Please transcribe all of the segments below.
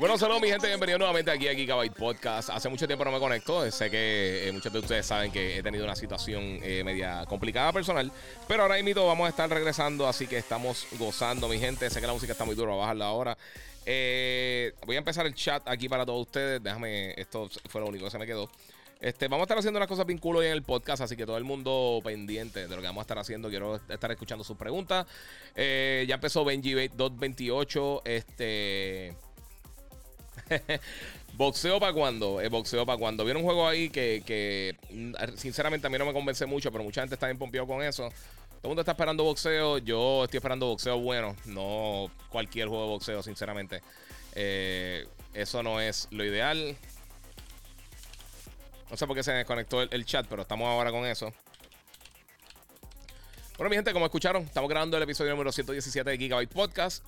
Bueno, saludos mi gente, bienvenidos nuevamente aquí a Gigabyte Podcast. Hace mucho tiempo no me conecto, sé que eh, muchos de ustedes saben que he tenido una situación eh, media complicada personal, pero ahora mismo vamos a estar regresando, así que estamos gozando mi gente, sé que la música está muy dura, voy a bajarla ahora. Eh, voy a empezar el chat aquí para todos ustedes, déjame, esto fue lo único que se me quedó. Este, vamos a estar haciendo unas cosas bien cool hoy en el podcast, así que todo el mundo pendiente de lo que vamos a estar haciendo. Quiero estar escuchando sus preguntas. ya empezó Benji 228. Este. boxeo para cuando, eh, boxeo para cuando. Viene un juego ahí que, mm, sinceramente a mí no me convence mucho, pero mucha gente está bien pompeado con eso. Todo el mundo está esperando boxeo. Yo estoy esperando boxeo bueno, no cualquier juego de boxeo, sinceramente. Eh, eso no es lo ideal. No sé por qué se desconectó el, chat, pero estamos ahora con eso. Bueno, mi gente, como escucharon, estamos grabando el episodio número 117 de Gigabyte Podcast.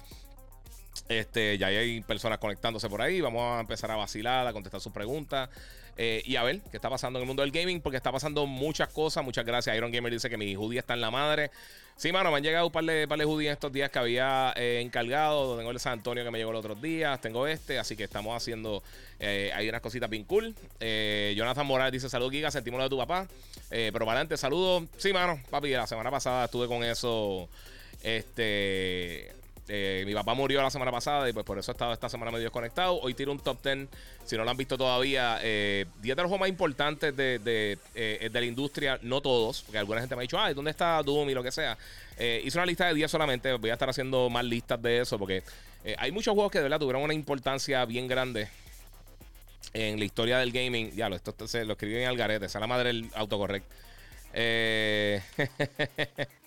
Este, ya hay personas conectándose por ahí. Vamos a empezar a vacilar, a contestar sus preguntas eh, y a ver qué está pasando en el mundo del gaming, porque está pasando muchas cosas. Muchas gracias. Iron Gamer dice que mi judía está en la madre. Sí, mano, me han llegado un par de, par de judías estos días que había eh, encargado. Tengo el San Antonio que me llegó los otros días. Tengo este, así que estamos haciendo. Eh, hay unas cositas bien cool. Jonathan Morales dice: Salud, Giga, sentimos lo de tu papá. pero para adelante, saludos. Sí, mano, papi, la semana pasada estuve con eso. Este eh, mi papá murió la semana pasada y pues por eso he estado esta semana medio desconectado. Hoy tiro un top 10, si no lo han visto todavía, 10 eh, de los juegos más importantes de, de, eh, de, la industria, no todos, porque alguna gente me ha dicho, ay, ¿dónde está Doom y lo que sea? hice una lista de 10 solamente, voy a estar haciendo más listas de eso, porque hay muchos juegos que de verdad tuvieron una importancia bien grande en la historia del gaming. Ya, lo, esto, se lo escribí en Algarete, esa es la madre del autocorrect. Eh...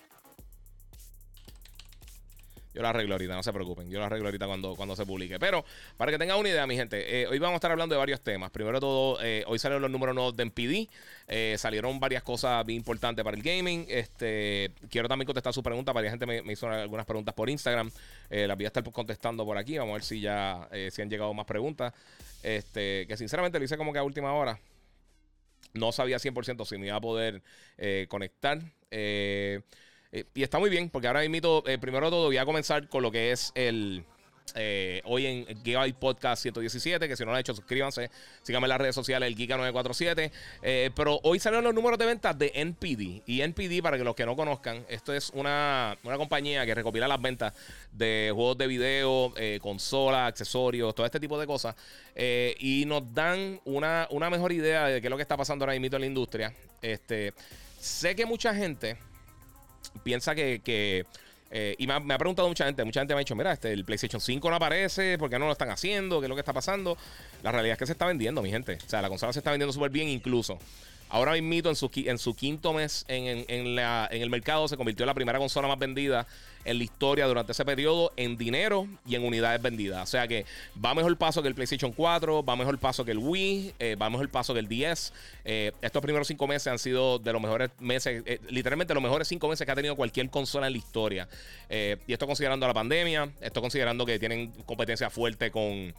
Yo lo arreglo ahorita, no se preocupen. Yo lo arreglo ahorita cuando, cuando se publique. Pero para que tengan una idea, mi gente, eh, hoy vamos a estar hablando de varios temas. Primero todo, eh, hoy salieron los números nuevos de NPD. Eh, salieron varias cosas bien importantes para el gaming. Este, quiero también contestar su pregunta. Varias gente me, hizo algunas preguntas por Instagram. las voy a estar contestando por aquí. Vamos a ver si ya si han llegado más preguntas. Este, que sinceramente lo hice como que a última hora. No sabía 100% si me iba a poder conectar. Eh. Eh, y está muy bien, porque ahora mismo, eh, primero todo, voy a comenzar con lo que es el. Eh, hoy en Gigabyte Podcast 117, que si no lo han hecho, suscríbanse. Síganme en las redes sociales, el Giga947. pero hoy salieron los números de ventas de NPD. Y NPD, para que los que no conozcan, esto es una, compañía que recopila las ventas de juegos de video, consolas, accesorios, todo este tipo de cosas. y nos dan una, una mejor idea de qué es lo que está pasando ahora mismo en la industria. Este, sé que mucha gente piensa que, eh, y me ha, preguntado mucha gente, mucha gente me ha dicho, mira, este, el PlayStation 5 no aparece, ¿por qué no lo están haciendo? ¿Qué es lo que está pasando? La realidad es que se está vendiendo, mi gente. O sea, la consola se está vendiendo súper bien incluso. Ahora mismo, en su, en su quinto mes en, en, la, en, el mercado, se convirtió en la primera consola más vendida en la historia durante ese periodo en dinero y en unidades vendidas. O sea que va mejor paso que el PlayStation 4, va mejor paso que el Wii, eh, va mejor paso que el 10. Eh, estos primeros cinco meses han sido de los mejores meses, eh, literalmente los mejores cinco meses que ha tenido cualquier consola en la historia. y esto considerando la pandemia, esto considerando que tienen competencia fuerte con,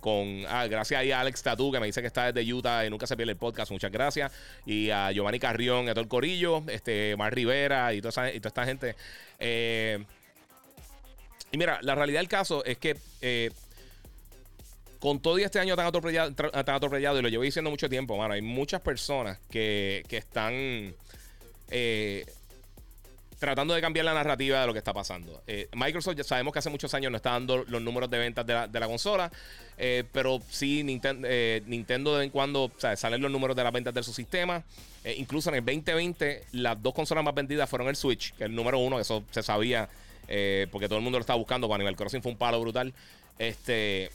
con ah, gracias ahí a Alex Tatu, que me dice que está desde Utah y nunca se pierde el podcast. Muchas gracias. Y a Giovanni Carrión, a todo el Corillo, este, Mar Rivera y toda, y toda esta gente. Eh, y mira, la realidad del caso es que eh, con todo este año tan atropellado, tan atropellado, y lo llevo diciendo mucho tiempo, mano, hay muchas personas que, están eh, tratando de cambiar la narrativa de lo que está pasando. Microsoft ya sabemos que hace muchos años no está dando los números de ventas de la, consola, pero sí Nintendo, Nintendo de vez en cuando salen los números de las ventas de su sistema. Eh, incluso en el 2020, las dos consolas más vendidas fueron el Switch, que es el número uno, eso se sabía eh, porque todo el mundo lo estaba buscando. Con Animal Crossing fue un palo brutal. Este.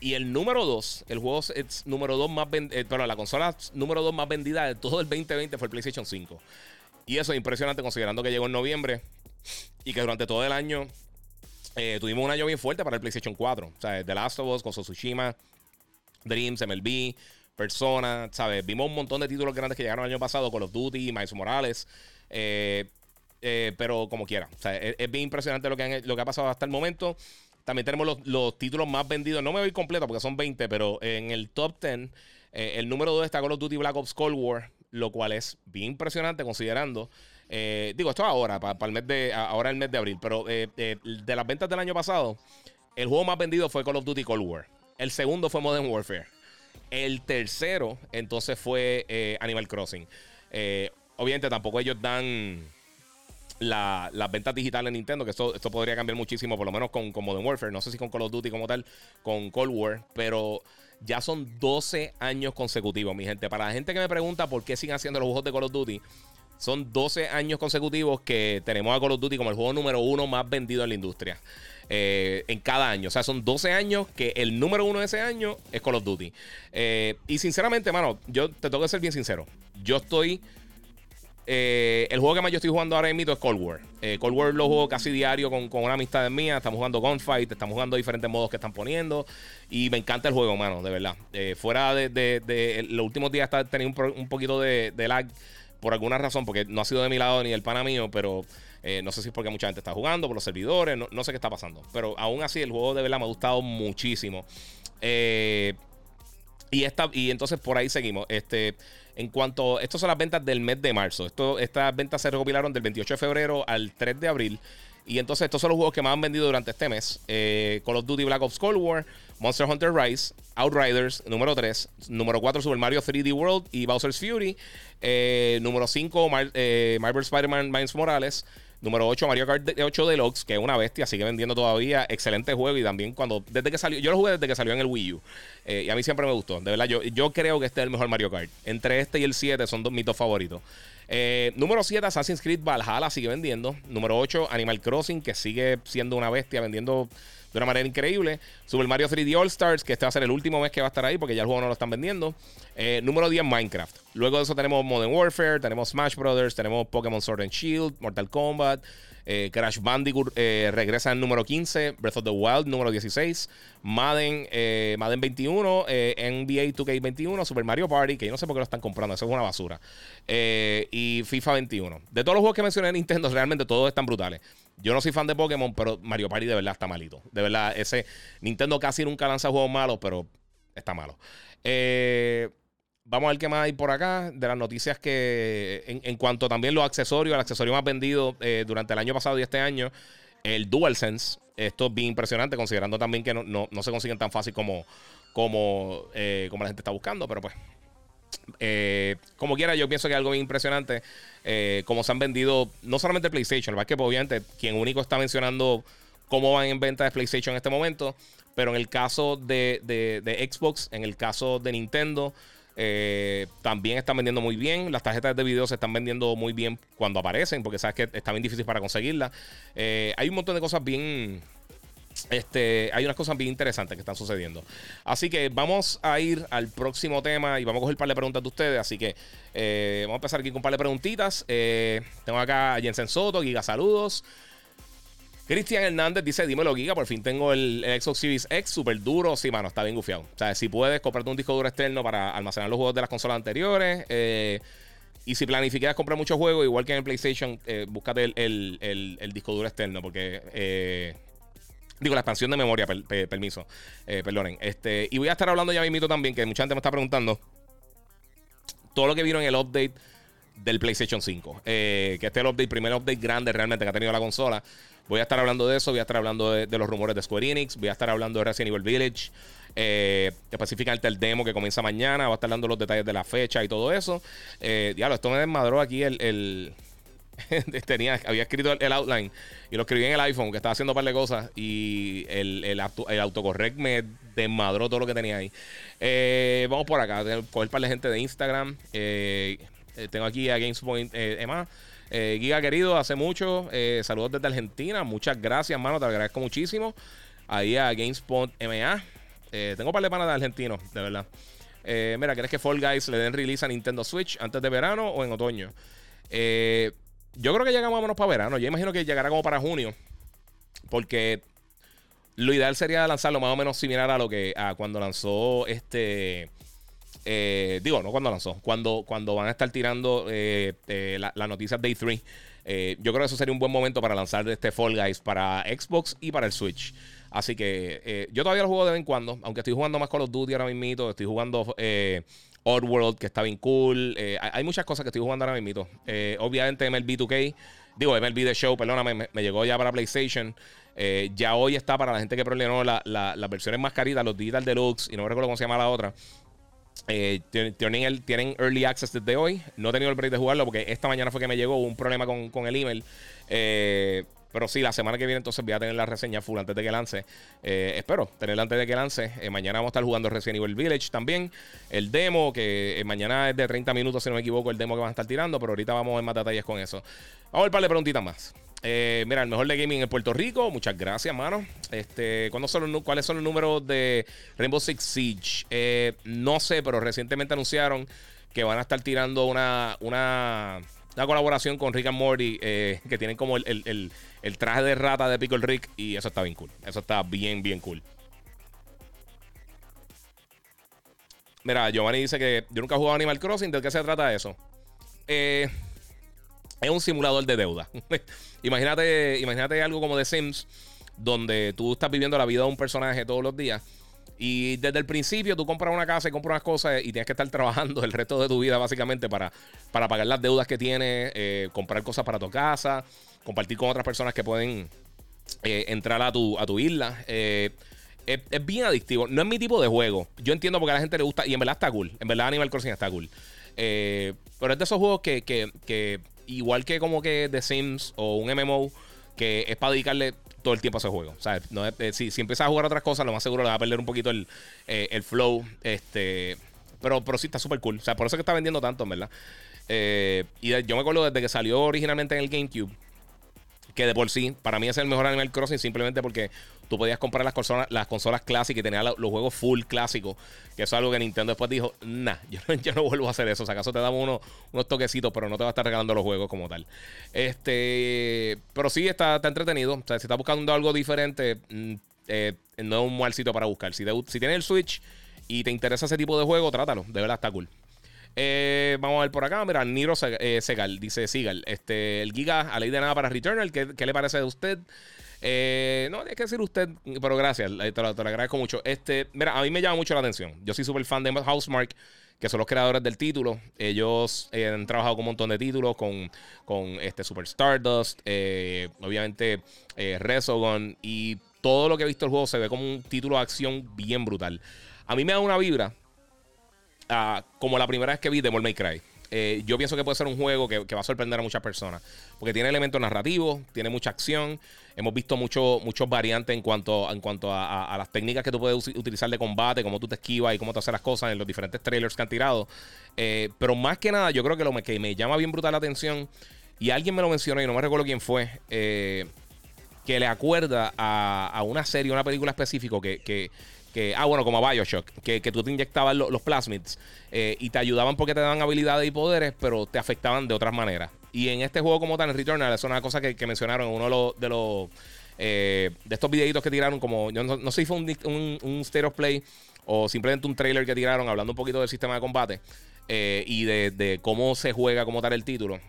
Y el número dos, el juego es número dos más vendido, eh, la consola número dos más vendida de todo el 2020 fue el PlayStation 5. Y eso es impresionante considerando que llegó en noviembre y que durante todo el año tuvimos un año bien fuerte para el PlayStation 4. O sea, The Last of Us, con Tsushima, Dreams, MLB, Persona, ¿sabes? Vimos un montón de títulos grandes que llegaron el año pasado, Call of Duty, Miles Morales. Eh, eh, pero como quiera. O sea, es, bien impresionante lo que, ha pasado hasta el momento. También tenemos los, títulos más vendidos. No me voy completo porque son 20, pero en el top 10, eh, el número 2 está Call of Duty Black Ops Cold War, lo cual es bien impresionante considerando. Eh, digo, esto ahora, para, el mes de, ahora el mes de abril, pero de las ventas del año pasado, el juego más vendido fue Call of Duty Cold War. El segundo fue Modern Warfare. El tercero, entonces, fue Animal Crossing. obviamente, tampoco ellos dan las ventas digitales en Nintendo, que esto, esto podría cambiar muchísimo, por lo menos con, con, Modern Warfare, no sé si con Call of Duty como tal, con Cold War, pero ya son 12 años consecutivos, mi gente. Para la gente que me pregunta por qué siguen haciendo los juegos de Call of Duty, son 12 años consecutivos que tenemos a Call of Duty como el juego número uno más vendido en la industria. Eh, en cada año. O sea, son 12 años que el número uno de ese año es Call of Duty. Eh, y sinceramente, mano, yo te tengo que ser bien sincero. Yo estoy eh, el juego que más yo estoy jugando ahora mismo es Cold War. Eh, Cold War lo juego casi diario con, con una amistad mía. Estamos jugando Gunfight, estamos jugando diferentes modos que están poniendo. Y me encanta el juego, mano, de verdad. Eh, fuera de, los últimos días está teniendo un, poquito de, lag por alguna razón, porque no ha sido de mi lado ni el pana mío, pero no sé si es porque mucha gente está jugando, por los servidores, no, sé qué está pasando. Pero aún así, el juego de verdad me ha gustado muchísimo. y, esta, y entonces por ahí seguimos. Este. En cuanto, estas son las ventas del mes de marzo. Esto, estas ventas se recopilaron del 28 de febrero al 3 de abril. Y entonces estos son los juegos que más han vendido durante este mes. Eh, Call of Duty Black Ops Cold War, Monster Hunter Rise, Outriders, número 3. Número 4, Super Mario 3D World y Bowser's Fury. Eh, número 5, eh, Marvel Spider-Man Miles Morales. Número 8, Mario Kart 8 Deluxe, que es una bestia, sigue vendiendo todavía. Excelente juego y también cuando, desde que salió, yo lo jugué desde que salió en el Wii U. Eh, y a mí siempre me gustó. De verdad, yo, yo creo que este es el mejor Mario Kart. Entre este y el 7 son dos mitos favoritos. Eh, número 7, Assassin's Creed Valhalla sigue vendiendo. Número 8, Animal Crossing, que sigue siendo una bestia, vendiendo de una manera increíble. Super Mario 3D All Stars, que este va a ser el último mes que va a estar ahí porque ya el juego no lo están vendiendo. Eh, número 10, Minecraft. Luego de eso tenemos Modern Warfare, tenemos Smash Brothers, tenemos Pokémon Sword and Shield, Mortal Kombat. Eh, Crash Bandicoot eh, regresa en número 15. Breath of the Wild, número 16. Madden, Madden 21. NBA 2K21. Super Mario Party, que yo no sé por qué lo están comprando. Eso es una basura. y FIFA 21. De todos los juegos que mencioné en Nintendo, realmente todos están brutales. Yo no soy fan de Pokémon, pero Mario Party de verdad está malito. De verdad, ese Nintendo casi nunca lanza juegos malos, pero está malo. Eh, vamos a ver qué más hay por acá. De las noticias que, en, cuanto también los accesorios, el accesorio más vendido eh, durante el año pasado y este año, el DualSense. Esto es bien impresionante, considerando también que no, se consiguen tan fácil como, como, eh, como la gente está buscando, pero pues eh, como quiera, yo pienso que es algo bien impresionante. Eh, como se han vendido, no solamente PlayStation, la verdad que pues, obviamente quien único está mencionando cómo van en venta de PlayStation en este momento, pero en el caso de, Xbox, en el caso de Nintendo, eh, también están vendiendo muy bien. Las tarjetas de video se están vendiendo muy bien cuando aparecen, porque sabes que está bien difícil para conseguirlas. hay un montón de cosas bien este, hay unas cosas bien interesantes que están sucediendo. Así que vamos a ir al próximo tema y vamos a coger un par de preguntas de ustedes. Así que eh, vamos a empezar aquí con un par de preguntitas. Eh, tengo acá a Jensen Soto, Giga, saludos. Cristian Hernández dice: Dímelo, Giga, por fin tengo el, Xbox Series X súper duro. Sí, mano, está bien gufiado. O sea, si puedes comprarte un disco duro externo para almacenar los juegos de las consolas anteriores. Eh, y si planificas comprar muchos juegos, igual que en el PlayStation, búscate el, el, disco duro externo, porque Digo, la expansión de memoria, permiso. Eh, perdonen. Este, y voy a estar hablando ya mismito también, que mucha gente me está preguntando. Todo lo que vieron en el update del PlayStation 5. Eh, que este es el update, primer update grande realmente que ha tenido la consola. Voy a estar hablando de eso, voy a estar hablando de, los rumores de Square Enix, voy a estar hablando de Resident Evil Village, eh, específicamente el demo que comienza mañana, voy a estar dando los detalles de la fecha y todo eso. Eh, diablo, esto me desmadró aquí el tenía, había escrito el, outline y lo escribí en el iPhone, que estaba haciendo un par de cosas y el, el, autocorrect me desmadró todo lo que tenía ahí. Eh, vamos por acá, coger un par de gente de Instagram. Eh, eh, tengo aquí a GamesPoint Emma. Giga querido, hace mucho. saludos desde Argentina. Muchas gracias, hermano. Te agradezco muchísimo. Ahí a GameSpot MA. tengo un par de panas de argentinos, de verdad. mira, ¿quieres que Fall Guys le den release a Nintendo Switch antes de verano o en otoño? Eh, yo creo que llegamos menos para verano. Yo imagino que llegará como para junio. Porque lo ideal sería lanzarlo más o menos similar a lo que a cuando lanzó este Eh, digo, no cuando lanzó, cuando, cuando van a estar tirando eh, las la noticias Day 3. yo creo que eso sería un buen momento para lanzar este Fall Guys para Xbox y para el Switch. Así que yo todavía lo juego de vez en cuando, aunque estoy jugando más Call of Duty ahora mismo. Estoy jugando Oddworld, que está bien cool. hay muchas cosas que estoy jugando ahora mismo. obviamente MLB 2K, digo MLB The Show, perdóname, me, me llegó ya para PlayStation. Eh, ya hoy está para la gente que problemó la, las versiones más caritas, los Digital Deluxe, y no me recuerdo cómo se llama la otra. Eh, tienen, tienen early access desde hoy. No he tenido el break de jugarlo porque esta mañana fue que me llegó un problema con, con el email. Eh, pero sí, la semana que viene entonces voy a tener la reseña full antes de que lance. espero tenerla antes de que lance. mañana vamos a estar jugando Resident Evil Village también. El demo, que mañana es de 30 minutos, si no me equivoco, el demo que van a estar tirando. Pero ahorita vamos a ver más detalles con eso. Vamos a ver par de preguntitas más. Eh, mira, el mejor de gaming en Puerto Rico. Muchas gracias, mano. Este, ¿Cuáles son los números de Rainbow Six Siege? Eh, no sé, pero recientemente anunciaron que van a estar tirando una, una, colaboración con Rick and Morty, eh, que tienen como el, traje de rata de Pickle Rick, y eso está bien cool. Eso está bien, bien cool. Mira, Giovanni dice que yo nunca he jugado Animal Crossing. ¿De qué se trata eso? Eh es un simulador de deuda. imagínate, imagínate algo como The Sims, donde tú estás viviendo la vida de un personaje todos los días. Y desde el principio tú compras una casa y compras unas cosas y tienes que estar trabajando el resto de tu vida básicamente para, para pagar las deudas que tienes, eh, comprar cosas para tu casa, compartir con otras personas que pueden eh, entrar a tu, a tu isla. Eh, es, bien adictivo. No es mi tipo de juego. Yo entiendo porque a la gente le gusta y en verdad está cool. En verdad Animal Crossing está cool. pero es de esos juegos que, que igual que como que The Sims o un MMO, que es para dedicarle todo el tiempo a ese juego. O sea, eh, si, si empiezas a jugar otras cosas, lo más seguro le va a perder un poquito el, eh, flow. Este, pero, pero sí está súper cool. O sea, por eso es que está vendiendo tanto, verdad. Eh, y yo me acuerdo desde que salió originalmente en el GameCube que de por sí, para mí es el mejor Animal Crossing simplemente porque tú podías comprar las consolas, las consolas clásicas y tenías los juegos full clásicos, que eso es algo que Nintendo después dijo, nah, yo no, yo no vuelvo a hacer eso, o acaso te damos unos, unos toquecitos, pero no te va a estar regalando los juegos como tal. Este, pero sí está, está entretenido, o sea, si estás buscando algo diferente, mm, eh, no es un mal sitio para buscar. Si, si tienes el Switch y te interesa ese tipo de juego, trátalo, de verdad está cool. Eh, vamos a ver por acá. Mira, Niro eh, Segal dice: Sigal, este, el Giga a ley de nada para Returnal. ¿Qué, qué le parece de usted? Eh, no, hay que decir usted, pero gracias, te lo, agradezco mucho. Este, mira, a mí me llama mucho la atención. Yo soy súper fan de Housemark, que son los creadores del título. Ellos han trabajado con un montón de títulos, con, con este Super Stardust, obviamente Resogun, y todo lo que he visto el juego se ve como un título de acción bien brutal. A mí me da una vibra como la primera vez que vi Devil May Cry. Eh, yo pienso que puede ser un juego que, va a sorprender a muchas personas. Porque tiene elementos narrativos, tiene mucha acción. Hemos visto muchos variantes en cuanto, en cuanto a, las técnicas que tú puedes utilizar de combate, cómo tú te esquivas y cómo te haces las cosas en los diferentes trailers que han tirado. Eh, pero más que nada, yo creo que lo que me llama bien brutal la atención, y alguien me lo mencionó y no me recuerdo quién fue, eh, que le acuerda a, una serie, una película específica que ah, bueno, como a Bioshock, que, que tú te inyectabas los plasmids eh, y te ayudaban porque te daban habilidades y poderes, pero te afectaban de otras maneras. Y en este juego como tal, en Returnal, es una cosa que, mencionaron en uno de los, de, los eh, de estos videitos que tiraron, como, yo no, sé si fue un, un, state of play o simplemente un trailer que tiraron hablando un poquito del sistema de combate eh, y de, de, cómo se juega como tal el título.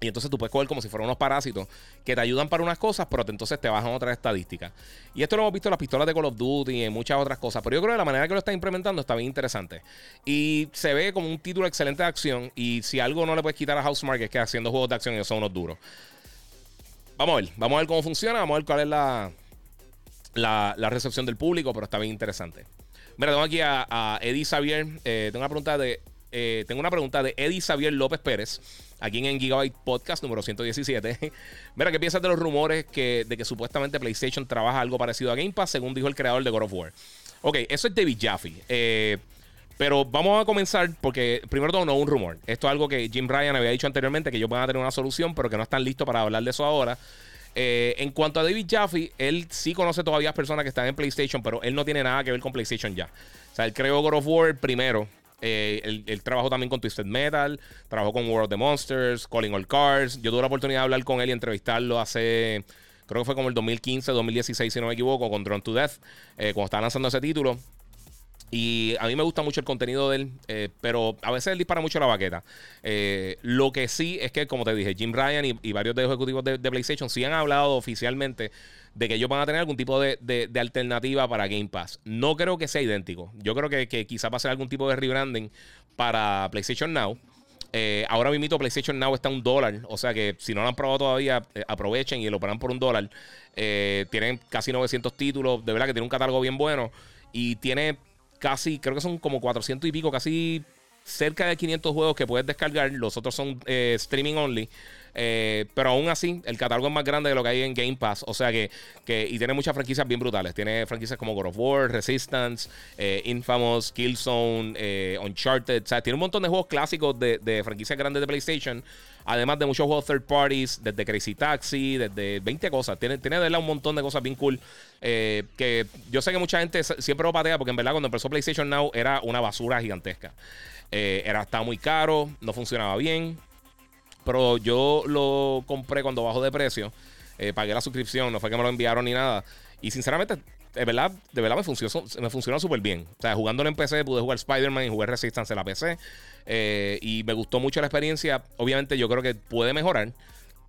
Y entonces tú puedes coger como si fueran unos parásitos que te ayudan para unas cosas, pero entonces te bajan otras estadísticas. Y esto lo hemos visto en las pistolas de Call of Duty y en muchas otras cosas. Pero yo creo que la manera que lo está implementando está bien interesante. Y se ve como un título excelente de acción. Y si algo no le puedes quitar a Housemark es que haciendo juegos de acción ellos son unos duros. Vamos a ver, vamos a ver cómo funciona, vamos a ver cuál es la, la, recepción del público, pero está bien interesante. Mira, tengo aquí a, Eddie Xavier. Eh, tengo una pregunta de. Eh, tengo una pregunta de Eddie Xavier López Pérez aquí en Gigabyte Podcast número 117. Mira, ¿qué piensas de los rumores que, de que supuestamente PlayStation trabaja algo parecido a Game Pass, según dijo el creador de God of War? Ok, eso es David Jaffe. Eh, pero vamos a comenzar porque, primero todo, no un rumor. Esto es algo que Jim Ryan había dicho anteriormente, que ellos van a tener una solución, pero que no están listos para hablar de eso ahora. Eh, en cuanto a David Jaffe, él sí conoce todavía personas que están en PlayStation, pero él no tiene nada que ver con PlayStation ya. O sea, él creó God of War primero eh, él, trabajó también con Twisted Metal, trabajó con World of the Monsters, Calling All Cars. Yo tuve la oportunidad de hablar con él y entrevistarlo hace, creo que fue como el 2015, 2016, si no me equivoco, con Drone to Death, eh, cuando estaba lanzando ese título. Y a mí me gusta mucho el contenido de él, eh, pero a veces él dispara mucho la baqueta. Eh, lo que sí es que, como te dije, Jim Ryan y, varios de los ejecutivos de, PlayStation sí han hablado oficialmente de que ellos van a tener algún tipo de, alternativa para Game Pass. No creo que sea idéntico. Yo creo que, que quizá va a ser algún tipo de rebranding para PlayStation Now. Eh, ahora mismo PlayStation Now está a un dólar. O sea que si no lo han probado todavía, aprovechen y lo pagan por un dólar. tienen casi 900 títulos. De verdad que tiene un catálogo bien bueno. Y tiene casi, creo que son como 400 y pico, casi cerca de 500 juegos que puedes descargar. Los otros son eh, streaming only. Eh, pero aún así, el catálogo es más grande de lo que hay en Game Pass. O sea que, que y tiene muchas franquicias bien brutales. Tiene franquicias como God of War, Resistance, eh, Infamous, Killzone, Uncharted. O sea, tiene un montón de juegos clásicos de, de franquicias grandes de PlayStation. Además de muchos juegos third parties, desde Crazy Taxi, desde 20 cosas. Tiene, tiene de verdad un montón de cosas bien cool. Eh, que yo sé que mucha gente siempre lo patea porque en verdad cuando empezó PlayStation Now era una basura gigantesca. Eh, era, estaba muy caro, no funcionaba bien. Pero yo lo compré cuando bajó de precio. Eh, pagué la suscripción, no fue que me lo enviaron ni nada. Y sinceramente, de verdad, de verdad me funcionó, me funcionó súper bien. O sea, jugándolo en PC, pude jugar Spider-Man y jugar Resistance en la PC. Eh, y me gustó mucho la experiencia. Obviamente, yo creo que puede mejorar.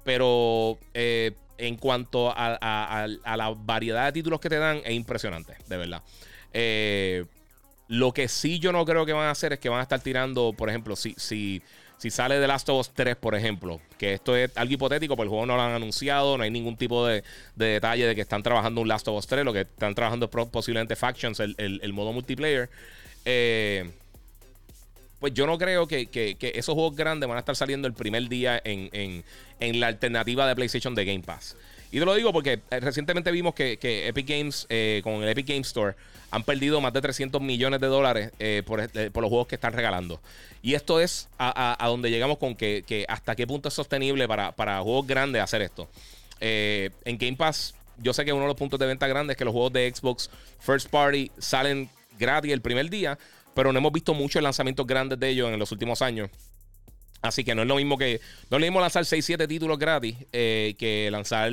Pero eh, en cuanto a, la variedad de títulos que te dan, es impresionante, de verdad. Eh, lo que sí yo no creo que van a hacer es que van a estar tirando, por ejemplo, si, si si sale The Last of Us 3, por ejemplo, que esto es algo hipotético, porque el juego no lo han anunciado, no hay ningún tipo de, detalle de que están trabajando un Last of Us 3, lo que están trabajando es posiblemente Factions, el, modo multiplayer. Eh, pues yo no creo que, esos juegos grandes van a estar saliendo el primer día en, la alternativa de PlayStation de Game Pass. Y te lo digo porque eh, recientemente vimos que, Epic Games, eh, con el Epic Game Store, han perdido más de 300 millones de dólares por, por, los juegos que están regalando. Y esto es a, donde llegamos con que, hasta qué punto es sostenible para, juegos grandes hacer esto. Eh, en Game Pass, yo sé que uno de los puntos de venta grandes es que los juegos de Xbox First Party salen gratis el primer día, pero no hemos visto muchos lanzamientos grandes de ellos en los últimos años. Así que no es lo mismo que. No es lo mismo lanzar 6, 7 títulos gratis eh, que lanzar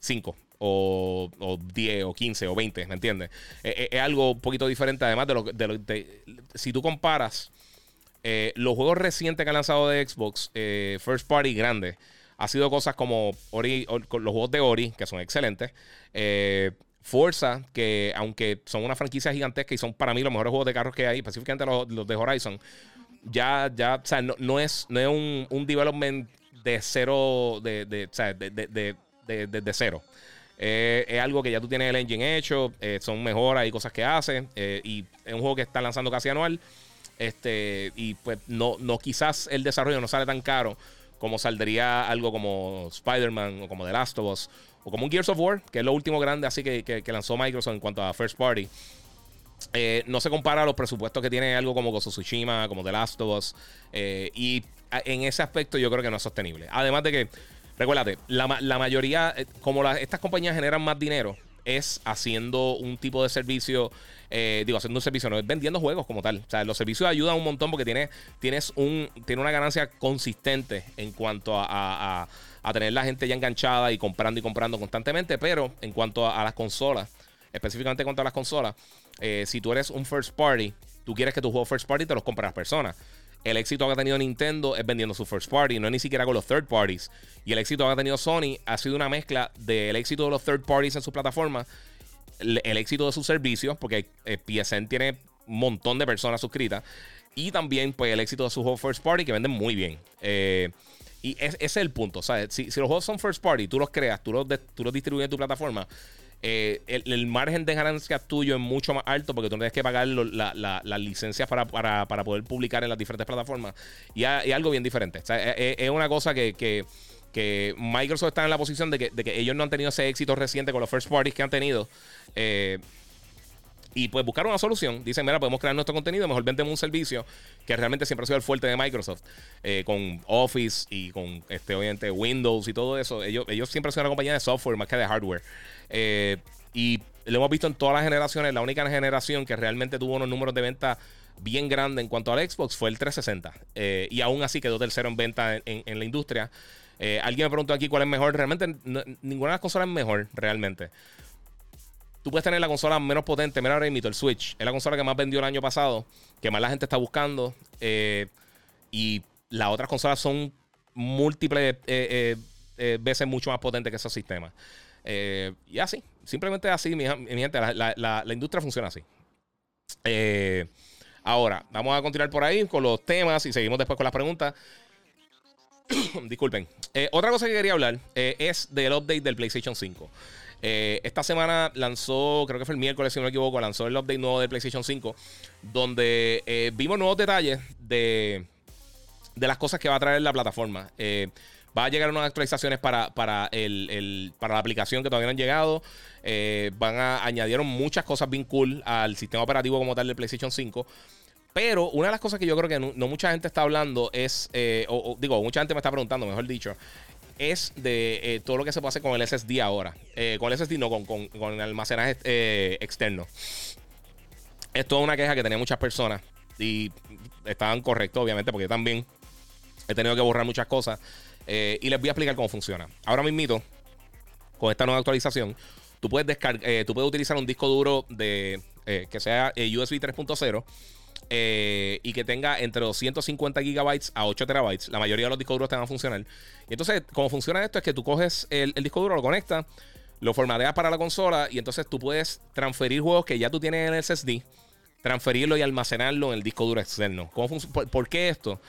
5 o, 10 o 15 o 20, ¿me entiendes? Eh, es algo un poquito diferente, además de lo, de si tú comparas eh, los juegos recientes que han lanzado de Xbox, eh, First Party grande, ha sido cosas como Ori, los juegos de Ori, que son excelentes. Eh, Forza, que aunque son una franquicia gigantesca y son para mí los mejores juegos de carros que hay, específicamente los, de Horizon, ya, ya, o sea, no, es, no es un, development de cero, de, de, de, cero. es algo que ya tú tienes el engine hecho, son mejoras y cosas que hace, y es un juego que está lanzando casi anual. Este, y pues no, no, quizás el desarrollo no sale tan caro como saldría algo como Spider-Man o como The Last of Us o como un Gears of War, que es lo último grande así que, que, lanzó Microsoft en cuanto a First Party. Eh, no se compara a los presupuestos que tiene algo como Ghost Tsushima, como The Last of Us. Eh, y en ese aspecto yo creo que no es sostenible. Además de que, recuérdate, la, mayoría, eh, como estas compañías generan más dinero, es haciendo un tipo de servicio digo, haciendo un servicio, no es vendiendo juegos como tal. O sea, los servicios ayudan un montón porque tiene, tienes un, tiene una ganancia consistente en cuanto a, tener la gente ya enganchada y comprando y comprando constantemente. Pero en cuanto a, las consolas, específicamente en cuanto a las consolas, eh, si tú eres un first party, tú quieres que tu juego first party te los compre las personas. El éxito que ha tenido Nintendo es vendiendo su first party, no es ni siquiera con los third parties. Y el éxito que ha tenido Sony ha sido una mezcla del éxito de los third parties en su plataforma el, éxito de sus servicios, porque eh, PSN tiene un montón de personas suscritas, y también pues el éxito de sus juegos first party que venden muy bien. Eh, y ese es el punto, ¿sabes? Si, los juegos son first party, tú los creas, tú los, tú los distribuyes en tu plataforma, eh, el, margen de ganancia tuyo es mucho más alto porque tú no tienes que pagar las licencias para, poder publicar en las diferentes plataformas. Y algo bien diferente. es, una cosa que que Microsoft está en la posición de que, ellos no han tenido ese éxito reciente con los first parties que han tenido. Eh, y pues buscar una solución. Dicen, mira, podemos crear nuestro contenido, mejor vendemos un servicio que realmente siempre ha sido el fuerte de Microsoft, eh, con Office y con este, obviamente Windows y todo eso. Ellos, ellos siempre han sido una compañía de software más que de hardware. Eh, y lo hemos visto en todas las generaciones. La única generación que realmente tuvo unos números de venta bien grandes en cuanto al Xbox fue el 360. y aún así quedó tercero en venta en la industria. Eh, alguien me preguntó aquí cuál es mejor. Realmente ninguna de las consolas es mejor, realmente. Puedes tener la consola menos potente. Mira ahora mismo el Switch. Es la consola que más vendió el año pasado, que más la gente está buscando. Eh, y las otras consolas son múltiples eh, eh, veces mucho más potentes que esos sistemas. y así, simplemente así, mi, gente, la, industria funciona así. ahora, vamos a continuar por ahí con los temas y seguimos después con las preguntas. Disculpen. otra cosa que quería hablar es del update del PlayStation 5. Eh, esta semana lanzó, creo que fue el miércoles, si no me equivoco, lanzó el update nuevo de PlayStation 5, donde eh, vimos nuevos detalles de, de las cosas que va a traer la plataforma. Eh, va a llegar unas actualizaciones para, para, el, para la aplicación que todavía no han llegado. van a añadieron muchas cosas bien cool al sistema operativo como tal del PlayStation 5. Pero una de las cosas que yo creo que no, mucha gente está hablando es, o, digo, mucha gente me está preguntando, mejor dicho, es de eh, todo lo que se puede hacer con el SSD ahora. Eh, con el SSD, no, con, con, el almacenaje eh, externo. Es toda una queja que tenía muchas personas y estaban correctos, obviamente, porque yo también he tenido que borrar muchas cosas. y les voy a explicar cómo funciona. Ahora mismo, con esta nueva actualización, tú puedes, descargar, tú puedes utilizar un disco duro de que sea USB 3.0 eh, y que tenga entre 250 gigabytes a 8 terabytes. La mayoría de los discos duros te van a funcionar. Y entonces, cómo funciona esto es que tú coges el, disco duro, lo conectas, lo formateas para la consola y entonces tú puedes transferir juegos que ya tú tienes en el SSD, transferirlo y almacenarlo en el disco duro externo. ¿Cómo por, qué esto?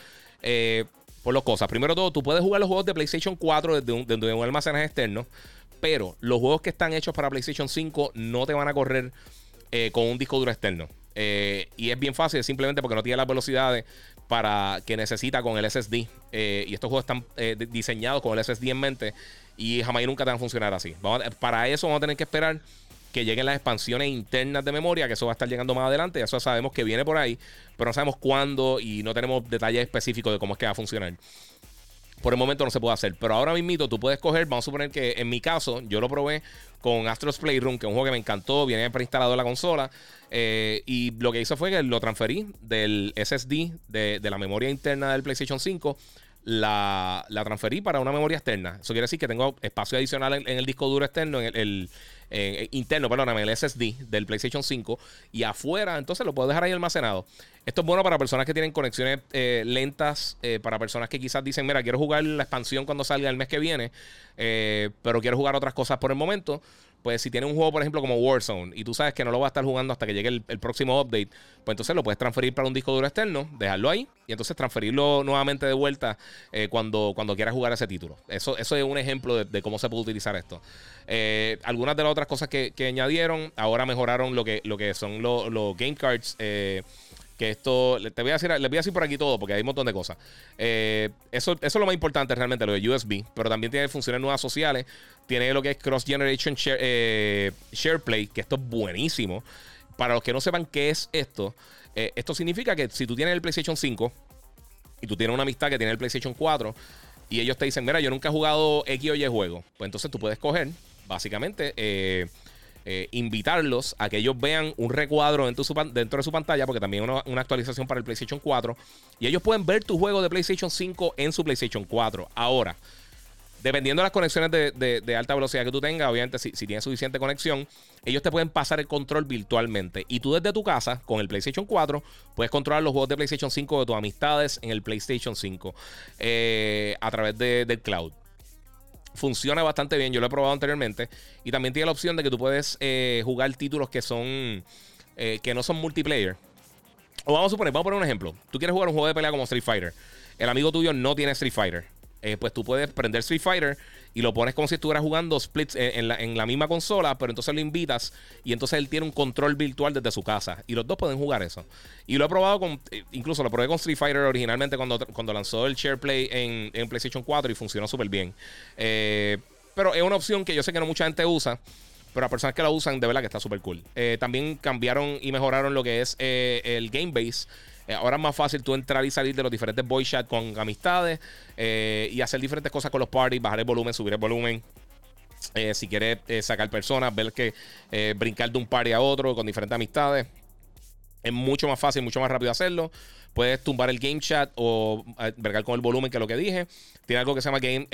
Eh, por dos cosas. Primero todo, tú puedes jugar los juegos de PlayStation 4 desde un, desde almacenaje externo, pero los juegos que están hechos para PlayStation 5 no te van a correr eh, con un disco duro externo. Eh, y es bien fácil, simplemente porque no tiene las velocidades para que necesita con el SSD. Eh, y estos juegos están eh, diseñados con el SSD en mente y jamás y nunca te van a funcionar así. para eso vamos a tener que esperar que lleguen las expansiones internas de memoria, que eso va a estar llegando más adelante. Eso sabemos que viene por ahí, pero no sabemos cuándo y no tenemos detalles específicos de cómo es que va a funcionar. Por el momento no se puede hacer. Pero ahora mismo tú puedes coger, vamos a suponer que en mi caso, yo lo probé con Astros Playroom, que es un juego que me encantó, viene preinstalado en la consola. Eh, y lo que hizo fue que lo transferí del SSD, de, la memoria interna del PlayStation 5 la, transferí para una memoria externa. Eso quiere decir que tengo espacio adicional en, el disco duro externo, en el, interno, perdóname, el SSD del PlayStation 5. Y afuera, entonces lo puedo dejar ahí almacenado. Esto es bueno para personas que tienen conexiones eh, lentas, eh, para personas que quizás dicen, mira, quiero jugar la expansión cuando salga el mes que viene, eh, pero quiero jugar otras cosas por el momento pues si tiene un juego, por ejemplo, como Warzone, y tú sabes que no lo va a estar jugando hasta que llegue el, próximo update, pues entonces lo puedes transferir para un disco duro externo, dejarlo ahí, y entonces transferirlo nuevamente de vuelta eh, cuando, cuando quieras jugar ese título. Eso, eso es un ejemplo de, cómo se puede utilizar esto. Eh, algunas de las otras cosas que, añadieron, ahora mejoraron lo que, lo que son los game cards. Eh, que esto, te voy a decir, les voy a decir por aquí todo, porque hay un montón de cosas. eso, eso es lo más importante realmente, lo de USB, pero también tiene funciones nuevas sociales. Tiene lo que es Cross Generation Share, eh, SharePlay, que esto es buenísimo. Para los que no sepan qué es esto, eh, esto significa que si tú tienes el PlayStation 5 y tú tienes una amistad que tiene el PlayStation 4 y ellos te dicen, mira, yo nunca he jugado X o Y juego, pues entonces tú puedes coger, básicamente, eh, invitarlos a que ellos vean un recuadro dentro de su, pantalla, porque también una, una, actualización para el PlayStation 4, y ellos pueden ver tu juego de PlayStation 5 en su PlayStation 4. Ahora, Dependiendo de las conexiones de, alta velocidad que tú tengas, obviamente, si, tienes suficiente conexión, ellos te pueden pasar el control virtualmente. Y tú desde tu casa, con el PlayStation 4, puedes controlar los juegos de PlayStation 5 de tus amistades en el PlayStation 5 eh, a través del cloud. Funciona bastante bien, yo lo he probado anteriormente. Y también tiene la opción de que tú puedes eh, jugar títulos que son eh, que no son multiplayer. O vamos a suponer, vamos a poner un ejemplo. Tú quieres jugar un juego de pelea como Street Fighter. El amigo tuyo no tiene Street Fighter eh, pues tú puedes prender Street Fighter y lo pones como si estuvieras jugando splits en, la, misma consola, pero entonces lo invitas y entonces él tiene un control virtual desde su casa y los dos pueden jugar eso. Y lo he probado con, eh, incluso lo probé con Street Fighter originalmente cuando, cuando lanzó el SharePlay en, en PlayStation 4 y funcionó súper bien. Eh, pero es una opción que yo sé que no mucha gente usa. Pero a personas que la usan, de verdad que está súper cool. también cambiaron y mejoraron lo que es el Game Base. Eh, ahora es más fácil tú entrar y salir de los diferentes voice chat con amistades eh, y hacer diferentes cosas con los parties, bajar el volumen, subir el volumen. Eh, si quieres sacar personas, ver que brincar de un party a otro con diferentes amistades. Es mucho más fácil, mucho más rápido hacerlo. Puedes tumbar el game chat o vergar con el volumen, que es lo que dije. Tiene algo que se llama Game,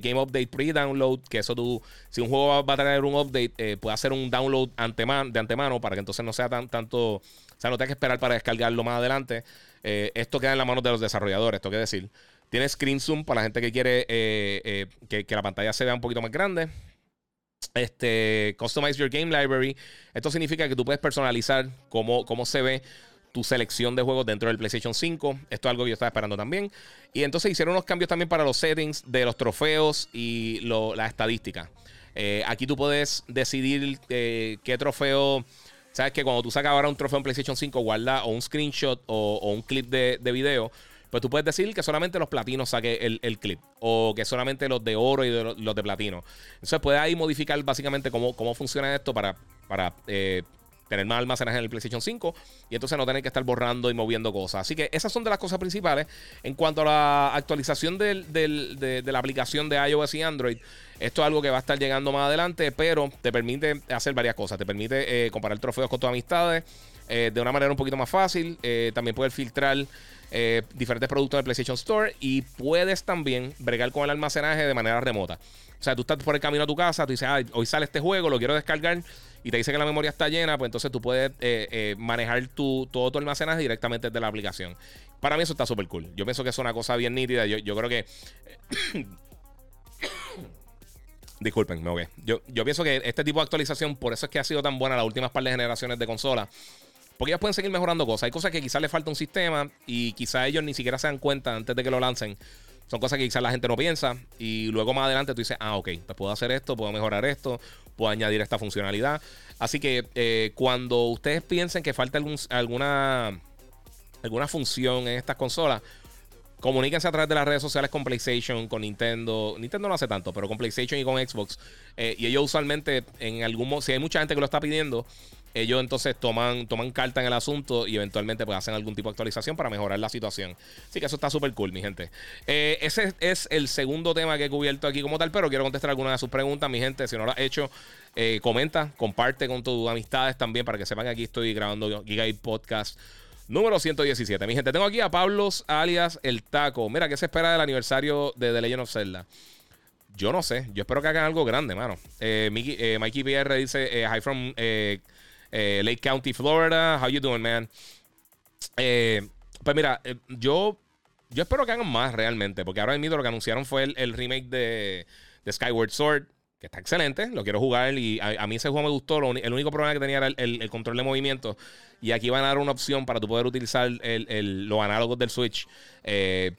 game Update Pre-Download, que eso tú, si un juego va, a tener un update, eh, puede hacer un download de antemano para que entonces no sea tan, tanto, sea, no tengas que esperar para descargarlo más adelante. esto queda en las manos de los desarrolladores, esto quiere decir. Tiene Screen Zoom para la gente que quiere que, que la pantalla se vea un poquito más grande. Este, customize your game library. Esto significa que tú puedes personalizar cómo, cómo se ve tu selección de juegos dentro del PlayStation 5. Esto es algo que yo estaba esperando también. Y entonces hicieron unos cambios también para los settings de los trofeos y las estadísticas. Eh, aquí tú puedes decidir eh, qué trofeo. Sabes que cuando tú sacas ahora un trofeo en PlayStation 5, guarda o un screenshot o, un clip de, de video pues tú puedes decir que solamente los platinos saque el, clip. O que solamente los de oro y los de platino. Entonces puedes ahí modificar básicamente cómo, cómo funciona esto para, para eh, tener más almacenaje en el PlayStation 5 y entonces no tener que estar borrando y moviendo cosas. Así que esas son de las cosas principales. En cuanto a la actualización de, la aplicación de iOS y Android, esto es algo que va a estar llegando más adelante, pero te permite hacer varias cosas. Te permite eh, comparar trofeos con tus amistades eh, de una manera un poquito más fácil. también puedes filtrar eh, diferentes productos del PlayStation Store y puedes también bregar con el almacenaje de manera remota. O sea, tú estás por el camino a tu casa, tú dices, hoy sale este juego, lo quiero descargar y te dice que la memoria está llena, pues entonces tú puedes eh, eh, manejar tu, todo tu almacenaje directamente desde la aplicación. Para mí eso está súper cool. Yo pienso que es una cosa bien nítida. Yo, creo que... Disculpen, me Yo, yo pienso que este tipo de actualización, por eso es que ha sido tan buena las últimas par de generaciones de consolas. Porque ellos pueden seguir mejorando cosas. Hay cosas que quizás le falta un sistema y quizás ellos ni siquiera se dan cuenta antes de que lo lancen. Son cosas que quizás la gente no piensa. Y luego más adelante tú dices, ah, ok, pues puedo hacer esto, puedo mejorar esto, puedo añadir esta funcionalidad. Así que eh, cuando ustedes piensen que falta alguna, alguna función en estas consolas, comuníquense a través de las redes sociales con PlayStation, con Nintendo. Nintendo no hace tanto, pero con PlayStation y con Xbox. Eh, y ellos usualmente, en algún si hay mucha gente que lo está pidiendo, ellos entonces toman, toman carta en el asunto y eventualmente pues hacen algún tipo de actualización para mejorar la situación. Así que eso está súper cool, mi gente. Eh, ese es el segundo tema que he cubierto aquí como tal, pero quiero contestar algunas de sus preguntas, mi gente. Si no lo has hecho, eh, comenta, comparte con tus amistades también para que sepan que aquí estoy grabando Giga Podcast número 117. Mi gente, tengo aquí a Pablos alias El Taco. Mira, ¿qué se espera del aniversario de The Legend of Zelda? Yo no sé. Yo espero que hagan algo grande, mano. Eh, Mikey PR dice: Hi from eh, Lake County, Florida. How you doing, man? Eh, pues mira, eh, yo, yo espero que hagan más realmente, porque ahora mismo lo que anunciaron fue el, remake de, Skyward Sword, que está excelente, lo quiero jugar y a, mí ese juego me gustó, el único problema que tenía era el, control de movimiento y aquí van a dar una opción para tú poder utilizar los análogos del Switch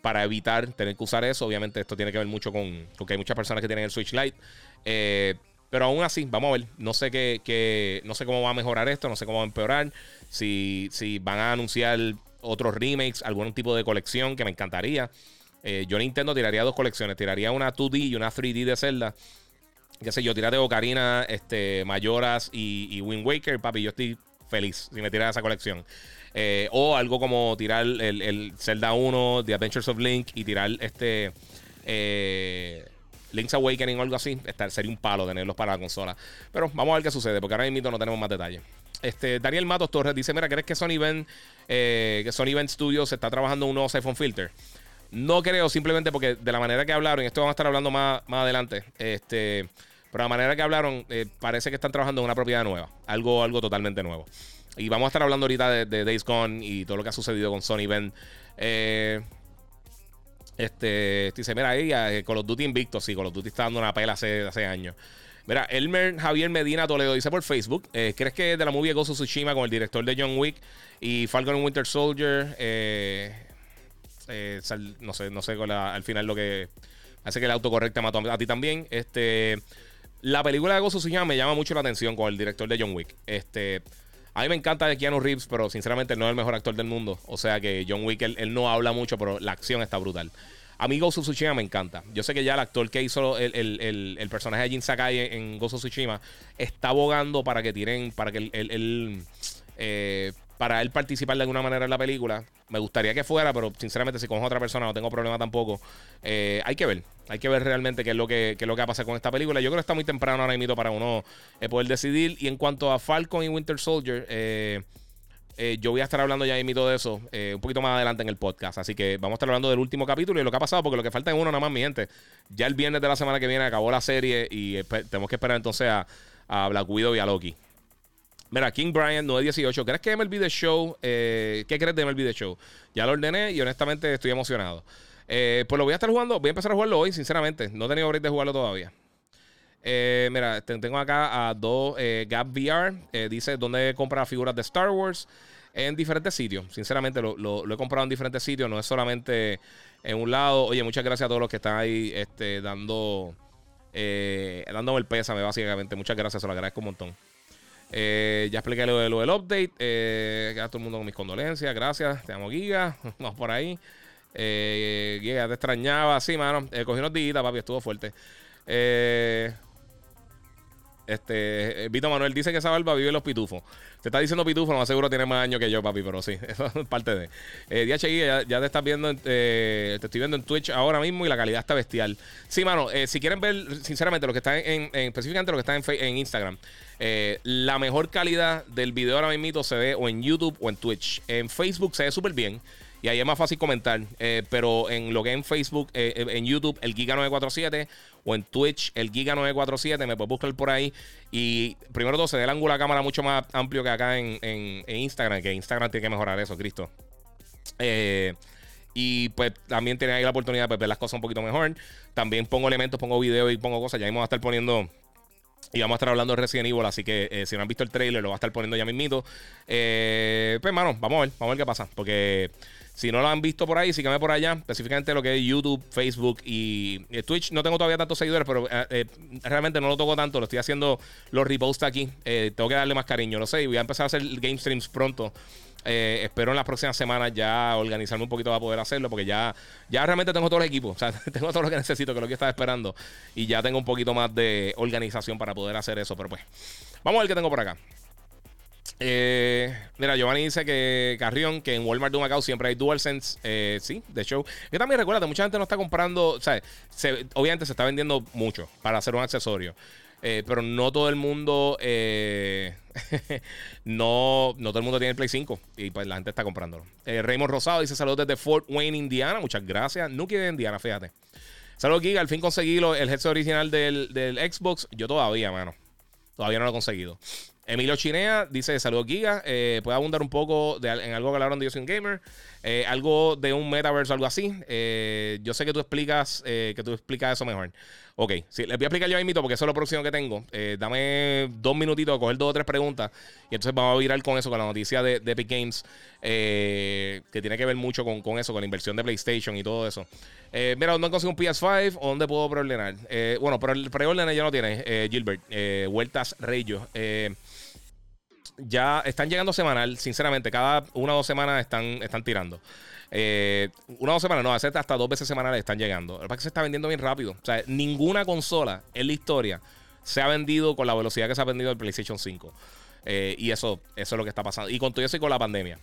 para evitar tener que usar eso, obviamente esto tiene que ver mucho con, porque hay muchas personas que tienen el Switch Lite. Pero aún así, vamos a ver. No sé qué, no sé cómo va a mejorar esto, no sé cómo va a empeorar. Si, si van a anunciar otros remakes, algún tipo de colección que me encantaría. Eh, yo Nintendo tiraría dos colecciones. Tiraría una 2D y una 3D de Zelda. Qué sé yo, tirate Ocarina, este, Mayoras y, Wind Waker, papi. Yo estoy feliz si me tiras esa colección. Eh, o algo como tirar el, el, Zelda 1, The Adventures of Link y tirar este. Eh, Link's Awakening o algo así, sería un palo tenerlos para la consola. Pero vamos a ver qué sucede, porque ahora mismo no tenemos más detalles. Este, Daniel Matos Torres dice: Mira, ¿crees que Sony Event, eh, que Sony Event Studios está trabajando un nuevo iPhone Filter? No creo, simplemente porque de la manera que hablaron, esto vamos a estar hablando más, más adelante, este, pero la manera que hablaron, eh, parece que están trabajando en una propiedad nueva, algo, algo totalmente nuevo. Y vamos a estar hablando ahorita de, de Days Gone y todo lo que ha sucedido con Sony Event. Eh, este, dice, mira, ahí eh, Call of Duty invicto. Sí, Call of Duty está dando una pela hace, hace años. Mira, Elmer Javier Medina Toledo dice por Facebook: eh, ¿Crees que de la movie Ghost of Tsushima con el director de John Wick y Falcon Winter Soldier? Eh, no sé, no sé al final lo que hace que el autocorrecta mató a, ti también. Este, la película de Ghost of Tsushima me llama mucho la atención con el director de John Wick. Este, a mí me encanta Keanu Reeves, pero sinceramente no es el mejor actor del mundo. O sea que John Wick, él, no habla mucho, pero la acción está brutal. A mí of Tsushima me encanta. Yo sé que ya el actor que hizo el, personaje de Jin Sakai en, of Tsushima está abogando para que tiren, para que él, eh, para él participar de alguna manera en la película. Me gustaría que fuera, pero sinceramente si a otra persona no tengo problema tampoco. Eh, hay que ver, hay que ver realmente qué es lo que, es lo que va a pasar con esta película. Yo creo que está muy temprano ahora mismo para uno eh, poder decidir. Y en cuanto a Falcon y Winter Soldier, eh, yo voy a estar hablando ya todo de eso un poquito más adelante en el podcast. Así que vamos a estar hablando del último capítulo y lo que ha pasado, porque lo que falta es uno nada más, mi gente. Ya el viernes de la semana que viene acabó la serie y tenemos que esperar entonces a, a Black Widow y a Loki. Mira, King Brian 918. ¿Crees que MLB The Show? ¿Qué crees de MLB The Show? Ya lo ordené y honestamente estoy emocionado. pues lo voy a estar jugando. Voy a empezar a jugarlo hoy, sinceramente. No he tenido break de jugarlo todavía. Eh, mira, tengo acá a dos eh, Gap VR. Eh, dice dónde compra figuras de Star Wars en diferentes sitios. Sinceramente, lo, he comprado en diferentes sitios. No es solamente en un lado. Oye, muchas gracias a todos los que están ahí este, dando, dándome el pésame, básicamente. Muchas gracias, se lo agradezco un montón. Ya expliqué lo, lo del update. Eh, a todo el mundo con mis condolencias. Gracias. Te amo, Giga. Vamos por ahí. Giga, te extrañaba. Sí, mano. cogí unos días, papi. Estuvo fuerte. Eh. Este, Vito Manuel dice que esa barba vive los pitufos. Te está diciendo pitufo, no seguro tiene más años que yo, papi, pero sí, eso es parte de. Eh, ya, te estás viendo, eh, te estoy viendo en Twitch ahora mismo y la calidad está bestial. Sí, mano, eh, si quieren ver, sinceramente, lo que está en, específicamente lo que está en, en Instagram, eh, la mejor calidad del video ahora mismo se ve o en YouTube o en Twitch. En Facebook se ve súper bien. Y ahí es más fácil comentar. Eh, pero en lo que en Facebook, eh, eh, en YouTube, el Giga947 o en Twitch, el Giga947, me puedes buscar por ahí. Y primero todo, se ve el ángulo de la cámara mucho más amplio que acá en, Instagram, que Instagram tiene que mejorar eso, Cristo. y pues también tiene ahí la oportunidad de ver las cosas un poquito mejor. También pongo elementos, pongo videos y pongo cosas. Ya vamos a estar poniendo. Y vamos a estar hablando de Resident Evil, así que si no han visto el trailer, lo va a estar poniendo ya mismito. pues, hermano, vamos a ver, vamos a ver qué pasa. Porque si no lo han visto por ahí, síganme por allá. Específicamente lo que es YouTube, Facebook y Twitch. No tengo todavía tantos seguidores, pero eh, eh, realmente no lo toco tanto. Lo estoy haciendo los reposts aquí. Eh, tengo que darle más cariño, lo sé. Y voy a empezar a hacer game streams pronto. Espero en las próximas semanas ya organizarme un poquito para poder hacerlo, porque ya, ya realmente tengo todo el equipo. O sea, tengo todo lo que necesito, que es lo que estaba esperando. Y ya tengo un poquito más de organización para poder hacer eso. Pero pues, vamos a ver qué tengo por acá. Eh, mira, Giovanni dice que Carrión, que en Walmart de Macao siempre hay DualSense. Eh, sí, de show. Que también recuerda, mucha gente no está comprando. Obviamente se está vendiendo mucho para hacer un accesorio. Eh, pero no todo el mundo. Eh, no, no todo el mundo tiene el Play 5. Y pues la gente está comprándolo. Raymond Rosado dice: Saludos desde Fort Wayne, Indiana. Muchas gracias. Nuki de Indiana, fíjate. Saludos, Giga. Al fin conseguí el headset original del, del Xbox. Yo todavía, mano. Todavía no lo he conseguido. Emilio Chinea dice: Saludos, Giga. Eh, ¿Puede abundar un poco de, en algo que hablaron de Yo gamer? Eh, algo de un metaverse algo así. Eh, yo sé que tú explicas que tú explicas eso mejor. Ok, sí, les voy a explicar yo mito porque eso es lo próximo que tengo. dame dos minutitos coger dos o tres preguntas y entonces vamos a virar con eso, con la noticia de, Epic Games, que tiene que ver mucho con, con, eso, con la inversión de PlayStation y todo eso. mira, ¿dónde consigo un PS5 o dónde puedo preordenar? bueno, pero el preordenar ya no tiene, Gilbert. Vueltas Reyes ya están llegando semanal, sinceramente, cada una o dos semanas están, están tirando. Eh, una o dos semanas, no, hasta dos veces semanales están llegando. Lo que que se está vendiendo bien rápido. O sea, ninguna consola en la historia se ha vendido con la velocidad que se ha vendido el PlayStation 5. Eh, y eso, eso es lo que está pasando. Y con todo eso y con la pandemia.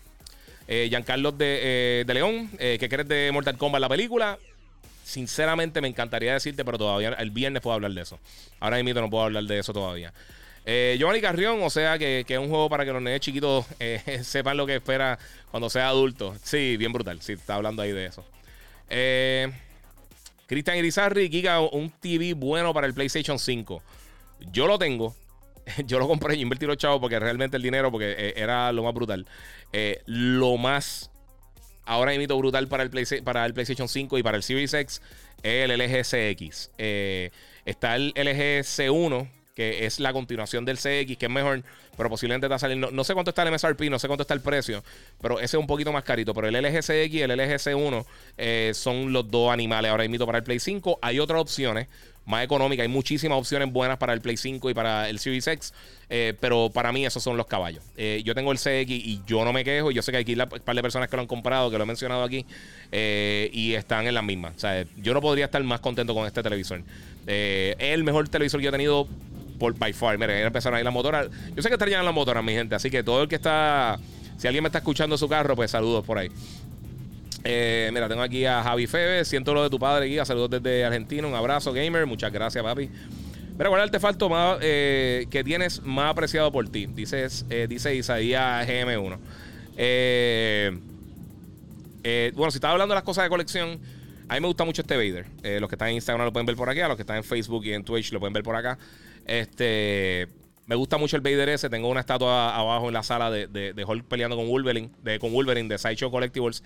Eh, Giancarlo de, de León, ¿qué crees de Mortal Kombat la película? Sinceramente me encantaría decirte, pero todavía el viernes puedo hablar de eso. Ahora mismo no puedo hablar de eso todavía. Eh, Giovanni Carrión, o sea que, es un juego para que los nenes chiquitos eh, sepan lo que espera cuando sea adulto. Sí, bien brutal. Sí, está hablando ahí de eso. Eh, Cristian Irizarri, Giga, un TV bueno para el PlayStation 5. Yo lo tengo. Yo lo compré y invertí los chavos porque realmente el dinero, porque eh, era lo más brutal. lo más ahora imito brutal para el, para el PlayStation 5 y para el Series X es el LG CX. está el LG C1 que es la continuación del CX, que es mejor, pero posiblemente está saliendo. No, sé cuánto está el MSRP, no sé cuánto está el precio, pero ese es un poquito más carito. Pero el LG CX y el LG C1 eh, son los dos animales ahora mismo para el Play 5. Hay otras opciones más económicas, hay muchísimas opciones buenas para el Play 5 y para el Series X, eh, pero para mí esos son los caballos. Eh, yo tengo el CX y yo no me quejo. Yo sé que hay un par de personas que lo han comprado, que lo he mencionado aquí, y están en la misma. O sea, yo no podría estar más contento con este televisor. es el mejor televisor que he tenido por by far. Miren, empezaron a ir las motoras. Yo sé que están las motoras, mi gente. Así que todo el que está. Si alguien me está escuchando su carro, pues saludos por ahí. Eh, mira, tengo aquí a Javi Febe. Siento lo de tu padre, guía. Saludos desde Argentina. Un abrazo, gamer. Muchas gracias, papi. Mira, ¿cuál es el artefacto más, eh, que tienes más apreciado por ti? Dices, eh, dice Isaías GM1. Eh, bueno, si estaba hablando de las cosas de colección, a mí me gusta mucho este Vader. Los que están en Instagram lo pueden ver por aquí, a los que están en Facebook y en Twitch lo pueden ver por acá. Este, me gusta mucho el Vader ese. Tengo una estatua abajo en la sala de, de, Hulk peleando con Wolverine, de, con Wolverine de Sideshow Collectibles,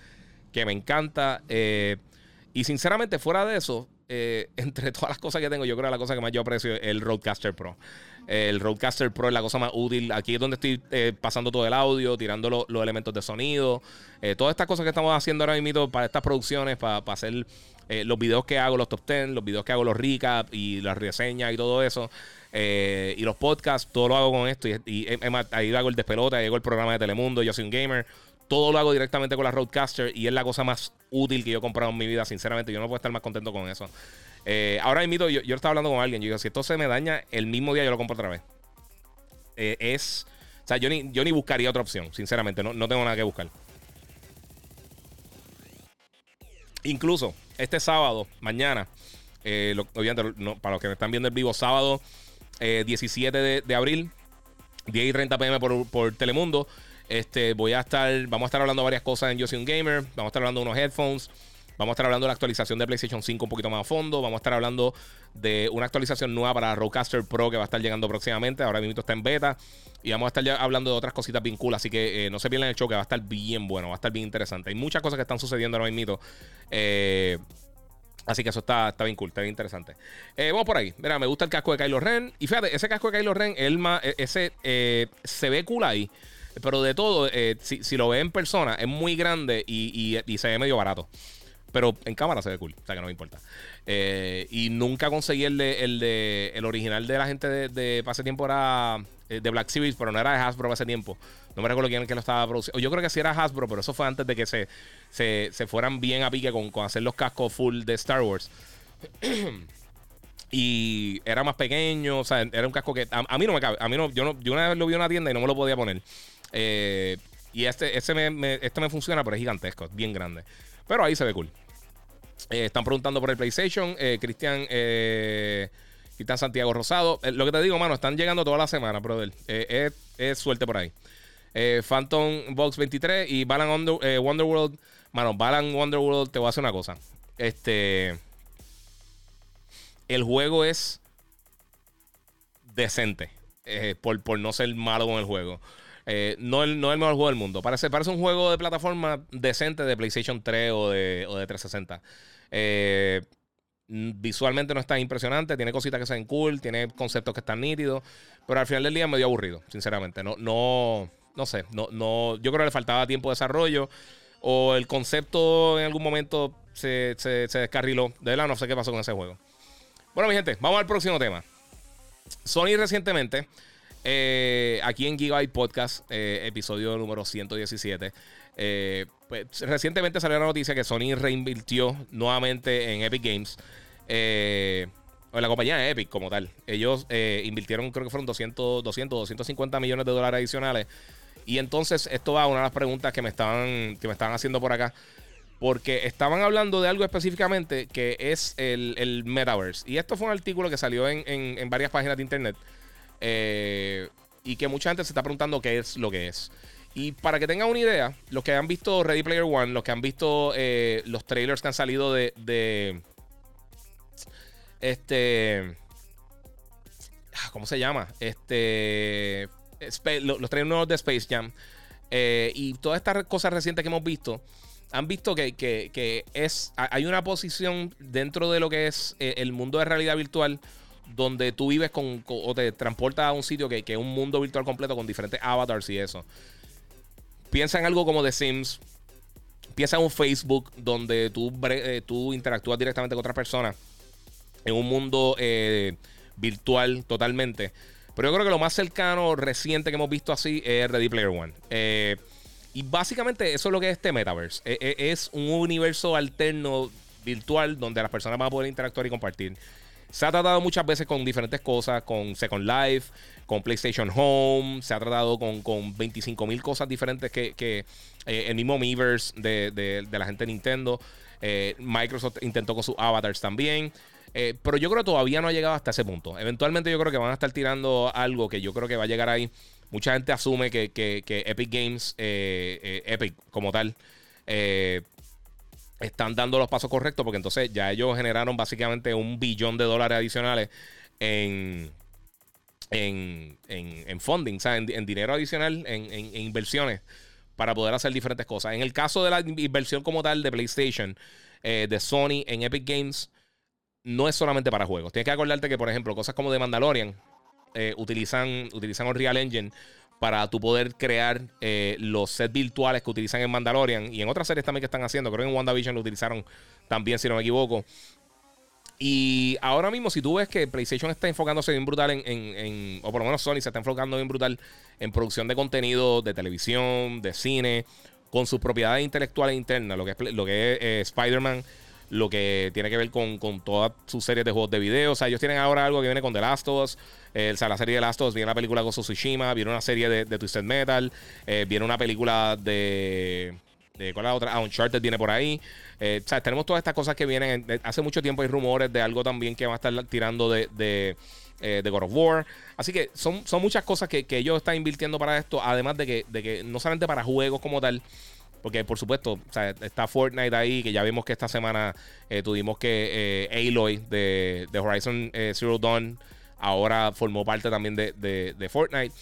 que me encanta. y sinceramente, fuera de eso, entre todas las cosas que tengo, yo creo que la cosa que más yo aprecio es el Roadcaster Pro. El Roadcaster Pro es la cosa más útil. Aquí es donde estoy eh, pasando todo el audio, tirando los elementos de sonido. Eh, todas estas cosas que estamos haciendo ahora mismo para estas producciones, para, hacer eh, los videos que hago, los top 10, los videos que hago, los recaps y las reseñas y todo eso. Y los podcasts, todo lo hago con esto. Y, ahí hago el despelota, ahí hago el programa de Telemundo, yo soy un gamer. Todo lo hago directamente con la Roadcaster y es la cosa más útil que yo he comprado en mi vida. Sinceramente, yo no puedo estar más contento con eso. Eh, ahora mismo yo, yo estaba hablando con alguien. Yo digo, si esto se me daña el mismo día, yo lo compro otra vez. Eh, es. O sea, yo ni, yo ni buscaría otra opción, sinceramente. No, tengo nada que buscar. Incluso este sábado, mañana, eh, para los que me están viendo el vivo, sábado 17 de, abril, 10 y 30 pm por, por, Telemundo. Este, voy a estar, vamos a estar hablando varias cosas en Yo Gamer. Vamos a estar hablando de unos headphones. Vamos a estar hablando de la actualización de PlayStation 5 un poquito más a fondo. Vamos a estar hablando de una actualización nueva para Rodecaster Pro que va a estar llegando próximamente. Ahora mismo está en beta. Y vamos a estar ya hablando de otras cositas bien cool. Así que eh, no se pierdan el show que va a estar bien bueno, va a estar bien interesante. Hay muchas cosas que están sucediendo ahora mismo. Eh, así que eso está, está bien cool, está bien interesante. Eh, vamos por ahí. Mira, me gusta el casco de Kylo Ren. Y fíjate, ese casco de Kylo Ren, el más, e, ese se ve cool ahí. Pero de todo, si, lo ve en persona, es muy grande y se ve medio barato. Pero en cámara se ve cool, o sea que no me importa. Eh, y nunca conseguí el de, el de el original de la gente de, de para tiempo era eh, de Black Series, pero no era de Hasbro ese tiempo. No me recuerdo quién que lo estaba produciendo. Yo creo que sí era Hasbro, pero eso fue antes de que se, se, se fueran bien a pique con, con hacer los cascos full de Star Wars. y era más pequeño, o sea, era un casco que a, mí no me cabe. A mí no, yo, no, yo una vez lo vi en una tienda y no me lo podía poner. Eh, y este, este me, este me funciona, pero es gigantesco, bien grande. Pero ahí se ve cool. Eh, están preguntando por el PlayStation. Eh, Cristian. Eh, Cristian Santiago Rosado. lo que te digo, mano, están llegando toda la semana, brother. Es, suerte por ahí. Phantom Box 23 y Balan Under, Wonderworld. Mano, Balan Wonderworld, te voy a hacer una cosa. Este. El juego es decente. por, por no ser malo con el juego. no, el, no el mejor juego del mundo. Parece, parece un juego de plataforma decente de PlayStation 3 o de, o de 360. Eh, visualmente no está impresionante, tiene cositas que se ven cool, tiene conceptos que están nítidos, pero al final del día me dio aburrido, sinceramente. No, no, no sé, no, no, yo creo que le faltaba tiempo de desarrollo o el concepto en algún momento se, se, descarriló. De verdad, no sé qué pasó con ese juego. Bueno, mi gente, vamos al próximo tema. Sony recientemente, eh, aquí en Gigabyte Podcast, eh, episodio número 117, eh, pues, recientemente salió la noticia que Sony reinvirtió nuevamente en Epic Games. Eh, o en la compañía Epic como tal. Ellos invirtieron, creo que fueron 200, 200, 250 millones de dólares adicionales. Y entonces esto va a una de las preguntas que me estaban, que me estaban haciendo por acá. Porque estaban hablando de algo específicamente que es el, Metaverse. Y esto fue un artículo que salió en, en varias páginas de internet. y que mucha gente se está preguntando qué es lo que es. Y para que tengan una idea, los que han visto Ready Player One, los que han visto eh, los trailers que han salido de, de este ah, ¿cómo se llama? Este los, trailers nuevos de Space Jam eh, y todas estas cosas recientes que hemos visto han visto que, es hay una posición dentro de lo que es eh, el mundo de realidad virtual donde tú vives con, o te transportas a un sitio que, que es un mundo virtual completo con diferentes avatars y eso piensa en algo como The Sims. Piensa en un Facebook donde tú, eh, tú interactúas directamente con otras personas. En un mundo virtual totalmente. Pero yo creo que lo más cercano, reciente que hemos visto así es Ready Player One. Eh, y básicamente eso es lo que es este metaverse. es un universo alterno virtual donde las personas van a poder interactuar y compartir. Se ha tratado muchas veces con diferentes cosas, con Second Life, con PlayStation Home, se ha tratado con, con 25 mil cosas diferentes que, eh, el mismo Miiverse de, de, la gente de Nintendo. Eh, Microsoft intentó con sus avatars también. Eh, pero yo creo que todavía no ha llegado hasta ese punto. Eventualmente yo creo que van a estar tirando algo que yo creo que va a llegar ahí. Mucha gente asume que, Epic Games, eh, Epic como tal, están dando los pasos correctos porque entonces ya ellos generaron básicamente un billón de dólares adicionales en, en, en, funding, o sea, en, dinero adicional, en, inversiones para poder hacer diferentes cosas. En el caso de la inversión como tal de PlayStation, eh, de Sony en Epic Games, no es solamente para juegos. Tienes que acordarte que, por ejemplo, cosas como de Mandalorian eh, utilizan, utilizan Unreal Engine para tu poder crear eh, los sets virtuales que utilizan en Mandalorian y en otras series también que están haciendo. Creo que en WandaVision lo utilizaron también, si no me equivoco. Y ahora mismo, si tú ves que PlayStation está enfocándose bien brutal en, o por lo menos Sony se está enfocando bien brutal en producción de contenido de televisión, de cine, con sus propiedades intelectuales internas, lo que es, es eh, Spider-Man, lo que tiene que ver con, con todas sus series de juegos de video. O sea, ellos tienen ahora algo que viene con The Last of Us. Eh, o sea, la serie de Last of Us, viene la película of Tsushima, viene una serie de, Twisted Metal, eh, viene una película de... de ¿Cuál es la otra? Ah, Uncharted viene por ahí. Eh, o sea, tenemos todas estas cosas que vienen. hace mucho tiempo hay rumores de algo también que va a estar tirando de, de, God of War. Así que son, son muchas cosas que, ellos están invirtiendo para esto. Además de que, de que no solamente para juegos como tal. Porque, por supuesto, está Fortnite ahí, que ya vimos que esta semana eh, tuvimos que Aloy de, de Horizon Zero Dawn ahora formó parte también de, de Fortnite.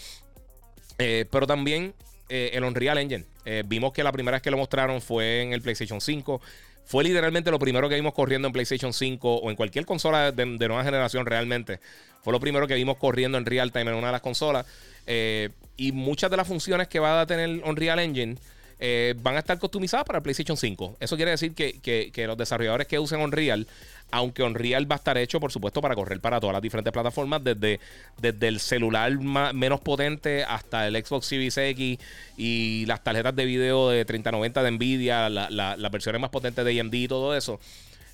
pero también el Unreal Engine. vimos que la primera vez que lo mostraron fue en el PlayStation 5. Fue literalmente lo primero que vimos corriendo en PlayStation 5 o en cualquier consola de, nueva generación realmente. Fue lo primero que vimos corriendo en real time en una de las consolas. Eh, y muchas de las funciones que va a tener Unreal Engine eh, van a estar customizadas para el PlayStation 5. Eso quiere decir que, que los desarrolladores que usen Unreal aunque Unreal va a estar hecho, por supuesto, para correr para todas las diferentes plataformas, desde, desde el celular menos potente hasta el Xbox Series X y las tarjetas de video de 3090 de Nvidia, las versiones más potentes de AMD y todo eso.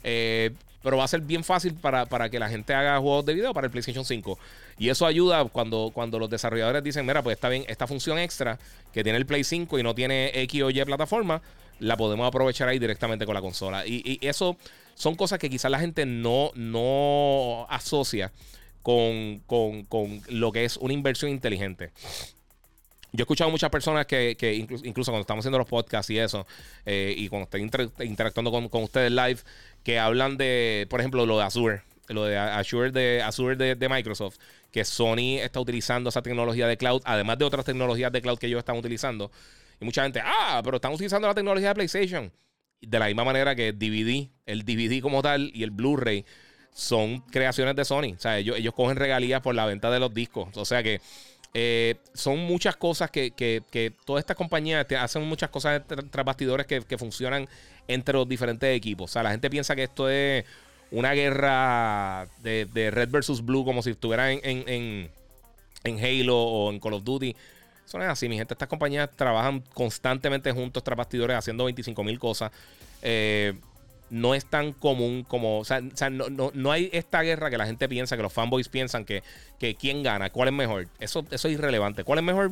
Eh, pero va a ser bien fácil para, que la gente haga juegos de video para el PlayStation 5. Y eso ayuda cuando, cuando los desarrolladores dicen, mira, pues está bien, esta función extra que tiene el Play 5 y no tiene X o Y plataforma, la podemos aprovechar ahí directamente con la consola. y eso son cosas que quizás la gente no, no asocia con, lo que es una inversión inteligente. Yo he escuchado muchas personas que, incluso, cuando estamos haciendo los podcasts y eso, eh, y cuando estoy interactuando con, ustedes live, que hablan de, por ejemplo, lo de Azure, lo de Azure de, Azure de, Microsoft, que Sony está utilizando esa tecnología de cloud, además de otras tecnologías de cloud que ellos están utilizando. Y mucha gente, ah, pero están utilizando la tecnología de PlayStation de la misma manera que DVD, el DVD como tal y el Blu-ray son creaciones de Sony. O sea, ellos, ellos cogen regalías por la venta de los discos. O sea que eh, son muchas cosas que, que, todas estas compañías hacen muchas cosas tras bastidores que, funcionan entre los diferentes equipos. O sea, la gente piensa que esto es una guerra de, Red versus Blue, como si estuviera en, en, en Halo o en Call of Duty. Eso no es así, mi gente. Estas compañías trabajan constantemente juntos tras bastidores haciendo 25 mil cosas. Eh, no es tan común como. O sea, no, hay esta guerra que la gente piensa, que los fanboys piensan que, que quién gana, cuál es mejor. Eso, eso es irrelevante. ¿Cuál es mejor?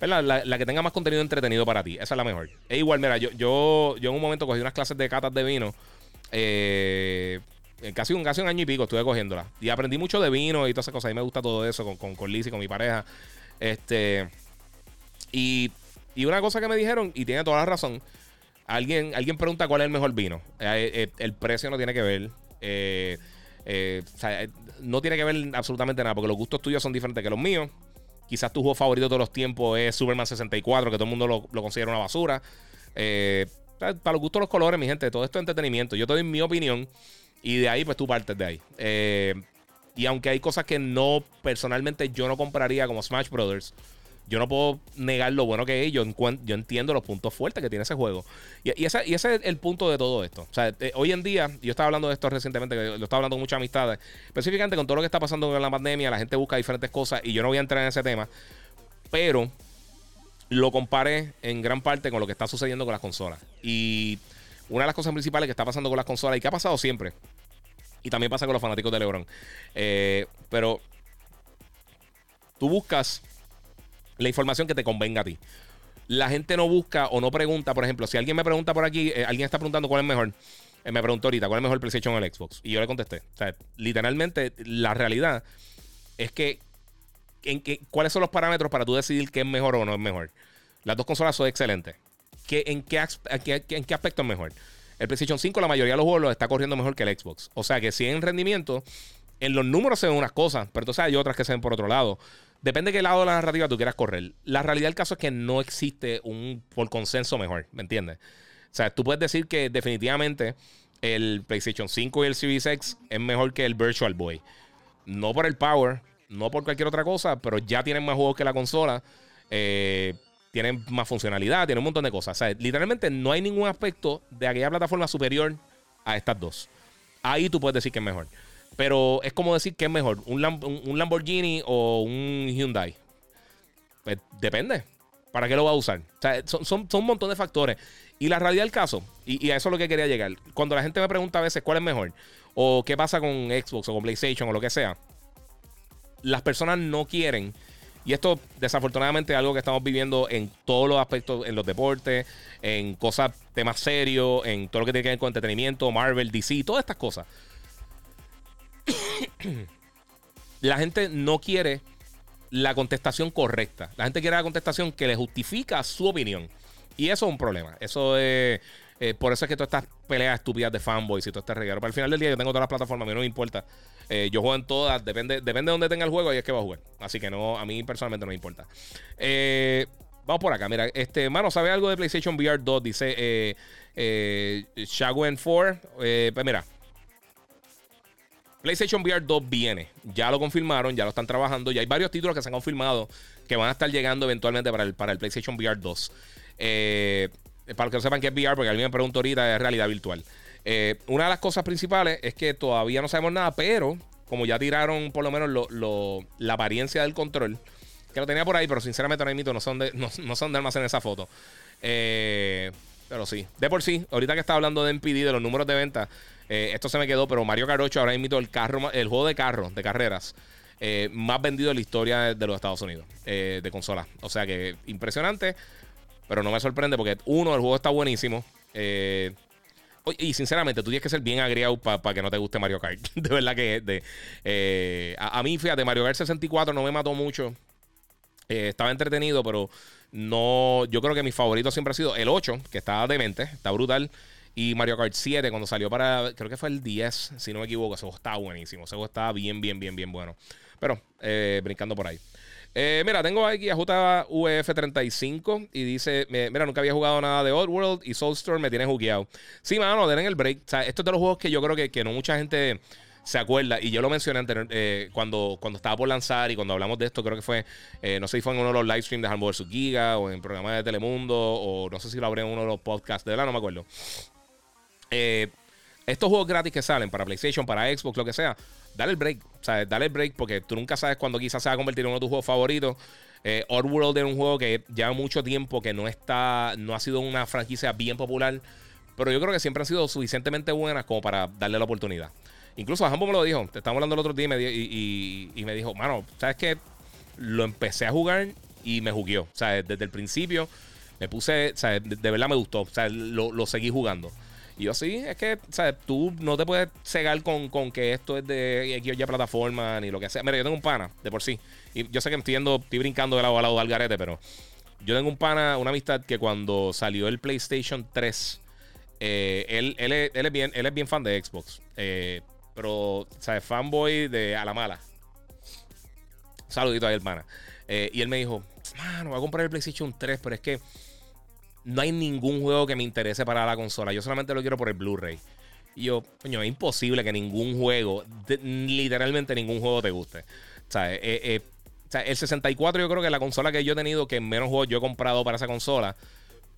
La, la, que tenga más contenido entretenido para ti. Esa es la mejor. Es igual, mira, yo, yo, yo en un momento cogí unas clases de catas de vino. Eh, casi, un, casi un año y pico estuve cogiéndola. Y aprendí mucho de vino y todas esas cosas. A mí me gusta todo eso con, con, con Liz y con mi pareja. Este. Y, una cosa que me dijeron, y tiene toda la razón, alguien, alguien pregunta cuál es el mejor vino. Eh, eh, el precio no tiene que ver. Eh, no tiene que ver absolutamente nada, porque los gustos tuyos son diferentes que los míos. Quizás tu juego favorito de todos los tiempos es Superman 64, que todo el mundo lo, considera una basura. para los gustos los colores, mi gente, todo esto es entretenimiento. Yo te doy mi opinión y de ahí, pues tú partes de ahí. y aunque hay cosas que no, personalmente, yo no compraría como Smash Brothers yo no puedo negar lo bueno que es. Yo, yo entiendo los puntos fuertes que tiene ese juego. Y, ese, es el punto de todo esto. O sea, eh, hoy en día, yo estaba hablando de esto recientemente, lo estaba hablando con muchas amistades. Específicamente con todo lo que está pasando con la pandemia, la gente busca diferentes cosas y yo no voy a entrar en ese tema. Pero lo comparé en gran parte con lo que está sucediendo con las consolas. Y una de las cosas principales que está pasando con las consolas y que ha pasado siempre. Y también pasa con los fanáticos de LeBron. Eh, pero tú buscas la información que te convenga a ti. La gente no busca o no pregunta, por ejemplo, si alguien me pregunta por aquí, eh, alguien está preguntando cuál es mejor. eh, me preguntó ahorita, ¿cuál es mejor PlayStation o el Xbox? Y yo le contesté. O sea, literalmente, la realidad es que, en ¿cuáles son los parámetros para tú decidir qué es mejor o no es mejor? Las dos consolas son excelentes. ¿Qué, en, qué, en, qué, aspecto es mejor? El PlayStation 5, la mayoría de los juegos los está corriendo mejor que el Xbox. O sea que si en rendimiento, en los números se ven unas cosas, pero entonces hay otras que se ven por otro lado. Depende de qué lado de la narrativa tú quieras correr. La realidad del caso es que no existe un por consenso mejor, ¿me entiendes? O sea, tú puedes decir que definitivamente el PlayStation 5 y el Series X es mejor que el Virtual Boy. No por el power, no por cualquier otra cosa, pero ya tienen más juegos que la consola. Eh, tienen más funcionalidad, tienen un montón de cosas. O sea, literalmente no hay ningún aspecto de aquella plataforma superior a estas dos. Ahí tú puedes decir que es mejor. Pero es como decir que es mejor, un, Lamborghini o un Hyundai. Pues depende. ¿Para qué lo va a usar? O sea, son, son un montón de factores. Y la realidad del caso, y, a eso es lo que quería llegar, cuando la gente me pregunta a veces cuál es mejor, o qué pasa con Xbox o con PlayStation o lo que sea, las personas no quieren, y esto desafortunadamente es algo que estamos viviendo en todos los aspectos, en los deportes, en cosas, temas serios, en todo lo que tiene que ver con entretenimiento, Marvel, DC, todas estas cosas. la gente no quiere la contestación correcta. La gente quiere la contestación que le justifica su opinión. Y eso es un problema. Eso es. Eh, por eso es que todas estas peleas estúpidas de fanboys y todo este reguero. Pero al final del día, yo tengo todas las plataformas, a mí no me importa. Eh, yo juego en todas, depende, depende de dónde tenga el juego y es que va a jugar. Así que no, a mí personalmente no me importa. Eh, vamos por acá, mira, este, mano, ¿sabe algo de PlayStation VR 2? Dice eh, eh, 4. pues mira, PlayStation VR 2 viene. Ya lo confirmaron, ya lo están trabajando. Ya hay varios títulos que se han confirmado que van a estar llegando eventualmente para el, para el PlayStation VR 2. Eh, para que no sepan qué es VR, porque alguien me preguntó ahorita, es realidad virtual. Eh, una de las cosas principales es que todavía no sabemos nada, pero como ya tiraron por lo menos la apariencia del control, que lo tenía por ahí, pero sinceramente no, no son de, no, son de almacenar esa foto. Eh, pero sí, de por sí, ahorita que estaba hablando de NPD, de los números de venta, esto se me quedó, pero Mario 8 ahora invito el carro, el juego de carro, de carreras, más vendido de la historia de los Estados Unidos, de consola. O sea que impresionante. Pero no me sorprende porque, uno, el juego está buenísimo. Eh, y sinceramente, tú tienes que ser bien agriado para que no te guste Mario Kart. de verdad que de, eh, a, mí, fíjate, Mario Kart 64 no me mató mucho. Eh, estaba entretenido, pero no. Yo creo que mi favorito siempre ha sido el 8, que está demente, está brutal. Y Mario Kart 7, cuando salió para. Creo que fue el 10, si no me equivoco. Ese juego está buenísimo. Ese juego está bien, bien, bien, bien bueno. Pero, brincando por ahí. Eh, mira, tengo aquí a JVF35 y dice: Mira, nunca había jugado nada de Oddworld y Soulstorm me tiene jugueado. Sí, mano, den el break. O sea, esto es de los juegos que yo creo que, que no mucha gente se acuerda. Y yo lo mencioné eh, cuando, cuando estaba por lanzar y cuando hablamos de esto, creo que fue, eh, no sé si fue en uno de los live streams de vs. Giga o en el programa de Telemundo o no sé si lo hablé en uno de los podcasts de verdad, no me acuerdo. Estos juegos gratis que salen para PlayStation, para Xbox, lo que sea, dale el break. O sea, dale el break porque tú nunca sabes cuándo quizás se va a convertir en uno de tus juegos favoritos. Eh, es un juego que lleva mucho tiempo, que no está, no ha sido una franquicia bien popular, pero yo creo que siempre han sido suficientemente buenas como para darle la oportunidad. Incluso Jambo me lo dijo, te estábamos hablando el otro día y me, dijo, mano, ¿sabes qué? Lo empecé a jugar y me jugueó. O sea, desde el principio me puse, o sea, de, verdad me gustó. O sea, lo seguí jugando. Y yo sí, es que, ¿sabes? Tú no te puedes cegar con, que esto es de X ya plataforma ni lo que sea. Mira, yo tengo un pana, de por sí. Y yo sé que estoy, estoy brincando de lado a lado de Algarete, pero yo tengo un pana, una amistad que cuando salió el PlayStation 3, eh, él, él, es, bien, él es bien fan de Xbox. Eh, pero, ¿sabes? Fanboy de a la mala. Saludito a él, pana. Y él me dijo, mano, voy a comprar el PlayStation 3, pero es que no hay ningún juego que me interese para la consola. Yo solamente lo quiero por el Blu-ray. Y yo, coño, es imposible que ningún juego, literalmente ningún juego te guste. O sea, eh, eh, o sea, el 64 yo creo que es la consola que yo he tenido que menos juegos yo he comprado para esa consola.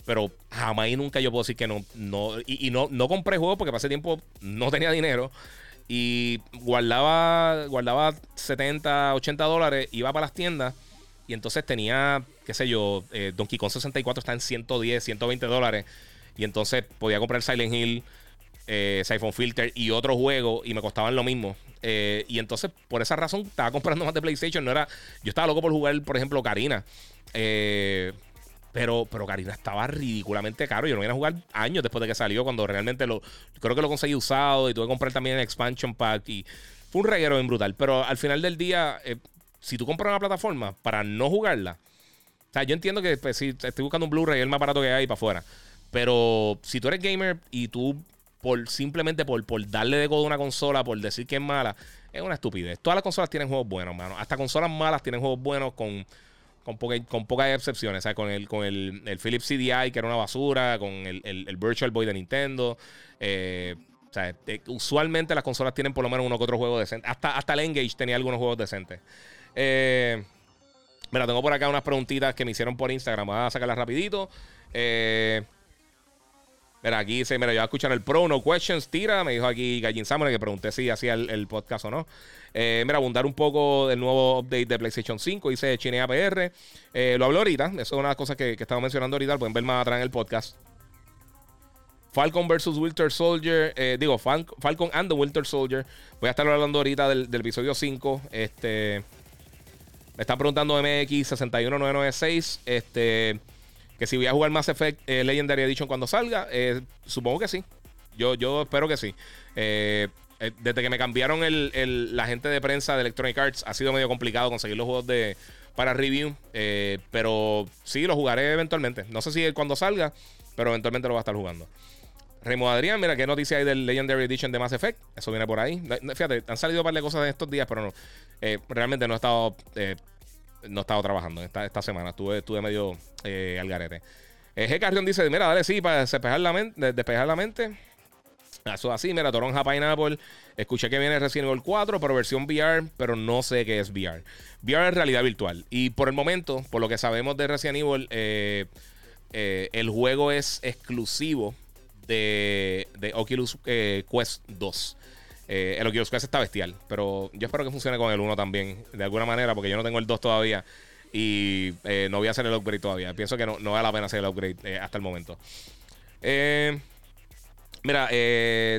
Pero jamás y nunca yo puedo decir que no. no y, no, no compré juegos porque pasé tiempo no tenía dinero. Y guardaba, guardaba 70, 80 dólares, iba para las tiendas y entonces tenía, qué sé yo, eh, Donkey Kong 64 está en 110, 120 dólares. Y entonces podía comprar Silent Hill, eh, Siphon Filter y otro juego y me costaban lo mismo. Eh, y entonces, por esa razón, estaba comprando más de PlayStation. No era, yo estaba loco por jugar, por ejemplo, Karina. pero Pero, pero Karina estaba ridículamente caro. Yo no vine a jugar años después de que salió, cuando realmente lo creo que lo conseguí usado y tuve que comprar también el expansion pack y fue un reguero bien brutal. Pero al final del día, eh, si tú compras una plataforma para no jugarla, o sea, yo entiendo que pues, si estoy buscando un Blu-ray, es el más barato que hay para afuera. Pero si tú eres gamer y tú por simplemente por, por darle de codo a una consola, por decir que es mala, es una estupidez. Todas las consolas tienen juegos buenos, mano. Hasta consolas malas tienen juegos buenos con con, con pocas excepciones. Sea, con el, con el, el, Philips CDI, que era una basura, con el, el, Virtual Boy de Nintendo. Eh, sea, usualmente las consolas tienen por lo menos uno que otro juego decente. Hasta, hasta el Engage tenía algunos juegos decentes. Eh, mira, tengo por acá unas preguntitas que me hicieron por Instagram. Voy a sacarlas rapidito. Eh, Mira, aquí dice, mira, yo voy a escuchar el Pro, no questions, tira. Me dijo aquí Gallin Samuel que pregunté si hacía el, podcast o no. Eh, mira, abundar un poco del nuevo update de PlayStation 5, dice Chinea PR. Eh, lo hablo ahorita, eso es una de las cosas que, que estaba mencionando ahorita, pueden ver más atrás en el podcast. Falcon versus Winter Soldier, digo, Falcon and the Winter Soldier. Voy a estar hablando ahorita del, del episodio 5. Este, me está preguntando MX61996. Este. Que si voy a jugar Mass Effect eh, Legendary Edition cuando salga, eh, supongo que sí. Yo, yo espero que sí. Eh, desde que me cambiaron el, la gente de prensa de Electronic Arts, ha sido medio complicado conseguir los juegos de, para review. pero sí, lo jugaré eventualmente. No sé si cuando salga, pero eventualmente lo va a estar jugando. Remo Adrián, mira qué noticia hay del Legendary Edition de Mass Effect. Eso viene por ahí. Fíjate, han salido un par de cosas en estos días, pero no. realmente no he estado no he estado trabajando esta, esta semana. Estuve, estuve medio eh, al garete. Eh, G. Carrión dice: Mira, dale, sí, para despejar la, mente, despejar la mente. Eso así, mira, Toronja Pineapple. Escuché que viene Resident Evil 4, pero versión VR, pero no sé qué es VR. VR es realidad virtual. Y por el momento, por lo que sabemos de Resident Evil, eh, eh, el juego es exclusivo de, de Oculus Quest 2. Eh, el Oculus Quest está bestial, pero yo espero que funcione con el 1 también, de alguna manera, porque yo no tengo el 2 todavía y eh, no voy a hacer el upgrade todavía. Pienso que no, no vale la pena hacer el upgrade eh, hasta el momento. mira,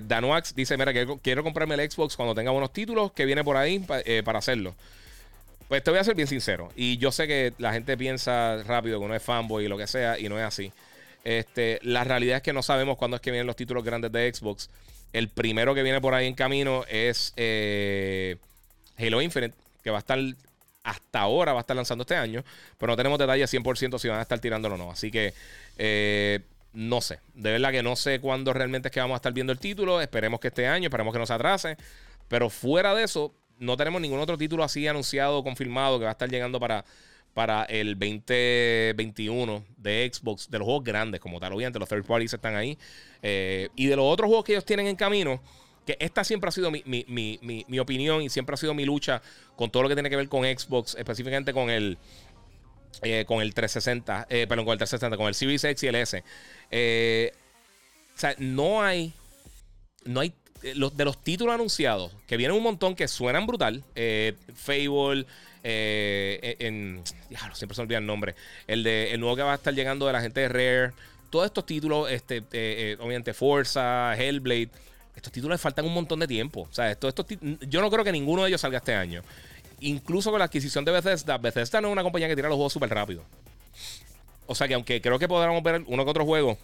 Danuax dice: Mira, quiero, quiero, comprarme el Xbox cuando tenga buenos títulos que viene por ahí para hacerlo. Pues te voy a ser bien sincero. Y yo sé que la gente piensa rápido que uno es fanboy y lo que sea, y no es así. Este, la realidad es que no sabemos cuándo es que vienen los títulos grandes de Xbox. El primero que viene por ahí en camino es eh, Halo Infinite, que va a estar hasta ahora, va a estar lanzando este año, pero no tenemos detalles 100% si van a estar tirándolo o no. Así que eh, no sé, de verdad que no sé cuándo realmente es que vamos a estar viendo el título. Esperemos que este año, esperemos que no se atrase. Pero fuera de eso, no tenemos ningún otro título así anunciado, confirmado, que va a estar llegando para para el 2021 de Xbox, de los juegos grandes como tal. Obviamente los third parties están ahí. Eh, y de los otros juegos que ellos tienen en camino, que esta siempre ha sido mi, opinión y siempre ha sido mi lucha con todo lo que tiene que ver con Xbox, específicamente con el, eh, con el 360, eh, perdón, con el 360, con el Series X y el S. o sea, no hay, no hay los, de los títulos anunciados, que vienen un montón que suenan brutal. Fable, eh, en. Ya, siempre se olvida el nombre. El, de, el nuevo que va a estar llegando de la gente de Rare. Todos estos títulos, este, eh, eh, obviamente Forza, Hellblade. Estos títulos les faltan un montón de tiempo. O sea, estos, yo no creo que ninguno de ellos salga este año. Incluso con la adquisición de Bethesda, Bethesda no es una compañía que tira los juegos súper rápido. O sea que aunque creo que podamos ver uno que otro juego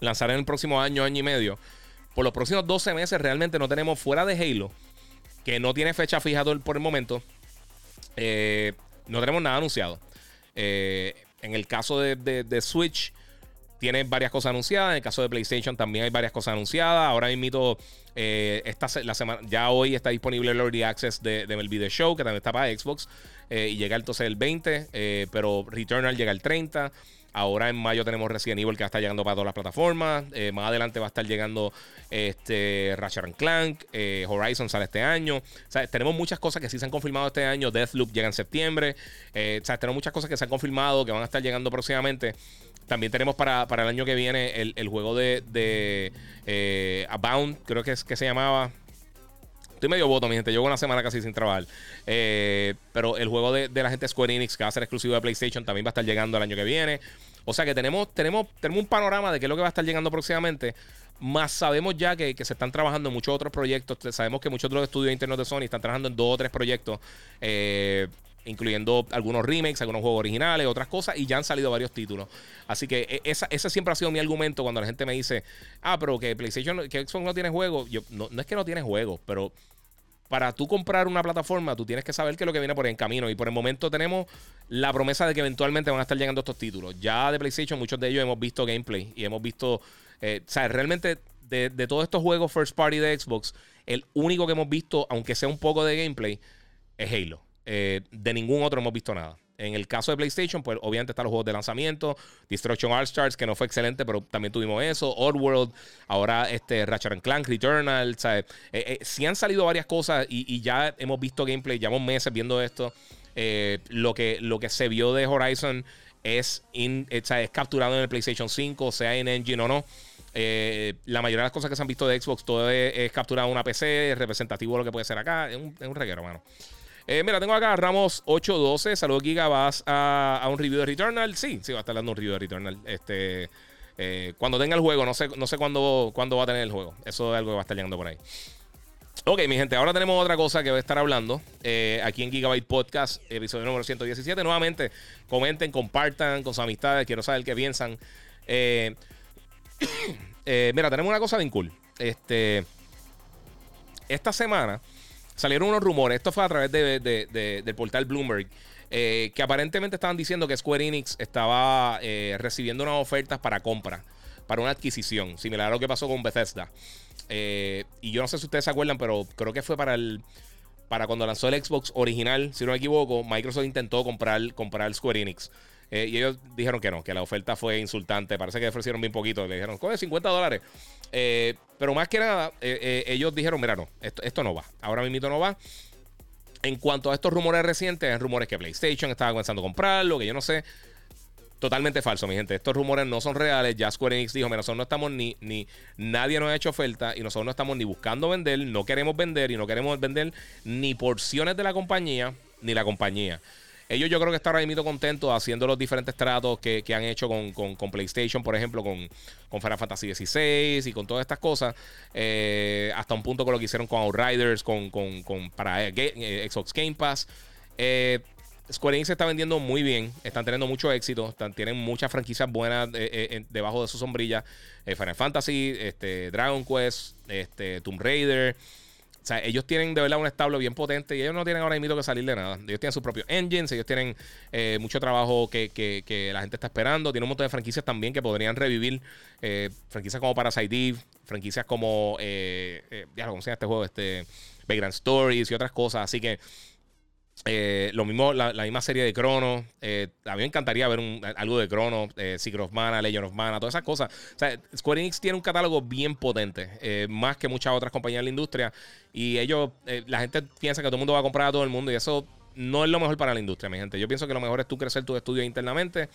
lanzar en el próximo año, año y medio, por los próximos 12 meses realmente no tenemos fuera de Halo, que no tiene fecha fija por el momento, eh, no tenemos nada anunciado. Eh, en el caso de, Switch, tiene varias cosas anunciadas. En el caso de PlayStation también hay varias cosas anunciadas. Ahora mismo, eh, esta, la semana, ya hoy está disponible el Early Access de, de Show, que también está para Xbox. Y llega entonces el 20, pero Returnal llega el 30. Ahora en mayo tenemos Resident Evil que va a estar llegando para todas las plataformas. Eh, más adelante va a estar llegando este Ratchet Clank. Eh, Horizon sale este año. Tenemos muchas cosas que sí se han confirmado este año. Deathloop llega en septiembre. Eh, o sea, tenemos muchas cosas que se han confirmado que van a estar llegando próximamente. También tenemos para, el año que viene el, juego de, de Abound, creo que es que se llamaba. Estoy medio voto, mi gente. Llevo una semana casi sin trabajar. Eh, pero el juego de, la gente Square Enix, que va a ser exclusivo de PlayStation, también va a estar llegando el año que viene. O sea que tenemos, tenemos, tenemos un panorama de qué es lo que va a estar llegando próximamente. Más sabemos ya que, se están trabajando en muchos otros proyectos. Sabemos que muchos otros estudios internos de Sony están trabajando en dos o tres proyectos. Eh, incluyendo algunos remakes, algunos juegos originales, otras cosas, y ya han salido varios títulos. Así que e, esa, ese siempre ha sido mi argumento cuando la gente me dice, ah, pero que PlayStation, que Xbox no tiene juegos. Yo, no, no es que no tiene juegos, pero para tú comprar una plataforma, tú tienes que saber qué es lo que viene por en camino. Y por el momento tenemos la promesa de que eventualmente van a estar llegando estos títulos. Ya de PlayStation, muchos de ellos hemos visto gameplay y hemos visto. Eh, o sea, realmente de, todos estos juegos first party de Xbox, el único que hemos visto, aunque sea un poco de gameplay, es Halo. Eh, de ningún otro hemos visto nada. En el caso de PlayStation, pues obviamente están los juegos de lanzamiento, Destruction All Stars, que no fue excelente, pero también tuvimos eso, World, ahora este Ratchet Clank, Returnal, ¿sabes? Eh, eh, sí han salido varias cosas y, ya hemos visto gameplay, llevamos meses viendo esto. Eh, lo, que, lo que se vio de Horizon es, es capturado en el PlayStation 5, sea en Engine o no. la mayoría de las cosas que se han visto de Xbox, todo es, capturado en una PC, es representativo de lo que puede ser acá. Es un, es un reguero, mano. Eh, mira, tengo acá Ramos 812. Saludos, Giga. ¿Vas a, un review de Returnal? Sí, sí, va a estar dando un review de Returnal. Este, eh, cuando tenga el juego, no sé, no sé cuándo, cuándo va a tener el juego. Eso es algo que va a estar llegando por ahí. Ok, mi gente, ahora tenemos otra cosa que voy a estar hablando eh, aquí en Gigabyte Podcast, episodio número 117. Nuevamente, comenten, compartan con sus amistades. Quiero saber qué piensan. mira, tenemos una cosa bien cool. Este, esta semana salieron unos rumores, esto fue a través del portal Bloomberg, eh, que aparentemente estaban diciendo que Square Enix estaba eh, recibiendo unas ofertas para compra, para una adquisición, similar a lo que pasó con Bethesda. Eh, y yo no sé si ustedes se acuerdan, pero creo que fue para el para cuando lanzó el Xbox original, si no me equivoco, Microsoft intentó comprar, comprar Square Enix. Y ellos dijeron que no, que la oferta fue insultante. Parece que ofrecieron bien poquito. Le dijeron, coge 50 dólares. Eh, pero más que nada, eh, eh, ellos dijeron, mira, no, esto, esto no va. Ahora mismo no va. En cuanto a estos rumores recientes, hay rumores que PlayStation estaba comenzando a comprarlo, que yo no sé. Totalmente falso, mi gente. Estos rumores no son reales. Ya Square Enix dijo, mira, nosotros no estamos ni, ni, nadie nos ha hecho oferta y nosotros no estamos ni buscando vender, no queremos vender y no queremos vender ni porciones de la compañía, ni la compañía. Ellos yo creo que están ahora mismo contentos haciendo los diferentes tratos que, han hecho con, PlayStation, por ejemplo, con, con Final Fantasy XVI y con todas estas cosas. Eh, hasta un punto con lo que hicieron con Outriders, con, con, para eh, eh, Xbox Game Pass. Square Enix se está vendiendo muy bien, están teniendo mucho éxito, tienen muchas franquicias buenas debajo de su sombrilla. Final Fantasy, este, Dragon Quest, este, Tomb Raider. Sea, ellos tienen de verdad un establo bien potente y ellos no tienen ahora mismo que salir de nada. Ellos tienen sus propios engines, ellos tienen eh, mucho trabajo que, la gente está esperando. Tienen un montón de franquicias también que podrían revivir. Eh, franquicias como Parasite franquicias como. Eh, ¿cómo se llama este juego? Este. Vagrant Stories y otras cosas. Así que eh, lo mismo, la, misma serie de Chrono. Eh, a mí me encantaría ver algo de Chrono, eh, Secret of Mana, Legend of Mana, todas esas cosas. Square Enix tiene un catálogo bien potente, eh, más que muchas otras compañías de la industria. Y ellos, la gente piensa que todo el mundo va a comprar a todo el mundo y eso no es lo mejor para la industria, mi gente. Yo pienso que lo mejor es tú crecer tu estudio internamente,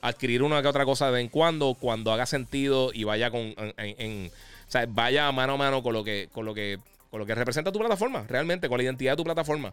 adquirir una que otra cosa de vez en cuando, cuando haga sentido y vaya con, en, o sea, vaya mano a mano con lo que, con lo que con lo que representa tu plataforma, realmente, con la identidad de tu plataforma.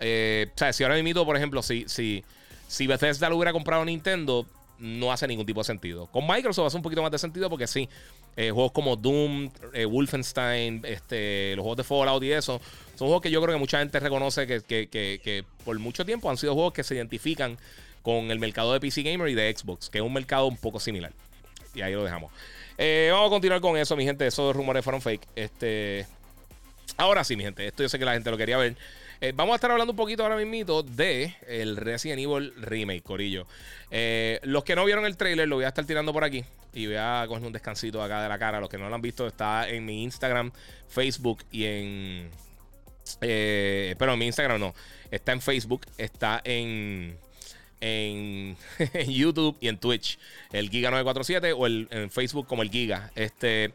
Eh, o sea, si ahora mismo, por ejemplo, si, si, si Bethesda lo hubiera comprado Nintendo, no hace ningún tipo de sentido. Con Microsoft hace un poquito más de sentido porque sí, eh, juegos como Doom, eh, Wolfenstein, este, los juegos de Fallout y eso, son juegos que yo creo que mucha gente reconoce que, que, que, que, por mucho tiempo han sido juegos que se identifican con el mercado de PC Gamer y de Xbox, que es un mercado un poco similar. Y ahí lo dejamos. vamos a continuar con eso, mi gente. Esos rumores fueron fake. Este, Ahora sí, mi gente, esto yo sé que la gente lo quería ver. Eh, vamos a estar hablando un poquito ahora mismo de el Resident Evil Remake, Corillo. Eh, los que no vieron el trailer, lo voy a estar tirando por aquí. Y voy a coger un descansito acá de la cara. Los que no lo han visto, está en mi Instagram, Facebook y en. Eh, pero en mi Instagram no. Está en Facebook, está en. En, YouTube y en Twitch. El Giga947 o el, en Facebook como el Giga. Este.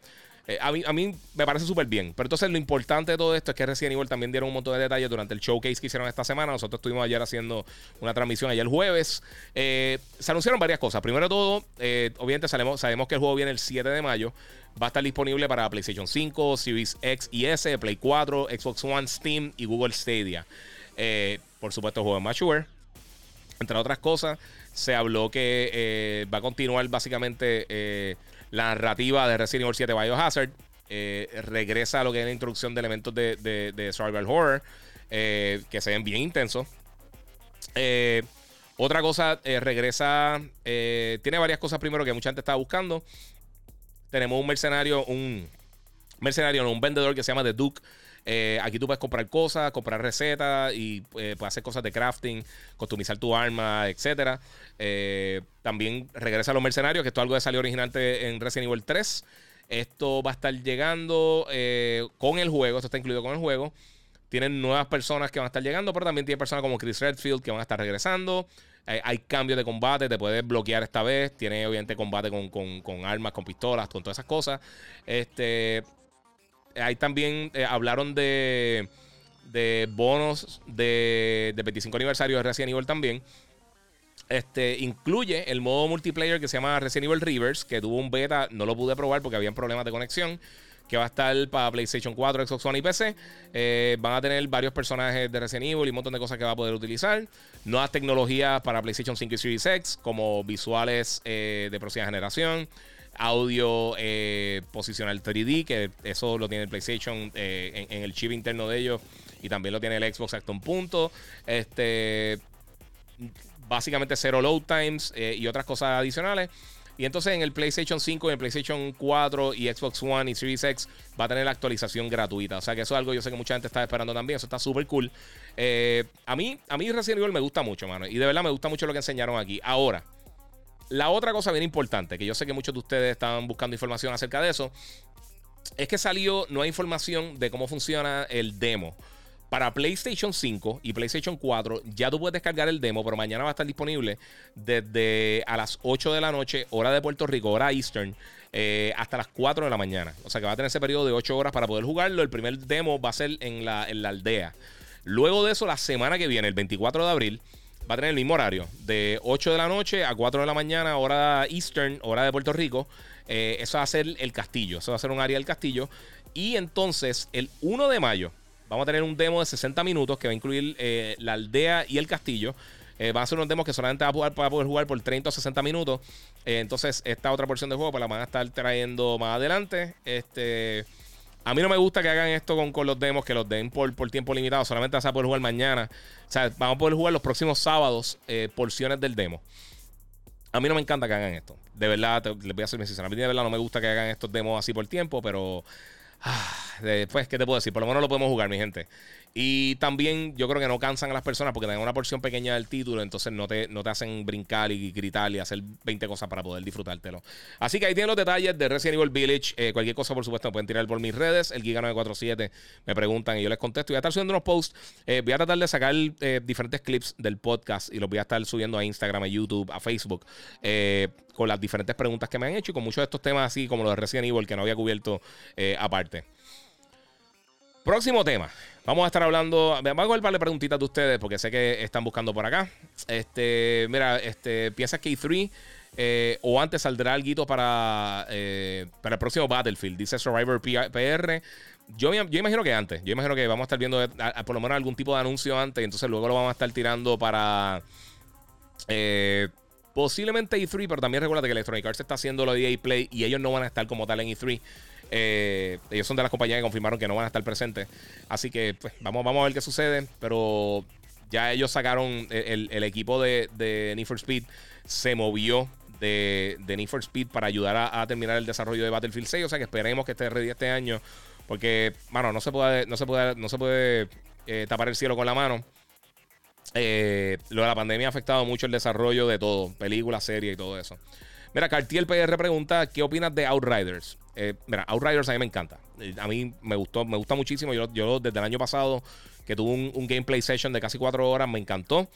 Eh, a, mí, a mí me parece súper bien. Pero entonces lo importante de todo esto es que Resident Evil también dieron un montón de detalles durante el showcase que hicieron esta semana. Nosotros estuvimos ayer haciendo una transmisión ayer el jueves. Eh, se anunciaron varias cosas. Primero de todo, eh, obviamente sabemos, sabemos que el juego viene el 7 de mayo. Va a estar disponible para PlayStation 5, Series X y S, Play 4, Xbox One, Steam y Google Stadia. por supuesto, el juego es Mature. Entre otras cosas, se habló que va a continuar básicamente la narrativa de Resident Evil 7 Biohazard. Eh, regresa a lo que es la introducción de elementos de, de, survival horror eh, que se ven bien intensos. otra cosa, regresa. tiene varias cosas primero que mucha gente estaba buscando. Tenemos un mercenario, un mercenario, un vendedor que se llama The Duke. Eh, aquí tú puedes comprar cosas, comprar recetas y eh, puedes hacer cosas de crafting, customizar tu arma, etc. Eh, también regresa a los mercenarios, que esto es algo que salió originalmente en Resident Evil 3. Esto va a estar llegando con el juego, esto está incluido con el juego. Tienen nuevas personas que van a estar llegando, pero también tiene personas como Chris Redfield que van a estar regresando. hay cambios de combate, te puedes bloquear esta vez. Tiene obviamente combate con, con armas, con pistolas, con todas esas cosas. Este, Ahí también eh, hablaron de, de bonos de, de 25 aniversario de Resident Evil también. Este, incluye el modo multiplayer que se llama Resident Evil Rivers, que tuvo un beta, no lo pude probar porque habían problemas de conexión, que va a estar para PlayStation 4, Xbox One y PC. Eh, van a tener varios personajes de Resident Evil y un montón de cosas que va a poder utilizar. Nuevas tecnologías para PlayStation 5 y Series X, como visuales eh, de próxima generación audio eh, posicional 3D, que eso lo tiene el PlayStation eh, en, el chip interno de ellos y también lo tiene el Xbox hasta un punto. Este, básicamente cero load times eh, y otras cosas adicionales. Y entonces en el PlayStation 5, en el PlayStation 4 y Xbox One y Series X va a tener la actualización gratuita. O sea que eso es algo yo sé que mucha gente está esperando también. Eso está súper cool. a, mí, a mí Resident Evil me gusta mucho, mano. Y de verdad me gusta mucho lo que enseñaron aquí. Ahora, la otra cosa bien importante, que yo sé que muchos de ustedes estaban buscando información acerca de eso, es que salió nueva información de cómo funciona el demo. Para PlayStation 5 y PlayStation 4 ya tú puedes descargar el demo, pero mañana va a estar disponible desde a las 8 de la noche, hora de Puerto Rico, hora Eastern, eh, hasta las 4 de la mañana. O sea que va a tener ese periodo de 8 horas para poder jugarlo. El primer demo va a ser en la, en la aldea. Luego de eso, la semana que viene, el 24 de abril, va a tener el mismo horario, de 8 de la noche a 4 de la mañana, hora Eastern, hora de Puerto Rico. Eh, eso va a ser el castillo, eso va a ser un área del castillo. Y entonces, el 1 de mayo, vamos a tener un demo de 60 minutos que va a incluir eh, la aldea y el castillo. Eh, van a ser unos demos que solamente va a poder, jugar por 30 o 60 minutos. entonces, esta otra porción de juego pues la van a estar trayendo más adelante. Este. A mí no me gusta que hagan esto con, los demos, que los den por, tiempo limitado. Solamente vas a poder jugar mañana. O sea, vamos a poder jugar los próximos sábados eh, porciones del demo. A mí no me encanta que hagan esto. De verdad, les voy a ser sincero. A mí de verdad no me gusta que hagan estos demos así por tiempo, pero... Ah, después, ¿qué te puedo decir? Por lo menos lo podemos jugar, mi gente. Y también yo creo que no cansan a las personas porque tienen una porción pequeña del título, entonces no te, no te hacen brincar y gritar y hacer 20 cosas para poder disfrutártelo. Así que ahí tienen los detalles de Resident Evil Village. Eh, cualquier cosa, por supuesto, me pueden tirar por mis redes. El Giga947 me preguntan y yo les contesto. Voy a estar subiendo unos posts. Eh, voy a tratar de sacar eh, diferentes clips del podcast y los voy a estar subiendo a Instagram, a YouTube, a Facebook, con las diferentes preguntas que me han hecho y con muchos de estos temas así como los de Resident Evil que no había cubierto aparte. Próximo tema. Vamos a estar hablando. Vamos a ver par de preguntitas de ustedes porque sé que están buscando por acá. Este, mira, este, ¿piensas que E3 eh, o antes saldrá algo para, eh, para el próximo Battlefield? Dice Survivor PR. Yo, yo imagino que antes. Yo imagino que vamos a estar viendo por lo menos algún tipo de anuncio antes. Entonces luego lo vamos a estar tirando para. Eh, posiblemente E3, pero también recuerda que Electronic Arts está haciendo lo de EA Play y ellos no van a estar como tal en E3. Eh, ellos son de las compañías que confirmaron que no van a estar presentes. Así que pues, vamos, vamos a ver qué sucede. Pero ya ellos sacaron el, equipo de, de Need for Speed. Se movió de, de Need for Speed para ayudar a, terminar el desarrollo de Battlefield 6. O sea que esperemos que esté ready este año. Porque, mano, no se puede, no se puede, no se puede eh, tapar el cielo con la mano. Eh, lo de la pandemia ha afectado mucho el desarrollo de todo, películas, series y todo eso. Mira, Cartier PR pregunta: ¿Qué opinas de Outriders? Eh, mira, Outriders a mí me encanta. Eh, a mí me gustó, me gusta muchísimo. Yo, desde el año pasado, que tuve un, gameplay session de casi cuatro horas, me encantó.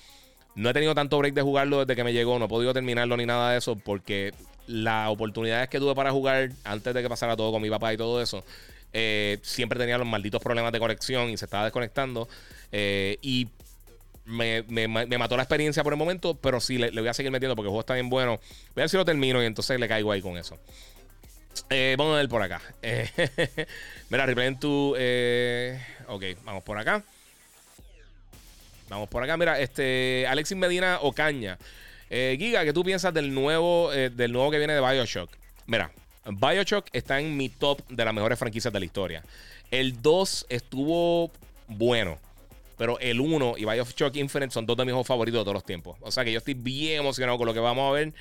No he tenido tanto break de jugarlo desde que me llegó, no he podido terminarlo ni nada de eso, porque las oportunidades que tuve para jugar antes de que pasara todo con mi papá y todo eso, eh, siempre tenía los malditos problemas de conexión y se estaba desconectando. y me, mató la experiencia por el momento, pero sí le, voy a seguir metiendo porque el juego está bien bueno. Voy a ver si lo termino y entonces le caigo ahí con eso. Eh, vamos a ver por acá. Eh, mira, replay tu. Eh, ok, vamos por acá. Vamos por acá. Mira, este. Alexis Medina Ocaña. Giga, ¿qué tú piensas del nuevo, del nuevo que viene de Bioshock? Mira, Bioshock está en mi top de las mejores franquicias de la historia. El 2 estuvo bueno. Pero el 1 y Bioshock Infinite son dos de mis juegos favoritos de todos los tiempos. O sea que yo estoy bien emocionado con lo que vamos a ver.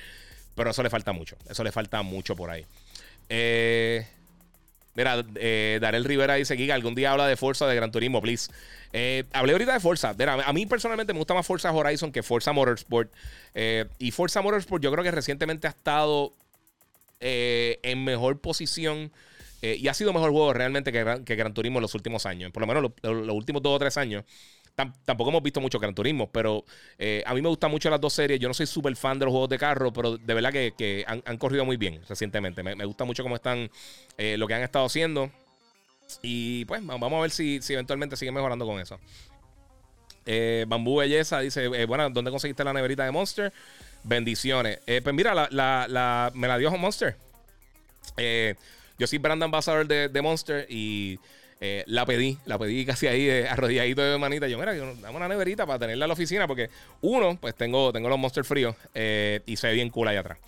Pero eso le falta mucho. Eso le falta mucho por ahí. Eh, mira, eh, Darel Rivera dice: Giga, algún día habla de Forza de Gran Turismo, please. Eh, hablé ahorita de Forza. a mí personalmente me gusta más Forza Horizon que Forza Motorsport. Eh, y Forza Motorsport, yo creo que recientemente ha estado en mejor posición. y ha sido mejor juego realmente que, que, Gran Turismo en los últimos años. Por lo menos los últimos dos o tres años tampoco hemos visto mucho Gran Turismo, pero eh, a mí me gustan mucho las dos series. Yo no soy súper fan de los juegos de carro, pero de verdad que, han, corrido muy bien recientemente. Me, gusta mucho cómo están, eh, lo que han estado haciendo. Y pues vamos a ver si, eventualmente siguen mejorando con eso. Eh, Bambú Belleza dice: Bueno, ¿dónde conseguiste la neverita de Monster? Bendiciones. pues mira, la, me la dio Monster. yo soy brand ambassador de, de Monster y eh, la pedí, la pedí casi ahí eh, arrodilladito de manita. Yo, mira, dame una neverita para tenerla en la oficina porque uno, pues tengo, tengo los monsters fríos eh, y se ve bien cool ahí atrás.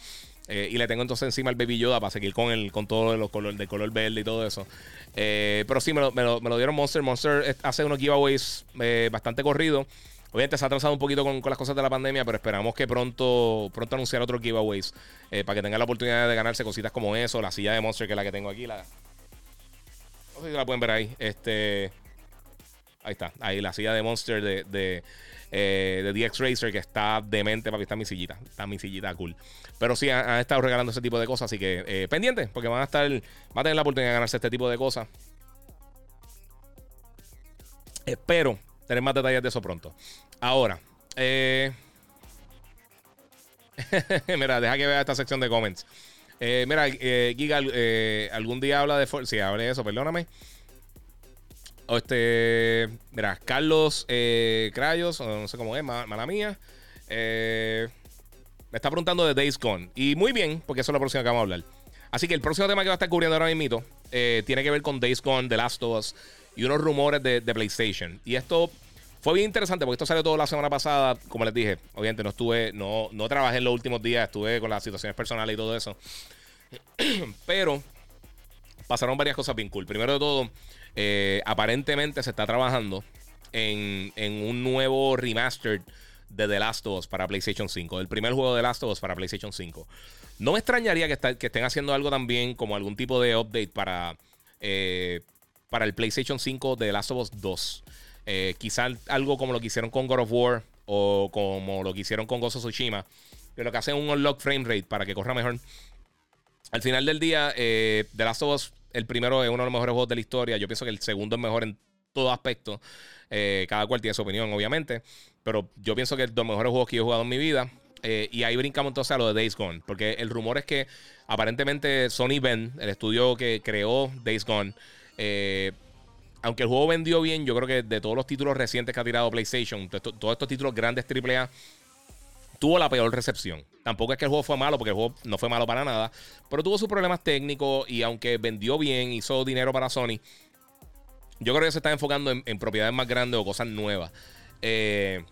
y le tengo entonces encima el Baby Yoda para seguir con el con todo los color, de color verde y todo eso. pero sí, me lo, me, lo, dieron Monster. Monster hace unos giveaways bastante corridos. Obviamente se ha atrasado un poquito con, con, las cosas de la pandemia, pero esperamos que pronto, pronto anunciar otros giveaways para que tengan la oportunidad de ganarse cositas como eso, la silla de Monster que es la que tengo aquí, la, no sé si la pueden ver ahí. Este. Ahí está. Ahí la silla de Monster de, de, eh, de DX Racer que está demente, papi. Está mi sillita. Está mi sillita cool. Pero sí, han, estado regalando ese tipo de cosas. Así que eh, pendiente, porque van a estar. Van a tener la oportunidad de ganarse este tipo de cosas. Espero tener más detalles de eso pronto. Ahora, eh, mira, deja que vea esta sección de comments. Eh, mira, eh, Giga, eh, algún día habla de Forza. Sí, hable de eso, perdóname. Este, mira, Carlos Crayos, no sé cómo es, mala mía. me está preguntando de Days Gone. Y muy bien, porque eso es lo próximo que vamos a hablar. Así que el próximo tema que va a estar cubriendo ahora mismo tiene que ver con Days Gone, The Last of Us y unos rumores de, PlayStation. Y esto fue bien interesante porque esto salió toda la semana pasada. Como les dije, obviamente no estuve, no, no trabajé en los últimos días, estuve con las situaciones personales y todo eso. Pero pasaron varias cosas bien cool. Primero de todo, eh, aparentemente se está trabajando en, un nuevo remastered de The Last of Us para PlayStation 5. El primer juego de The Last of Us para PlayStation 5. No me extrañaría que, que estén haciendo algo también como algún tipo de update para, eh, para el PlayStation 5 de The Last of Us 2. Eh, quizás algo como lo que hicieron con God of War o como lo que hicieron con of Tsushima. Que lo que hacen un unlock frame rate para que corra mejor. Al final del día, eh, The Last of Us, el primero es uno de los mejores juegos de la historia. Yo pienso que el segundo es mejor en todo aspecto. Eh, cada cual tiene su opinión, obviamente. Pero yo pienso que es de los mejores juegos que yo he jugado en mi vida. Eh, y ahí brincamos entonces a lo de Days Gone. Porque el rumor es que aparentemente Sony Ben, el estudio que creó Days Gone, aunque el juego vendió bien, yo creo que de todos los títulos recientes que ha tirado PlayStation, todos estos títulos grandes AAA, tuvo la peor recepción. Tampoco es que el juego fue malo, porque el juego no fue malo para nada, pero tuvo sus problemas técnicos y aunque vendió bien, hizo dinero para Sony, yo creo que se está enfocando en, propiedades más grandes o cosas nuevas. Eh,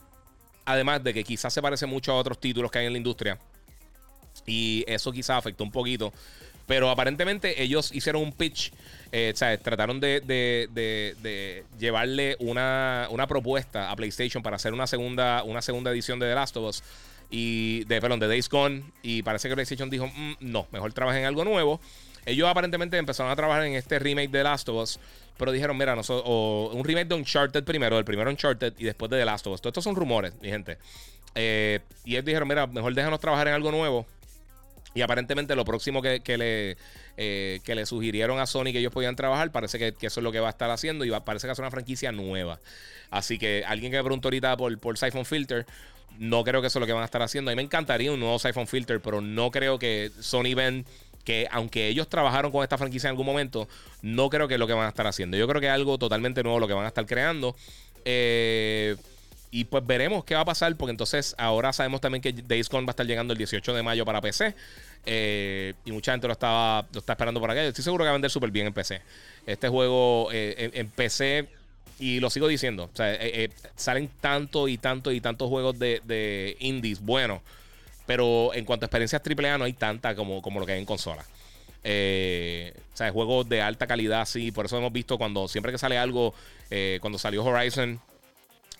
además de que quizás se parece mucho a otros títulos que hay en la industria. Y eso quizás afectó un poquito. Pero aparentemente ellos hicieron un pitch, eh, sea, trataron de, llevarle una, propuesta a PlayStation para hacer una segunda, una segunda edición de The Last of Us y de, perdón, de Days Gone. Y parece que PlayStation dijo, mm, no, mejor trabajen en algo nuevo. Ellos aparentemente empezaron a trabajar en este remake de The Last of Us. Pero dijeron, mira, nosotros, o un remake de Uncharted primero, el primero Uncharted y después de The Last of Us. Todos estos son rumores, mi gente. Eh, y ellos dijeron, mira, mejor déjanos trabajar en algo nuevo. Y aparentemente lo próximo que, le, eh, que le sugirieron a Sony que ellos podían trabajar, parece que, eso es lo que va a estar haciendo y parece que es una franquicia nueva. Así que alguien que me preguntó ahorita por, por Siphon Filter, no creo que eso es lo que van a estar haciendo. A mí me encantaría un nuevo Siphon Filter, pero no creo que Sony ven que aunque ellos trabajaron con esta franquicia en algún momento, no creo que es lo que van a estar haciendo. Yo creo que es algo totalmente nuevo lo que van a estar creando. Eh, y pues veremos qué va a pasar, porque entonces ahora sabemos también que Days Gone va a estar llegando el 18 de mayo para PC. Eh, y mucha gente lo, estaba, lo está esperando por acá. Estoy seguro que va a vender súper bien en PC. Este juego eh, en, PC, y lo sigo diciendo, eh, salen tanto y tanto y tantos juegos de, indies buenos. Pero en cuanto a experiencias AAA no hay tanta como, como lo que hay en consola. o sea, juegos de alta calidad, sí. Por eso hemos visto cuando siempre que sale algo, cuando salió Horizon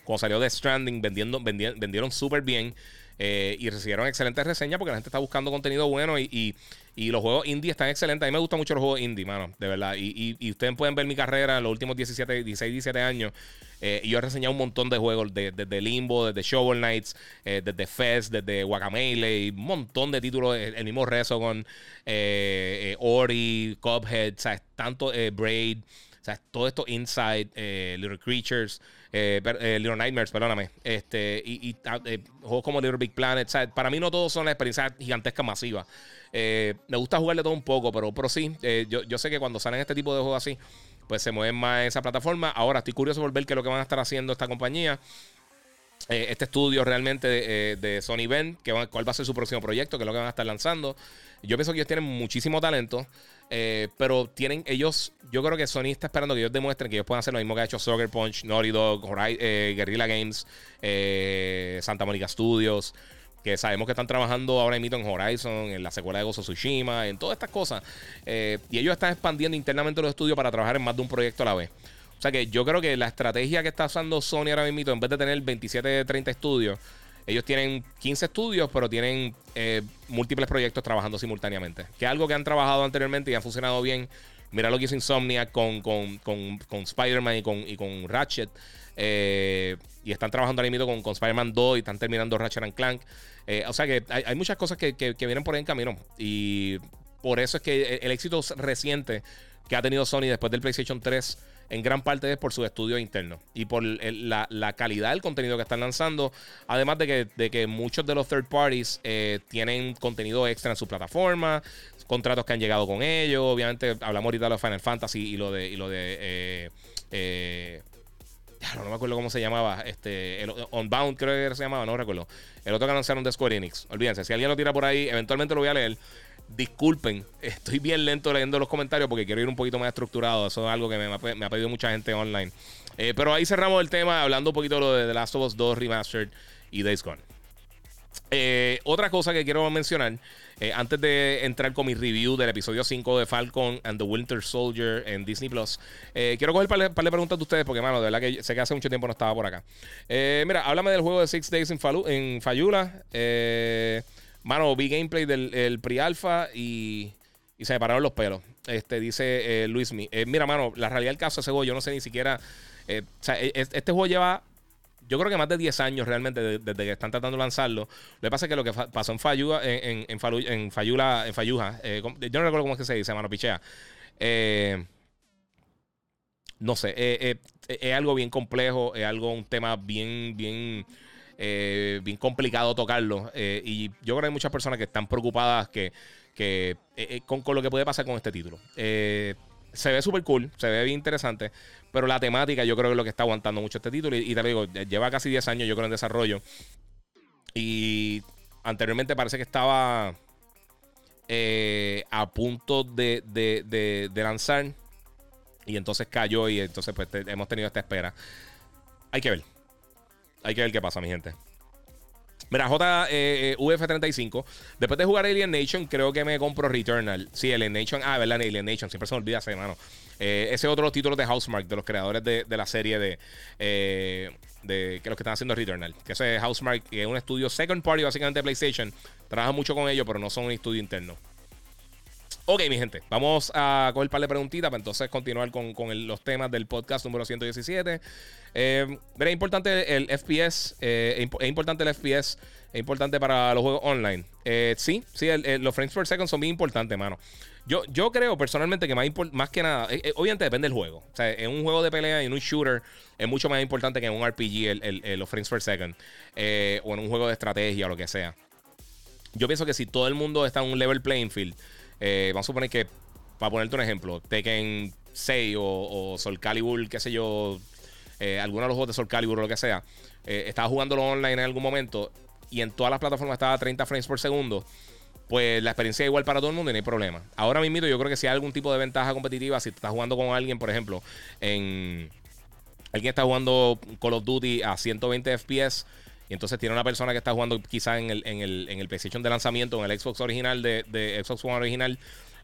cuando salió The Stranding, vendiendo, vendieron súper bien. Eh, y recibieron excelentes reseñas porque la gente está buscando contenido bueno y, y, los juegos indie están excelentes. A mí me gustan mucho los juegos indie, mano, de verdad. Y, y, ustedes pueden ver mi carrera en los últimos 17, 16, 17 años. Eh, y yo he reseñado un montón de juegos, desde Limbo, desde Shovel Knights, eh, desde Fest, desde Guacamele, y un montón de títulos. El, mismo Rezo con Ori, Cuphead, ¿sabes? Tanto Braid, ¿sabes? Todo esto Inside, Little Creatures. Eh, eh, Little Nightmares, perdóname. Este, y, ah, eh, juegos como Little Big Planet. Para mí no todos son la experiencia gigantesca masiva. me gusta jugarle todo un poco, pero, pero sí, yo, yo sé que cuando salen este tipo de juegos así, pues se mueven más en esa plataforma. Ahora estoy curioso por ver qué es lo que van a estar haciendo esta compañía. este estudio realmente de, Sony Ben, que cuál va a ser su próximo proyecto, que es lo que van a estar lanzando. Yo pienso que ellos tienen muchísimo talento. Eh, pero tienen ellos, yo creo que Sony está esperando que ellos demuestren que ellos pueden hacer lo mismo que ha hecho Soccer Punch, Naughty Dog, eh, Guerrilla Games, eh, Santa Monica Studios, que sabemos que están trabajando ahora mismo en Horizon, en la secuela de Gozo Tsushima, en todas estas cosas. y ellos están expandiendo internamente los estudios para trabajar en más de un proyecto a la vez. O sea que yo creo que la estrategia que está usando Sony ahora mismo, en vez de tener 27, 30 estudios, ellos tienen 15 estudios, pero tienen eh, múltiples proyectos trabajando simultáneamente. Que algo que han trabajado anteriormente y han funcionado bien. Mira lo que hizo Insomnia con, con, con, Spider-Man y con, y con Ratchet. Eh, y están trabajando ahora mismo con, con Spider-Man 2 y están terminando Ratchet and Clank. Eh, o sea que hay, muchas cosas que, que, vienen por ahí en camino. Y por eso es que el éxito reciente que ha tenido Sony después del PlayStation 3 en gran parte es por su estudio interno y por la, calidad del contenido que están lanzando. Además de que, de que muchos de los third parties eh, tienen contenido extra en su plataforma, contratos que han llegado con ellos. Obviamente, hablamos ahorita de los Final Fantasy y lo de. Y lo de eh, eh, no, me acuerdo cómo se llamaba. Este, el Unbound creo que se llamaba, no recuerdo. El otro que anunciaron de Square Enix. Olvídense, si alguien lo tira por ahí, eventualmente lo voy a leer. Disculpen, estoy bien lento leyendo los comentarios porque quiero ir un poquito más estructurado. Eso es algo que me, ha pedido mucha gente online. Eh, pero ahí cerramos el tema hablando un poquito de lo de The Last of Us 2 Remastered y Days Gone. Eh, otra cosa que quiero mencionar, eh, antes de entrar con mi review del episodio 5 de Falcon and the Winter Soldier en Disney Plus, quiero coger un par, de preguntas de ustedes porque, mano, de verdad que sé que hace mucho tiempo no estaba por acá. mira, háblame del juego de Six Days en, en Fayula. Eh. Mano, vi gameplay del pre-alpha y, se me pararon los pelos. Este, dice eh, Luis Mi. Eh, mira, mano, la realidad del caso de ese juego, yo no sé ni siquiera. Eh, e, este juego lleva. Yo creo que más de 10 años realmente desde que están tratando de lanzarlo. Lo que pasa es que lo que pasó en Fayula, en, en, en, Fayula, en Fayuja, yo no recuerdo cómo es que se dice, mano, pichea. no sé, es algo bien complejo, es algo, un tema bien, bien eh, bien complicado tocarlo. Eh, y yo creo que hay muchas personas que están preocupadas que, eh, con, lo que puede pasar con este título. se ve súper cool, se ve bien interesante, pero la temática yo creo que es lo que está aguantando mucho este título. Y, te digo, lleva casi 10 años yo creo en desarrollo. Y anteriormente parece que estaba a punto de, de, lanzar. Y entonces cayó y entonces pues hemos tenido esta espera. Hay que ver. Hay que ver qué pasa, mi gente. Mira, JVF35. Eh, después de jugar Alien Nation, creo que me compro Returnal. Sí, Alien Nation. Ah, ¿verdad? Alien Nation. Siempre se me olvida ese, hermano. Eh, ese otro título de Housemark, de los creadores de, la serie de, eh, de. que los que están haciendo Returnal. Que ese Housemark es un estudio second party, básicamente de PlayStation. Trabaja mucho con ellos, pero no son un estudio interno. Ok, mi gente, vamos a coger un par de preguntitas para entonces continuar con, los temas del podcast número 117. Eh, es importante el FPS, eh, es importante el FPS, es importante para los juegos online. Eh, sí, sí, los frames per second son bien importantes, mano. Yo, yo creo personalmente que más, que nada, eh, obviamente depende del juego. O sea, en un juego de pelea y en un shooter es mucho más importante que en un RPG los frames per second. o en un juego de estrategia o lo que sea. Yo pienso que si todo el mundo está en un level playing field, vamos a suponer que, para ponerte un ejemplo, Tekken 6 o, o Calibur, qué sé yo, eh, alguno de los juegos de Soul Calibur o lo que sea, eh, estaba jugándolo online en algún momento y en todas las plataformas estaba a 30 frames por segundo, pues la experiencia es igual para todo el mundo y no hay problema. Ahora mismo yo creo que si hay algún tipo de ventaja competitiva, si estás jugando con alguien, por ejemplo, en... Alguien está jugando Call of Duty a 120 FPS y entonces tiene una persona que está jugando quizá en el, en el, en el PlayStation de lanzamiento, en el Xbox original, de, Xbox One original,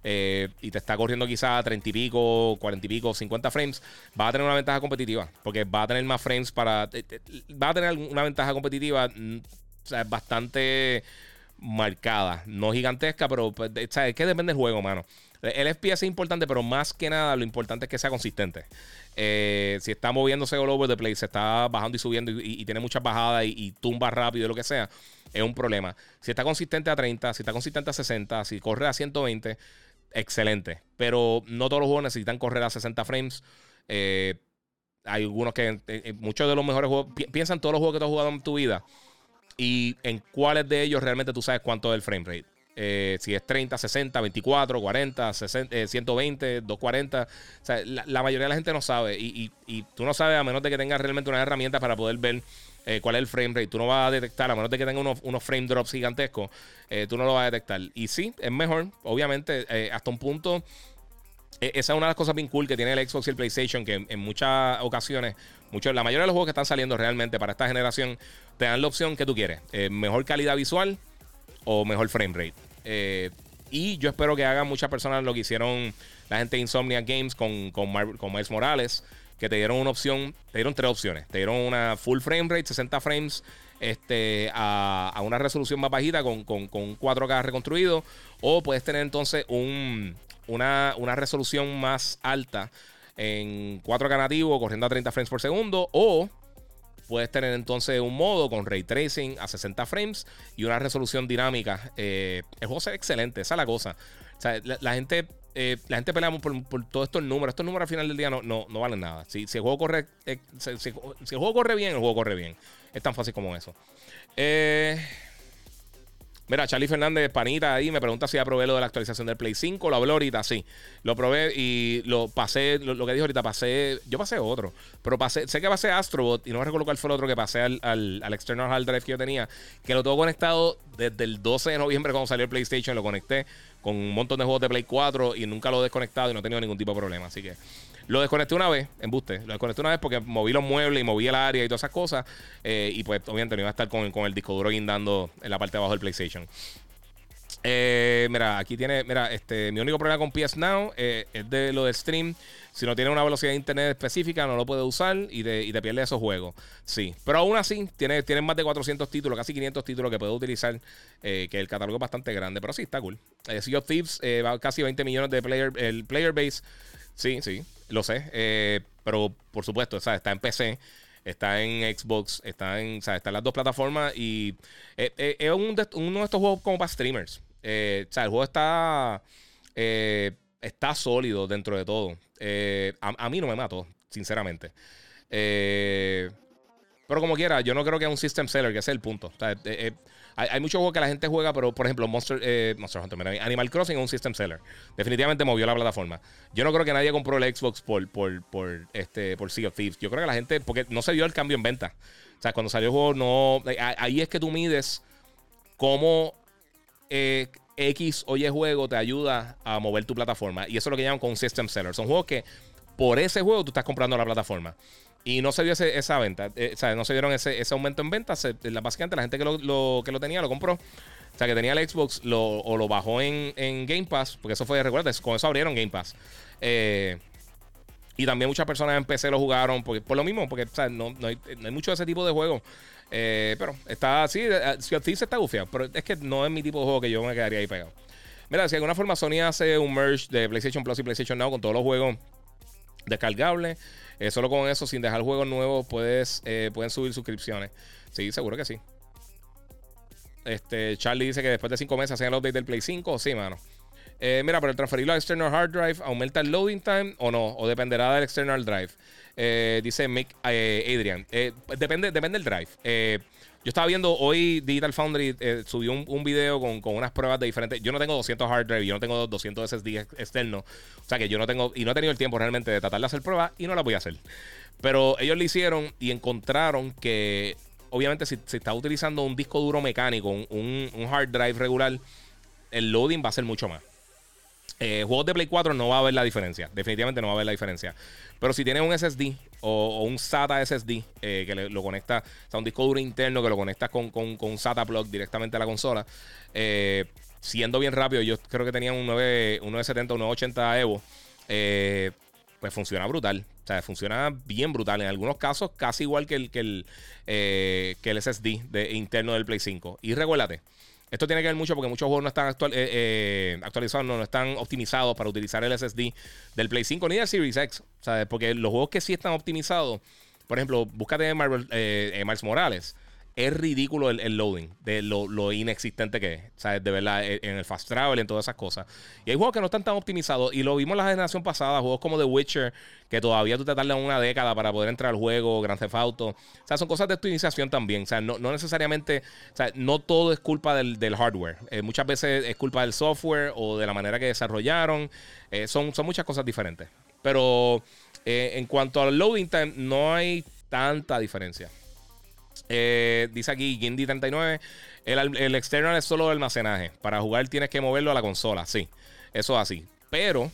eh, y te está corriendo quizá 30 y pico, 40 y pico, 50 frames, va a tener una ventaja competitiva. Porque va a tener más frames para. Eh, eh, va a tener una ventaja competitiva mm, bastante marcada. No gigantesca, pero pues, es que depende del juego, mano. El FPS es importante, pero más que nada lo importante es que sea consistente. Si está moviéndose all over the place, se está bajando y subiendo y, tiene muchas bajadas y, tumba rápido y lo que sea, es un problema. Si está consistente a 30, si está consistente a 60, si corre a 120, excelente. Pero no todos los juegos necesitan correr a 60 frames. Eh, hay algunos que, eh, muchos de los mejores juegos, piensa en todos los juegos que tú has jugado en tu vida y en cuáles de ellos realmente tú sabes cuánto es el frame rate. Eh, si es 30, 60, 24, 40, 60, 120, 240. O sea, la, mayoría de la gente no sabe. Y, tú no sabes a menos de que tengas realmente una herramienta para poder ver eh, cuál es el frame rate. Tú no vas a detectar, a menos de que tenga unos, frame drops gigantescos, eh, tú no lo vas a detectar. Y sí, es mejor, obviamente, hasta un punto. esa es una de las cosas bien cool que tiene el Xbox y el PlayStation, que en, muchas ocasiones, la mayoría de los juegos que están saliendo realmente para esta generación, te dan la opción que tú quieres. mejor calidad visual o mejor frame rate. Eh, y yo espero que hagan muchas personas lo que hicieron la gente de Insomnia Games con, con, Miles Morales, que te dieron una opción, te dieron tres opciones. Te dieron una full frame rate, 60 frames este, a, una resolución más bajita con, con, con 4K reconstruido. O puedes tener entonces un, una, una resolución más alta en 4K nativo corriendo a 30 frames por segundo. O Puedes tener entonces un modo con ray tracing a 60 frames y una resolución dinámica. Eh, el juego es excelente, esa es la cosa. O sea, la, gente eh, la gente pelea por, por, todos estos números. Estos números al final del día no, no, no valen nada. Si, si el juego corre, eh, si, si, el juego corre bien, el juego corre bien. Es tan fácil como eso. Eh. Mira, Charlie Fernández, panita ahí, me pregunta si ya probé lo de la actualización del Play 5. Lo hablé ahorita, sí. Lo probé y lo pasé, lo, que dijo ahorita, pasé. Yo pasé otro, pero pasé, sé que pasé Astrobot y no me recuerdo cuál fue el otro que pasé al, al, external hard drive que yo tenía, que lo tengo conectado desde el 12 de noviembre cuando salió el PlayStation. Lo conecté con un montón de juegos de Play 4 y nunca lo he desconectado y no he tenido ningún tipo de problema. Así que lo desconecté una vez, en buste. Lo desconecté una vez porque moví los muebles y moví el área y todas esas cosas. Eh, y pues, obviamente, no iba a estar con, con el disco duro guindando en la parte de abajo del PlayStation. Eh, mira, aquí tiene, mira, este, mi único problema con PS Now eh, es de lo de stream. Si no tiene una velocidad de internet específica, no lo puede usar y te, y te pierde esos juegos. Sí, pero aún así, tiene, más de 400 títulos, casi 500 títulos que puede utilizar, que el catálogo es bastante grande, pero sí, está cool. sea of Thieves casi 20 millones de player, el player base. Sí, sí, lo sé. Eh, pero por supuesto, está en PC, está en Xbox, está en, está en las dos plataformas y eh, eh, es uno de estos juegos como para streamers. o sea, el juego está, está sólido dentro de todo. A, mí no me mató, sinceramente. pero como quiera, yo no creo que es un system seller, que ese es el punto. O sea, hay, muchos juegos que la gente juega, pero por ejemplo, Monster, eh, Monster Hunter, Animal Crossing es un system seller. Definitivamente movió la plataforma. Yo no creo que nadie compró el Xbox por, por, por, este, por Sea of Thieves. Yo creo que la gente, porque no se dio el cambio en venta. O sea, cuando salió el juego, no. Ahí es que tú mides cómo eh, X o juego te ayuda a mover tu plataforma. Y eso es lo que llaman con un system seller. Son juegos que por ese juego tú estás comprando la plataforma. Y no se dio esa venta, eh, o sea, no se dieron ese, aumento en venta. básicamente la gente que lo, que lo tenía lo compró. O sea, que tenía el Xbox lo, o lo bajó en, Game Pass, porque eso fue, recuerda, con eso abrieron Game Pass. Eh, y también muchas personas en PC lo jugaron por lo mismo, porque no, hay, mucho de ese tipo de juegos. Eh, pero está así, si se está gufiado, pero es que no es mi tipo de juego que yo me quedaría ahí pegado. Mira, si de alguna forma Sony hace un merge de PlayStation Plus y PlayStation Now con todos los juegos descargables eh, solo con eso, sin dejar juegos nuevos, puedes, eh, pueden subir suscripciones. Sí, seguro que sí. Este, Charlie dice que después de cinco meses hacen el update del Play 5. Sí, mano. Eh, mira, pero el transferirlo al external hard drive aumenta el loading time o no, o dependerá del external drive. dice Mick Adrian. depende, depende del drive. Yo estaba viendo hoy Digital Foundry eh, subió un, video con, unas pruebas de diferentes. Yo no tengo 200 hard drive, yo no tengo 200 SSD externos. O sea que yo no tengo, y no he tenido el tiempo realmente de tratar de hacer pruebas y no las voy a hacer. Pero ellos lo hicieron y encontraron que, obviamente, si se está utilizando un disco duro mecánico, un, un hard drive regular, el loading va a ser mucho más. Eh, juegos de Play 4 no va a haber la diferencia. Definitivamente no va a haber la diferencia. Pero si tienes un SSD o, un SATA SSD eh, que lo conecta, o sea, un disco duro interno que lo conectas con, con, un SATA plug directamente a la consola, eh, siendo bien rápido, yo creo que tenía un 9, un 970, un 980 Evo, pues funciona brutal. O sea, funciona bien brutal. En algunos casos, casi igual que el, que el, que el SSD de, interno del Play 5. Y recuérdate, esto tiene que ver mucho porque muchos juegos no están actual, eh, actualizados, no, están optimizados para utilizar el SSD del Play 5 ni del Series X. ¿sabes? Porque los juegos que sí están optimizados, por ejemplo, búscate Marvel, Miles Morales es ridículo el, loading, de lo, inexistente que es. Sea, de verdad, e, en el fast travel, en todas esas cosas. Y hay juegos que no están tan optimizados. Y lo vimos la generación pasada, juegos como The Witcher, que todavía tú te tardas una década para poder entrar al juego, Grand Theft Auto. O sea, son cosas de optimización también. O sea, no, necesariamente, o sea, no todo es culpa del, hardware. Eh, muchas veces es culpa del software o de la manera que desarrollaron. Eh, son, son muchas cosas diferentes. Pero eh, en cuanto al loading time, no hay tanta diferencia. Eh, dice aquí Gindy39. El, el external es solo almacenaje. Para jugar tienes que moverlo a la consola. Sí, eso es así. Pero,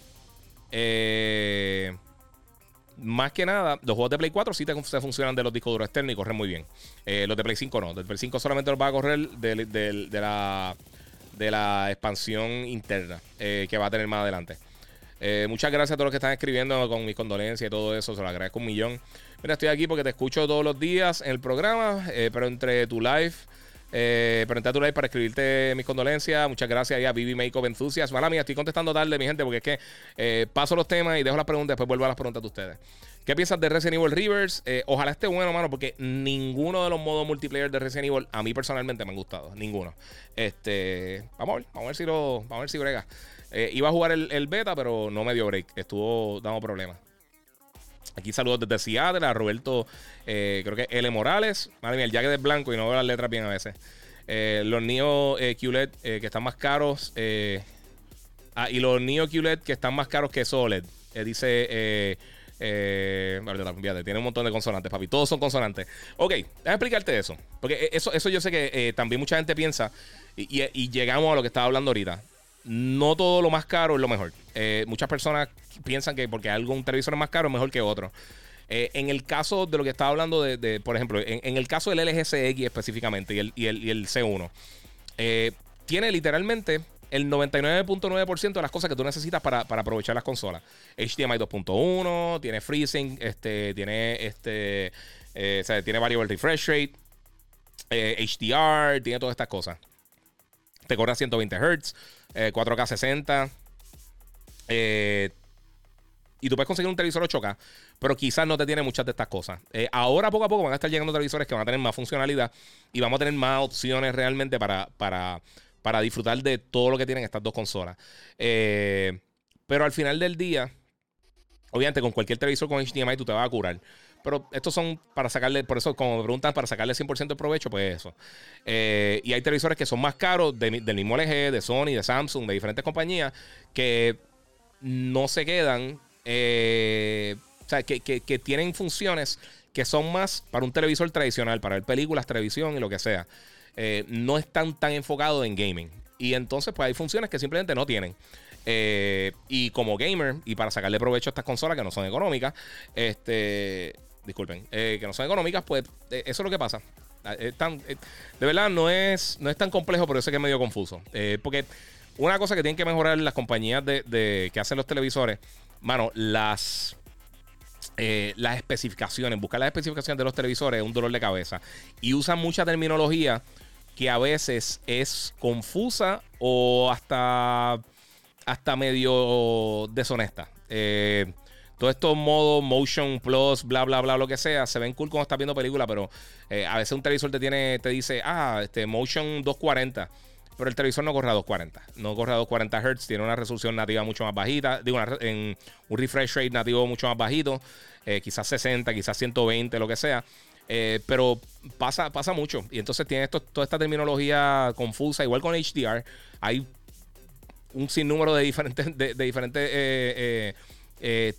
eh, más que nada, los juegos de Play 4 sí te, funcionan de los discos duros externos y corren muy bien. Eh, los de Play 5 no. Del Play 5 solamente los va a correr de, la, de la expansión interna que va a tener más adelante. muchas gracias a todos los que están escribiendo con mis condolencias y todo eso. Se lo agradezco un millón. Mira, estoy aquí porque te escucho todos los días en el programa, eh, pero entre tu live, eh, pero entre tu live para escribirte mis condolencias. Muchas gracias a Vivi Makeup Enthusiast. Mala mía, estoy contestando tarde, mi gente, porque es que eh, paso los temas y dejo las preguntas, después vuelvo a las preguntas de ustedes. ¿Qué piensas de Resident Evil Rivers? ojalá esté bueno, mano, porque ninguno de los modos multiplayer de Resident Evil a mí personalmente me han gustado. Ninguno. Este, vamos a ver, vamos a ver si lo, vamos a ver si brega. iba a jugar el, beta, pero no me dio break. Estuvo dando problemas. Aquí saludos desde Seattle a Roberto, eh, creo que L. Morales. Madre mía, el jacket es blanco y no veo las letras bien a veces. Eh, los Neo eh, QLED que están más caros. Ah, y los Neo QLED que están más caros que SOLED. dice. tiene un montón de consonantes, papi. Todos son consonantes. Ok, déjame explicarte eso. Porque eso, eso yo sé que también mucha gente piensa. y, llegamos a lo que estaba hablando ahorita no todo lo más caro es lo mejor. Eh, muchas personas piensan que porque algún televisor es más caro es mejor que otro. Eh, en el caso de lo que estaba hablando de, por ejemplo, en, el caso del LG CX específicamente y el, y el, C1, eh, tiene literalmente el 99.9% de las cosas que tú necesitas para, aprovechar las consolas. HDMI 2.1, tiene freezing, este, tiene este, tiene variable refresh rate, HDR, tiene todas estas cosas. Te corre a 120 Hz. 4K 60. Eh, y tú puedes conseguir un televisor 8K, pero quizás no te tiene muchas de estas cosas. Eh, ahora poco a poco van a estar llegando televisores que van a tener más funcionalidad y vamos a tener más opciones realmente para, para, para disfrutar de todo lo que tienen estas dos consolas. Eh, pero al final del día, obviamente con cualquier televisor con HDMI tú te vas a curar. Pero estos son para sacarle, por eso, como me preguntan, para sacarle 100% de provecho, pues eso. Eh, y hay televisores que son más caros del mismo LG, de Sony, de Samsung, de diferentes compañías, que no se quedan, eh, o sea, que, tienen funciones que son más para un televisor tradicional, para ver películas, televisión y lo que sea. Eh, no están tan enfocados en gaming. Y entonces, pues hay funciones que simplemente no tienen. y como gamer, y para sacarle provecho a estas consolas que no son económicas, este, disculpen, eh, que no son económicas, pues eh, eso es lo que pasa. Ah, de verdad, no es, no es tan complejo, pero yo sé que es medio confuso. Eh, porque una cosa que tienen que mejorar las compañías de, que hacen los televisores, mano, las, las especificaciones, buscar las especificaciones de los televisores es un dolor de cabeza. Y usan mucha terminología que a veces es confusa o hasta, hasta medio deshonesta. Eh, todos estos modos, motion plus, bla, bla, bla, lo que sea, se ven cool cuando estás viendo película, pero eh, a veces un televisor te tiene, te dice, ah, este motion 240. Pero el televisor no corre a 240. No corre a 240 Hz. Tiene una resolución nativa mucho más bajita. Digo, en un refresh rate nativo mucho más bajito. Eh, quizás 60, quizás 120, lo que sea. Eh, pero pasa, pasa mucho. Y entonces tiene esto, toda esta terminología confusa. Igual con HDR. Hay un sinnúmero de diferentes, de, diferentes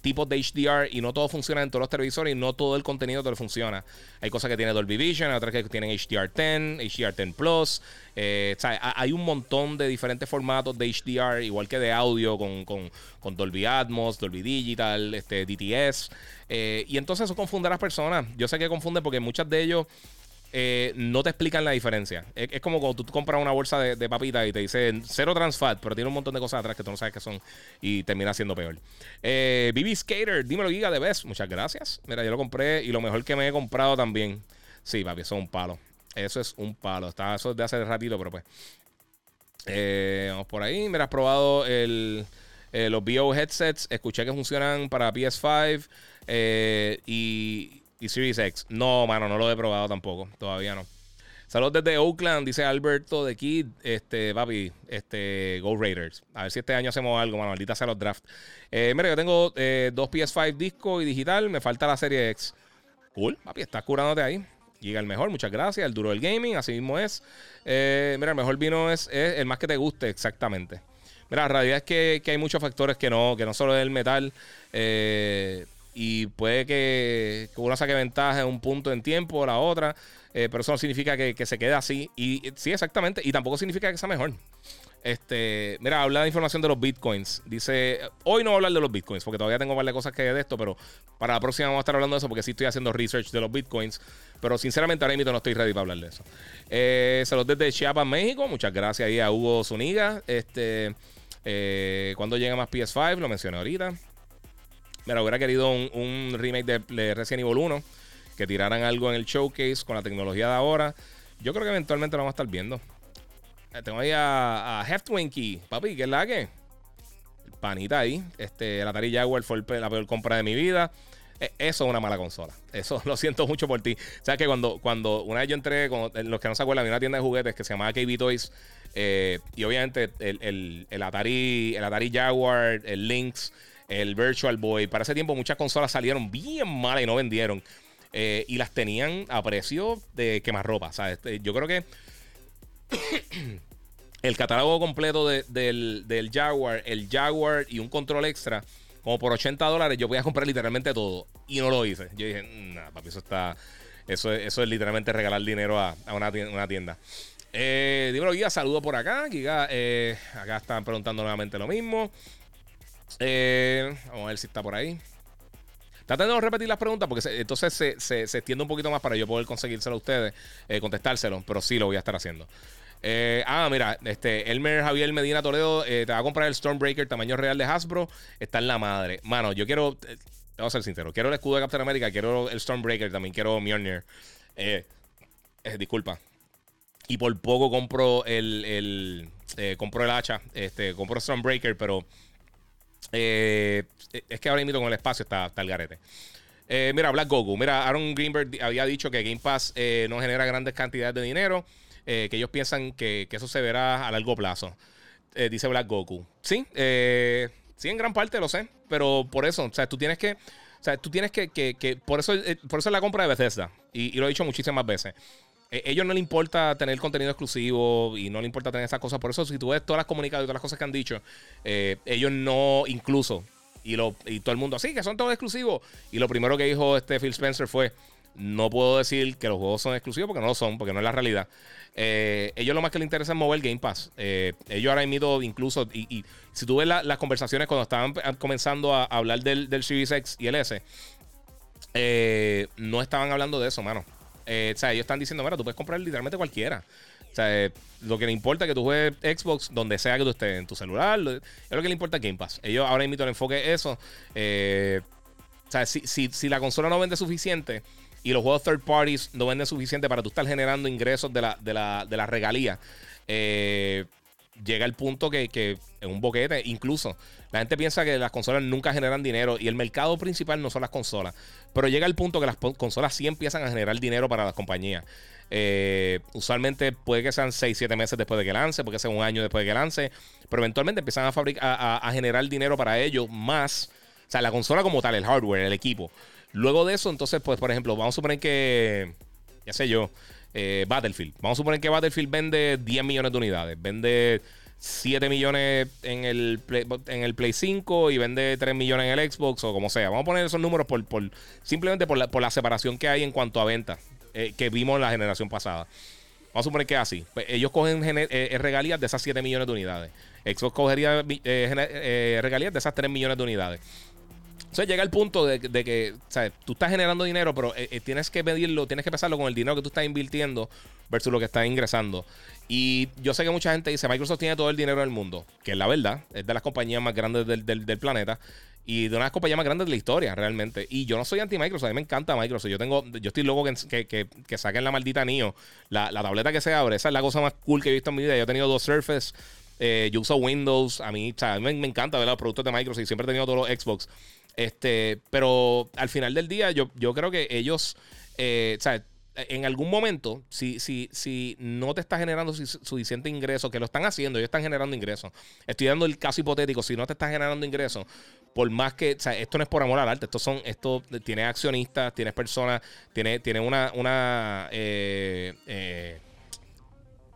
tipos de HDR y no todo funciona en todos los televisores y no todo el contenido te funciona. Hay cosas que tiene Dolby Vision, otras que tienen HDR10, HDR10 Plus. Eh, hay un montón de diferentes formatos de HDR, igual que de audio con, con, Dolby Atmos, Dolby Digital, este, DTS. Eh, y entonces eso confunde a las personas. Yo sé que confunde porque muchas de ellos eh, no te explican la diferencia. Es, como cuando tú compras una bolsa de, papitas y te dice cero trans fat, pero tiene un montón de cosas atrás que tú no sabes qué son y termina siendo peor. Eh, BB Skater, dímelo, Giga de Best. Muchas gracias. Mira, yo lo compré y lo mejor que me he comprado también. Sí, papi, eso es un palo. Eso es un palo. Está, eso es de hace ratito, pero pues. Eh, vamos por ahí. Mira, has probado el, los BO headsets. Escuché que funcionan para PS5 y y Series X. No, mano, no lo he probado tampoco. Todavía no. Saludos desde Oakland, dice Alberto de Kid. Este, papi, este, Go Raiders. A ver si este año hacemos algo, mano. Maldita sea los draft. Eh, mira, yo tengo eh, dos PS5 disco y digital. Me falta la serie X. Cool, papi, estás curándote ahí. Llega el mejor, muchas gracias. El duro del gaming, así mismo es. Eh, mira, el mejor vino es, el más que te guste, exactamente. Mira, la realidad es que, que, hay muchos factores que no, que no solo es el metal. Eh, y puede que, una saque ventaja en un punto en tiempo o la otra, eh, pero eso no significa que, se quede así. Y sí, exactamente, y tampoco significa que sea mejor. Este, mira, habla de información de los bitcoins. Dice, hoy no voy a hablar de los bitcoins porque todavía tengo varias cosas que de esto, pero para la próxima vamos a estar hablando de eso porque sí estoy haciendo research de los bitcoins. Pero sinceramente ahora mismo no estoy ready para hablar de eso. Eh, saludos desde Chiapas, México. Muchas gracias ahí a Hugo Zuniga. Este, eh, cuando llega más PS5, lo mencioné ahorita. Mira, hubiera querido un, remake de, Resident Evil 1. Que tiraran algo en el showcase con la tecnología de ahora. Yo creo que eventualmente lo vamos a estar viendo. Eh, tengo ahí a, a Heftwinky. Papi, ¿qué es la que? El panita ahí. Este, el Atari Jaguar fue la peor compra de mi vida. E, eso es una mala consola. Eso lo siento mucho por ti. O sea que cuando, cuando una vez yo entré, con, los que no se acuerdan, había una tienda de juguetes que se llamaba KB Toys. Eh, y obviamente el, el, Atari, el Atari Jaguar, el Lynx el Virtual Boy. Para ese tiempo muchas consolas salieron bien malas y no vendieron. Eh, y las tenían a precio de quemarropa. Sea, este, yo creo que el catálogo completo del, Jaguar, el Jaguar y un control extra, como por 80 dólares, yo voy a comprar literalmente todo. Y no lo hice. Yo dije, nah, papi, eso está. Eso, eso es literalmente regalar dinero a, una tienda. Eh, dímelo, saludo por acá. Eh, acá están preguntando nuevamente lo mismo. Eh, vamos a ver si está por ahí. Traten de repetir las preguntas porque entonces se, extiende un poquito más para yo poder conseguírselo a ustedes, eh, contestárselo, pero sí lo voy a estar haciendo. Eh, ah, mira, este Elmer Javier Medina Toledo te va a comprar el Stormbreaker tamaño real de Hasbro. Está en la madre. Mano, yo quiero, te voy a ser sincero, quiero el escudo de Captain America, quiero el Stormbreaker, también quiero Mjolnir. disculpa. Y por poco compro el, el compro el hacha, este, compro Stormbreaker, pero eh, es que ahora mismo con el espacio está, el garete. Eh, mira, Black Goku. Mira, Aaron Greenberg había dicho que Game Pass eh, no genera grandes cantidades de dinero, que ellos piensan que, eso se verá a largo plazo. dice Black Goku. Sí, sí, en gran parte lo sé, pero por eso, o sea, tú tienes que, o sea, tú tienes que, que, por eso, por eso es la compra de Bethesda, y, y lo he dicho muchísimas veces. E, ellos no le importa tener contenido exclusivo y no le importa tener esas cosas. Por eso, si tú ves todas las comunicadas y todas las cosas que han dicho, eh, ellos no, incluso, y, lo, y todo el mundo, así que son todos exclusivos. Y lo primero que dijo este Phil Spencer fue: No puedo decir que los juegos son exclusivos porque no lo son, porque no es la realidad. Eh, ellos lo más que les interesa es mover Game Pass. Eh, ellos ahora mismo, incluso, y, si tú ves las conversaciones cuando estaban comenzando a hablar del, del y el S, no estaban hablando de eso, mano. Eh, o sea, ellos están diciendo, mira, tú puedes comprar literalmente cualquiera. O sea, eh, lo que le importa es que tú juegues Xbox donde sea que tú estés, en tu celular. es lo que le importa Game Pass. Ellos ahora mismo el enfoque es eso. Eh, o sea, si, si, la consola no vende suficiente y los juegos third parties no venden suficiente para tú estar generando ingresos de la, de la, de la regalía, llega el punto que, es un boquete. Incluso la gente piensa que las consolas nunca generan dinero y el mercado principal no son las consolas. Pero llega el punto que las consolas sí empiezan a generar dinero para las compañías. Eh, usualmente puede que sean 6, 7 meses después de que lance, puede que sea un año después de que lance, pero eventualmente empiezan a, fabricar, a, generar dinero para ellos más, o sea, la consola como tal, el hardware, el equipo. Luego de eso, entonces, pues, por ejemplo, vamos a suponer que, ya sé yo, eh, Battlefield. Vamos a suponer que Battlefield vende 10 millones de unidades, vende 7 millones en el, Play, en el Play 5 y vende 3 millones en el Xbox o como sea. Vamos a poner esos números por, por simplemente por la, por la, separación que hay en cuanto a ventas eh, que vimos en la generación pasada. Vamos a suponer que es así. Pues ellos cogen eh, regalías de esas 7 millones de unidades. Xbox cogería regalías de esas 3 millones de unidades. Entonces llega el punto de, que ¿sabes? tú estás generando dinero, pero eh, eh, tienes que medirlo, tienes que pesarlo con el dinero que tú estás invirtiendo versus lo que estás ingresando. Y yo sé que mucha gente dice, Microsoft tiene todo el dinero del mundo, que es la verdad, es de las compañías más grandes del, planeta y de una de las compañías más grandes de la historia, realmente. Y yo no soy anti-Microsoft, a mí me encanta Microsoft. Yo tengo, yo estoy loco que, que, que, saquen la maldita NIO, la, tableta que se abre. Esa es la cosa más cool que he visto en mi vida. Yo he tenido dos Surface, eh, yo uso Windows. A mí, a mí me, encanta ver los productos de Microsoft y siempre he tenido todos los Xbox. Este, pero al final del día, yo, yo creo que ellos, eh, en algún momento, si, si, si no te está generando suficiente ingreso, que lo están haciendo, ellos están generando ingresos. Estoy dando el caso hipotético, si no te está generando ingresos, por más que, o sea, esto no es por amor al arte, esto son, esto tiene accionistas, tienes personas, tiene, tiene una, una, eh, eh,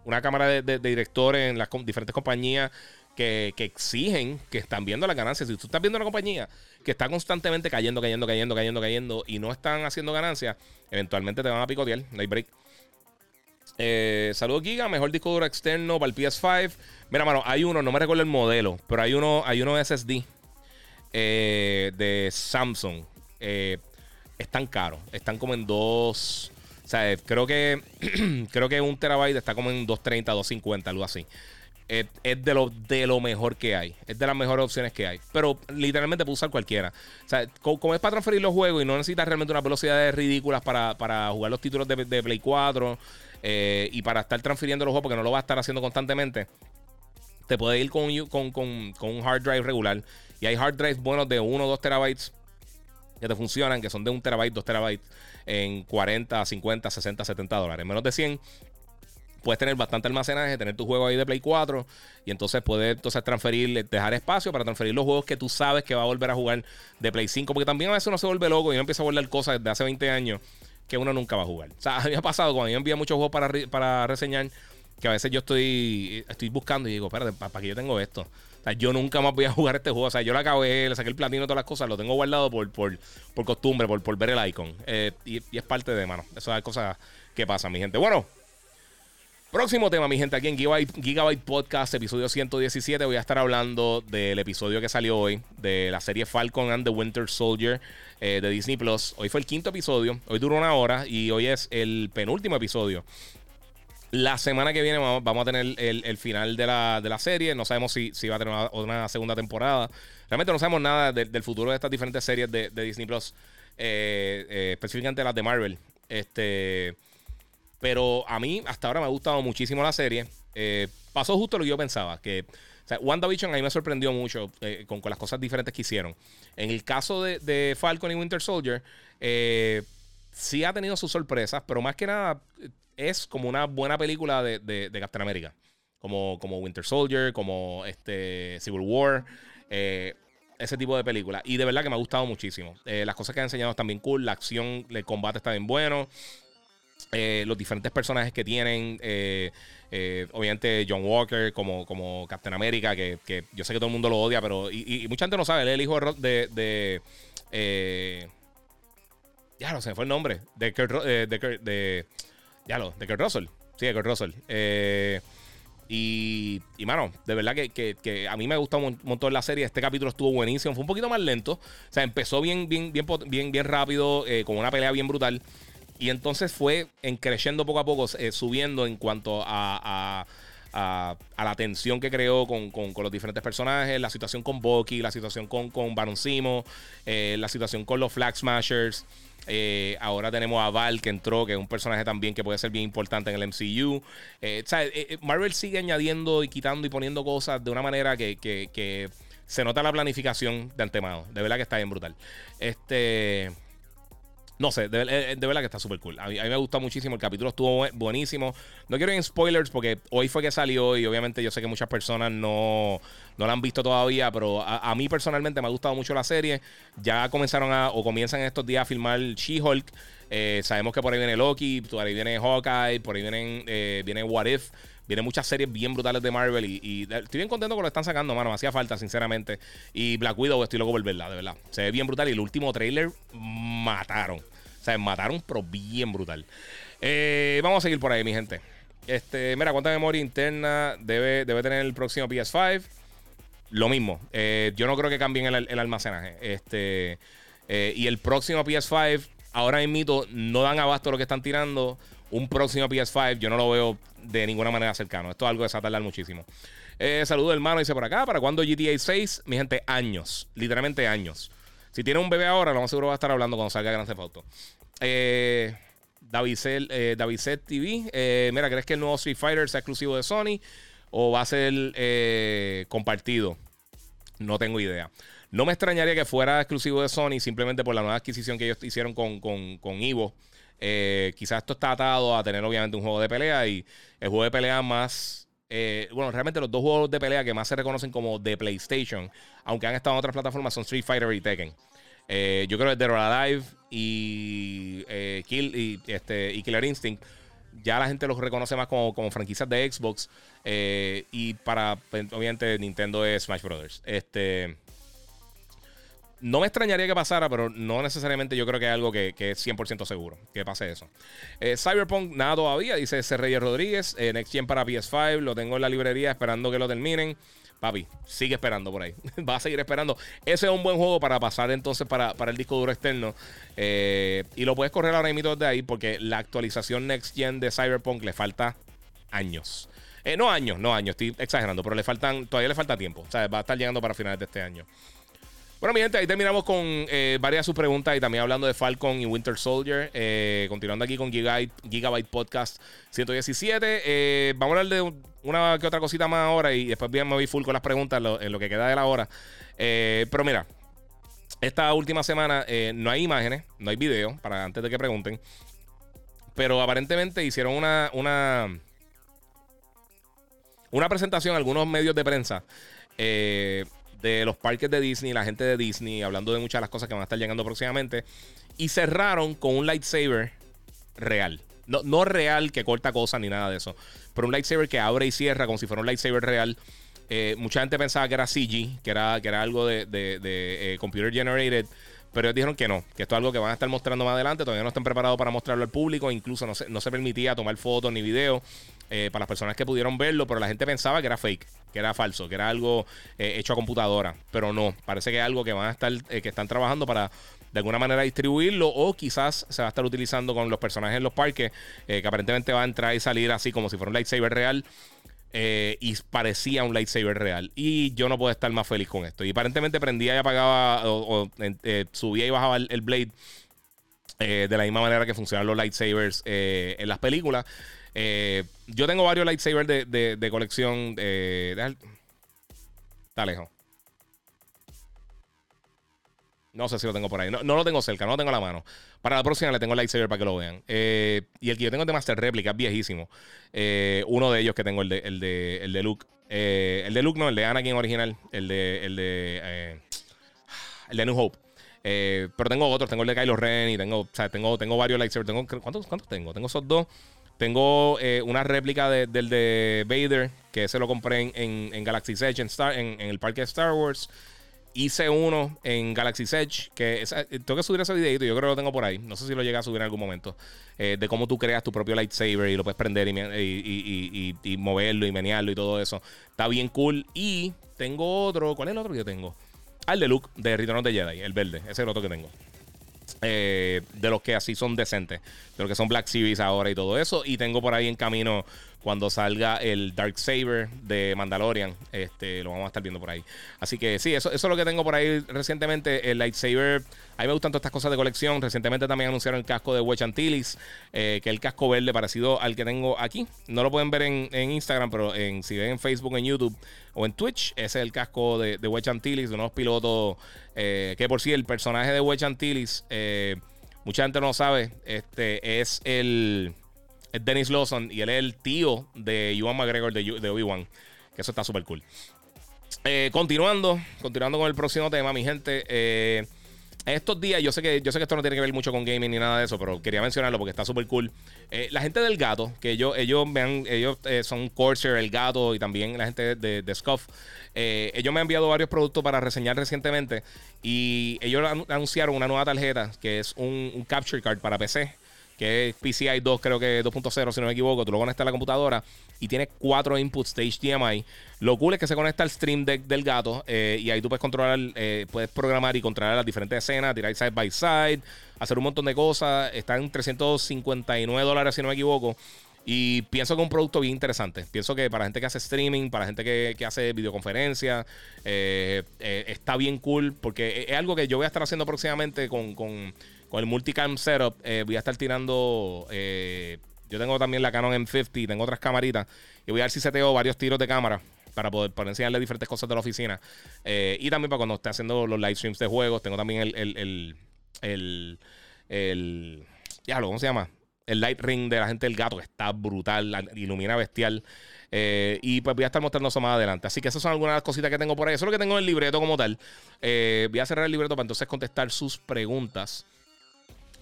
una cámara de, directores en las diferentes compañías que, que, exigen que están viendo las ganancias. Si tú estás viendo una compañía que está constantemente cayendo, cayendo, cayendo, cayendo, cayendo y no están haciendo ganancias, eventualmente te van a picotear, no hay break. Eh, saludos Giga, mejor disco duro externo para el PS5. Mira, mano, hay uno, no me recuerdo el modelo, pero hay uno, hay uno SSD eh, de Samsung. Eh, están caros, están como en dos. O sea, creo que creo que un terabyte está como en 230, 250, algo así es, de, lo, de lo mejor que hay. Es de las mejores opciones que hay. Pero literalmente puede usar cualquiera. O sea, como, es para transferir los juegos y no necesitas realmente unas velocidades ridículas para, para jugar los títulos de, Play 4 eh, y para estar transfiriendo los juegos porque no lo va a estar haciendo constantemente, te puede ir con, con, con, con un hard drive regular. Y hay hard drives buenos de 1 o 2 terabytes que te funcionan, que son de 1 terabyte, 2 terabytes en 40, 50, 60, 70 dólares. Menos de 100 puedes tener bastante almacenaje, tener tu juego ahí de Play 4 y entonces puedes entonces transferir, dejar espacio para transferir los juegos que tú sabes que va a volver a jugar de Play 5, porque también a veces uno se vuelve loco y uno empieza a volver cosas desde hace 20 años que uno nunca va a jugar. O sea, a mí me ha pasado cuando yo envío muchos juegos para, para reseñar que a veces yo estoy, estoy buscando y digo, espérate, ¿para qué yo tengo esto? O sea, yo nunca más voy a jugar este juego. O sea, yo lo acabé, le saqué el platino todas las cosas, lo tengo guardado por, por, por costumbre, por, por ver el icon. Eh, y, es parte de, mano. Eso es cosas que pasan, mi gente. Bueno, Próximo tema, mi gente, aquí en Gigabyte, Podcast, episodio 117. Voy a estar hablando del episodio que salió hoy de la serie Falcon and the Winter Soldier eh, de Disney Plus. Hoy fue el quinto episodio, hoy duró una hora y hoy es el penúltimo episodio. La semana que viene vamos, a tener el, final de la, serie. No sabemos si, si va a tener una, segunda temporada. Realmente no sabemos nada del futuro de estas diferentes series de, Disney Plus, eh, eh, específicamente las de Marvel. Este. Pero a mí hasta ahora me ha gustado muchísimo la serie. Eh, pasó justo lo que yo pensaba, que o WandaVision a mí me sorprendió mucho eh, con, las cosas diferentes que hicieron. En el caso de, Falcon y Winter Soldier, eh, sí ha tenido sus sorpresas, pero más que nada es como una buena película de, de, Captain America. Como, como Winter Soldier, como este Civil War. ese tipo de película. Y de verdad que me ha gustado muchísimo. las cosas que han enseñado están bien cool. La acción, el combate está bien bueno. Eh, los diferentes personajes que tienen. Eh, eh, obviamente John Walker como, como Captain America, que, yo sé que todo el mundo lo odia, pero. Y, mucha gente no sabe, él es el hijo de. de, ya no se fue el nombre. De Kurt, ya lo, de Kurt Russell. Sí, de Kurt Russell. y, y, mano, de verdad que, a mí me gustó un montón la serie. Este capítulo estuvo buenísimo. Fue un poquito más lento. O sea, empezó bien, bien, bien, bien rápido, con una pelea bien brutal. Y entonces fue creciendo poco a poco, eh, subiendo en cuanto a, a, la tensión que creó con, los diferentes personajes, la situación con Bucky, la situación con, con Baron Simo, eh, la situación con los Flag Smashers. Eh, ahora tenemos a Val que entró, que es un personaje también que puede ser bien importante en el MCU. Marvel sigue añadiendo y quitando y poniendo cosas de una manera que, que se nota la planificación de antemano. De verdad que está bien brutal. Este. No sé, de, eh, verdad que está súper cool. A mí, me gustó muchísimo. El capítulo estuvo buenísimo. No quiero ir en spoilers porque hoy fue que salió y obviamente yo sé que muchas personas no, no la han visto todavía, pero a, mí personalmente me ha gustado mucho la serie. Ya comenzaron a, o comienzan estos días a filmar She-Hulk. Eh, sabemos que por ahí viene Loki, por ahí viene Hawkeye, por ahí vienen, eh, viene What If. Vienen muchas series bien brutales de Marvel y, estoy bien contento con lo que están sacando, mano. Me hacía falta, sinceramente. Y Black Widow estoy loco por verla, de verdad. Se ve bien brutal y el último trailer mataron. O sea, mataron, pero bien brutal. Eh, vamos a seguir por ahí, mi gente. Este, mira, ¿cuánta memoria interna debe, debe tener el próximo PS5? lo mismo. Eh, yo no creo que cambien el, almacenaje. Este, eh, y el próximo PS5, ahora mismo no dan abasto lo que están tirando. Un próximo PS5, yo no lo veo de ninguna manera cercano. Esto es algo que se va a tardar muchísimo. Eh, saludo hermano, dice por acá. ¿Para cuándo GTA 6? Mi gente, años. Literalmente años. Si tiene un bebé ahora, lo más seguro va a estar hablando cuando salga Grand Theft Auto. Eh, eh, TV. Eh, mira, ¿crees que el nuevo Street Fighter sea exclusivo de Sony o va a ser eh, compartido? No tengo idea. No me extrañaría que fuera exclusivo de Sony simplemente por la nueva adquisición que ellos hicieron con, con, con Evo. quizás esto está atado a tener obviamente un juego de pelea y el juego de pelea más... bueno, realmente los dos juegos de pelea que más se reconocen como de PlayStation, aunque han estado en otras plataformas, son Street Fighter y Tekken. Eh, yo creo que Dead or Alive y, eh, Kill, este, y Killer Instinct ya la gente los reconoce más como, como franquicias de Xbox. Eh, y para, obviamente, Nintendo es Smash Brothers. Este. No me extrañaría que pasara, pero no necesariamente yo creo que es algo que, es 100% seguro que pase eso. Cyberpunk, nada todavía, dice C. Reyes Rodríguez. Next Gen para PS5, lo tengo en la librería esperando que lo terminen. Papi, sigue esperando por ahí. Va a seguir esperando. Ese es un buen juego para pasar entonces para, el disco duro externo. Eh, y lo puedes correr ahora mismo desde ahí porque la actualización Next Gen de Cyberpunk le falta años. Eh, no años, no años, estoy exagerando, pero le faltan, todavía le falta tiempo. O sea, va a estar llegando para finales de este año. Bueno, mi gente, ahí terminamos con eh, varias de sus preguntas y también hablando de Falcon y Winter Soldier. continuando aquí con Gigabyte, Podcast 117. vamos a hablar de una que otra cosita más ahora y después bien me voy full con las preguntas en lo que queda de la hora. Eh, pero mira, esta última semana eh, no hay imágenes, no hay video, para antes de que pregunten. Pero aparentemente hicieron una, una, una presentación algunos medios de prensa eh, de los parques de Disney, la gente de Disney, hablando de muchas de las cosas que van a estar llegando próximamente. Y cerraron con un lightsaber real. No, no real que corta cosas ni nada de eso. Pero un lightsaber que abre y cierra como si fuera un lightsaber real. Eh, mucha gente pensaba que era CG, que era, que era algo de, eh, computer generated. Pero ellos dijeron que no, que esto es algo que van a estar mostrando más adelante. Todavía no están preparados para mostrarlo al público. Incluso no se, no se permitía tomar fotos ni videos eh, para las personas que pudieron verlo. Pero la gente pensaba que era fake, que era falso, que era algo hecho a computadora. Pero no, parece que es algo que van a estar, que están trabajando para de alguna manera distribuirlo o quizás se va a estar utilizando con los personajes en los parques eh, que aparentemente va a entrar y salir así como si fuera un lightsaber real. Eh, y parecía un lightsaber real. Y yo no puedo estar más feliz con esto. Y aparentemente prendía y apagaba o, eh, subía y bajaba el, blade de la misma manera que funcionan los lightsabers en las películas. Yo tengo varios lightsabers de, de colección. está lejos. No sé si lo tengo por ahí. No, lo tengo cerca, no lo tengo a la mano. Para la próxima le tengo el lightsaber para que lo vean. Eh, y el que yo tengo es de Master Replica, es viejísimo. Eh, uno de ellos que tengo, el de, el de, el de Luke. Eh, el de Luke no, el de Anakin original. El de. El de, el de New Hope. pero tengo otros, tengo el de Kylo Ren y tengo, o sea, tengo, tengo varios lightsabers. Tengo, ¿cuántos, ¿Cuántos tengo? Tengo esos dos. Tengo una réplica del de Vader, que ese lo compré en, Galaxy Edge en, Star, en, en el parque de Star Wars hice uno en Galaxy Edge, que eh, tengo que subir ese videito, yo creo que lo tengo por ahí, no sé si lo llega a subir en algún momento, eh, de cómo tú creas tu propio lightsaber y lo puedes prender y, moverlo y menearlo y todo eso. Está bien cool. Y tengo otro, ¿cuál es el otro que yo tengo? Ah, de Luke, de Return of the Jedi, el verde, ese es el otro que tengo. Eh, de los que así son decentes, de los que son Black Series ahora y todo eso. Y tengo por ahí en camino cuando salga el Dark Saber de Mandalorian. Este, lo vamos a estar viendo por ahí. Así que sí, eso, es lo que tengo por ahí recientemente. El lightsaber. A mí me gustan todas estas cosas de colección. Recientemente también anunciaron el casco de Wedge Antilles, eh, que es el casco verde parecido al que tengo aquí. No lo pueden ver en, Instagram, pero en, si ven en Facebook, en YouTube o en Twitch, ese es el casco de, de Wedge Antilles, de unos pilotos. Eh, que por sí, el personaje de Wedge Antilles, eh, mucha gente no lo sabe, este es el es Dennis Lawson y él es el tío de Iwan McGregor de, Obi-Wan. Que eso está súper cool. Eh, continuando, continuando con el próximo tema, mi gente. Eh, estos días, yo sé que yo sé que esto no tiene que ver mucho con gaming ni nada de eso, pero quería mencionarlo porque está súper cool. Eh, la gente del gato, que ellos, ellos ellos son Corsair, el gato, y también la gente de, de Scuff. ellos me han enviado varios productos para reseñar recientemente. Y ellos anunciaron una nueva tarjeta que es un capture card para PC que es PCI 2, creo que 2.0, si no me equivoco. Tú lo conectas a la computadora y tiene cuatro inputs de HDMI. Lo cool es que se conecta al Stream Deck del gato eh, y ahí tú puedes controlar, eh, puedes programar y controlar las diferentes escenas, tirar side by side, hacer un montón de cosas. Está en 359 dólares, si no me equivoco. Y pienso que es un producto bien interesante. Pienso que para gente que hace streaming, para gente que, hace videoconferencia, eh, está bien cool porque es algo que yo voy a estar haciendo próximamente con, con, con el multicam setup. voy a estar tirando yo tengo también la Canon M50, tengo otras camaritas. Y voy a ver si seteo varios tiros de cámara para poder, enseñarle diferentes cosas de la oficina. Eh, y también para cuando esté haciendo los live streams de juegos. Tengo también el, el, el, el, ¿cómo se llama? El light ring de la gente del gato, que está brutal, ilumina bestial. Eh, y pues voy a estar mostrando eso más adelante. Así que esas son algunas de las cositas que tengo por ahí. Eso es lo que tengo en el libreto como tal. Eh, voy a cerrar el libreto para entonces contestar sus preguntas.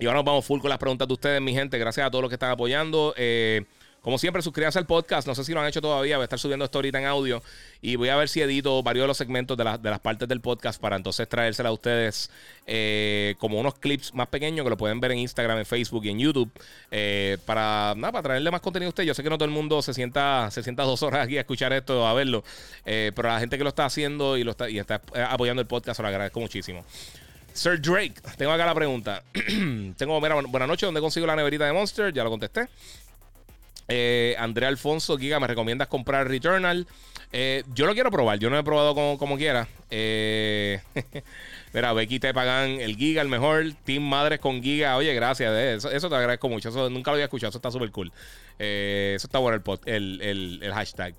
Y ahora nos vamos full con las preguntas de ustedes, mi gente. Gracias a todos los que están apoyando. Eh, como siempre, suscríbanse al podcast. No sé si lo han hecho todavía. Voy a estar subiendo esto ahorita en audio. Y voy a ver si edito varios de los segmentos de, de las partes del podcast para entonces traérsela a ustedes eh, como unos clips más pequeños que lo pueden ver en Instagram, en Facebook y en YouTube. Eh, para, nada, para traerle más contenido a ustedes. Yo sé que no todo el mundo se sienta, se sienta dos horas aquí a escuchar esto, a verlo. pero a la gente que lo está haciendo y, lo está, y está apoyando el podcast, lo agradezco muchísimo. Sir Drake, tengo acá la pregunta. tengo, mira, buenas noches, ¿dónde consigo la neverita de Monster? Ya lo contesté. Eh, Andrea Alfonso, Giga, ¿me recomiendas comprar Returnal? Eh, yo lo quiero probar, yo no he probado como, como quiera. Eh, mira, Becky te pagan el Giga, el mejor. Team Madres con Giga. Oye, gracias. Eso, te agradezco mucho. Eso nunca lo había escuchado. Eso está súper cool. Eso está bueno el, el, el hashtag.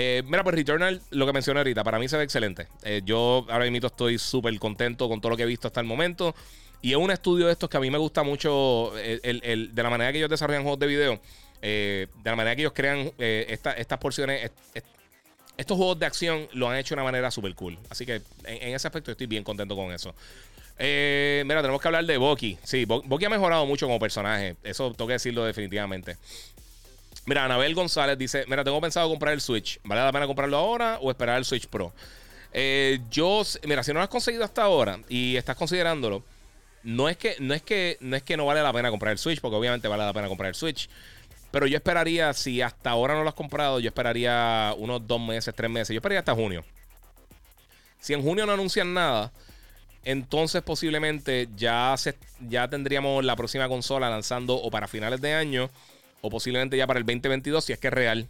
Eh, mira, pues Returnal, lo que mencioné ahorita, para mí se ve excelente. Eh, yo ahora mismo estoy súper contento con todo lo que he visto hasta el momento. Y es un estudio de estos que a mí me gusta mucho eh, el, de la manera que ellos desarrollan juegos de video, de la manera que ellos crean estas porciones. estos juegos de acción lo han hecho de una manera súper cool. Así que en, ese aspecto estoy bien contento con eso. mira, tenemos que hablar de Bucky. Sí, Bucky ha mejorado mucho como personaje. Eso tengo que decirlo definitivamente. Mira, Anabel González dice: Mira, tengo pensado comprar el Switch. ¿Vale la pena comprarlo ahora o esperar el Switch Pro? Eh, yo, mira, si no lo has conseguido hasta ahora y estás considerándolo, no es que no es que no es que no vale la pena comprar el Switch, porque obviamente vale la pena comprar el Switch. Pero yo esperaría, si hasta ahora no lo has comprado, yo esperaría unos dos meses, tres meses. Yo esperaría hasta junio. Si en junio no anuncian nada, entonces posiblemente ya, se, ya tendríamos la próxima consola lanzando o para finales de año o posiblemente ya para el 2022, si es que es real,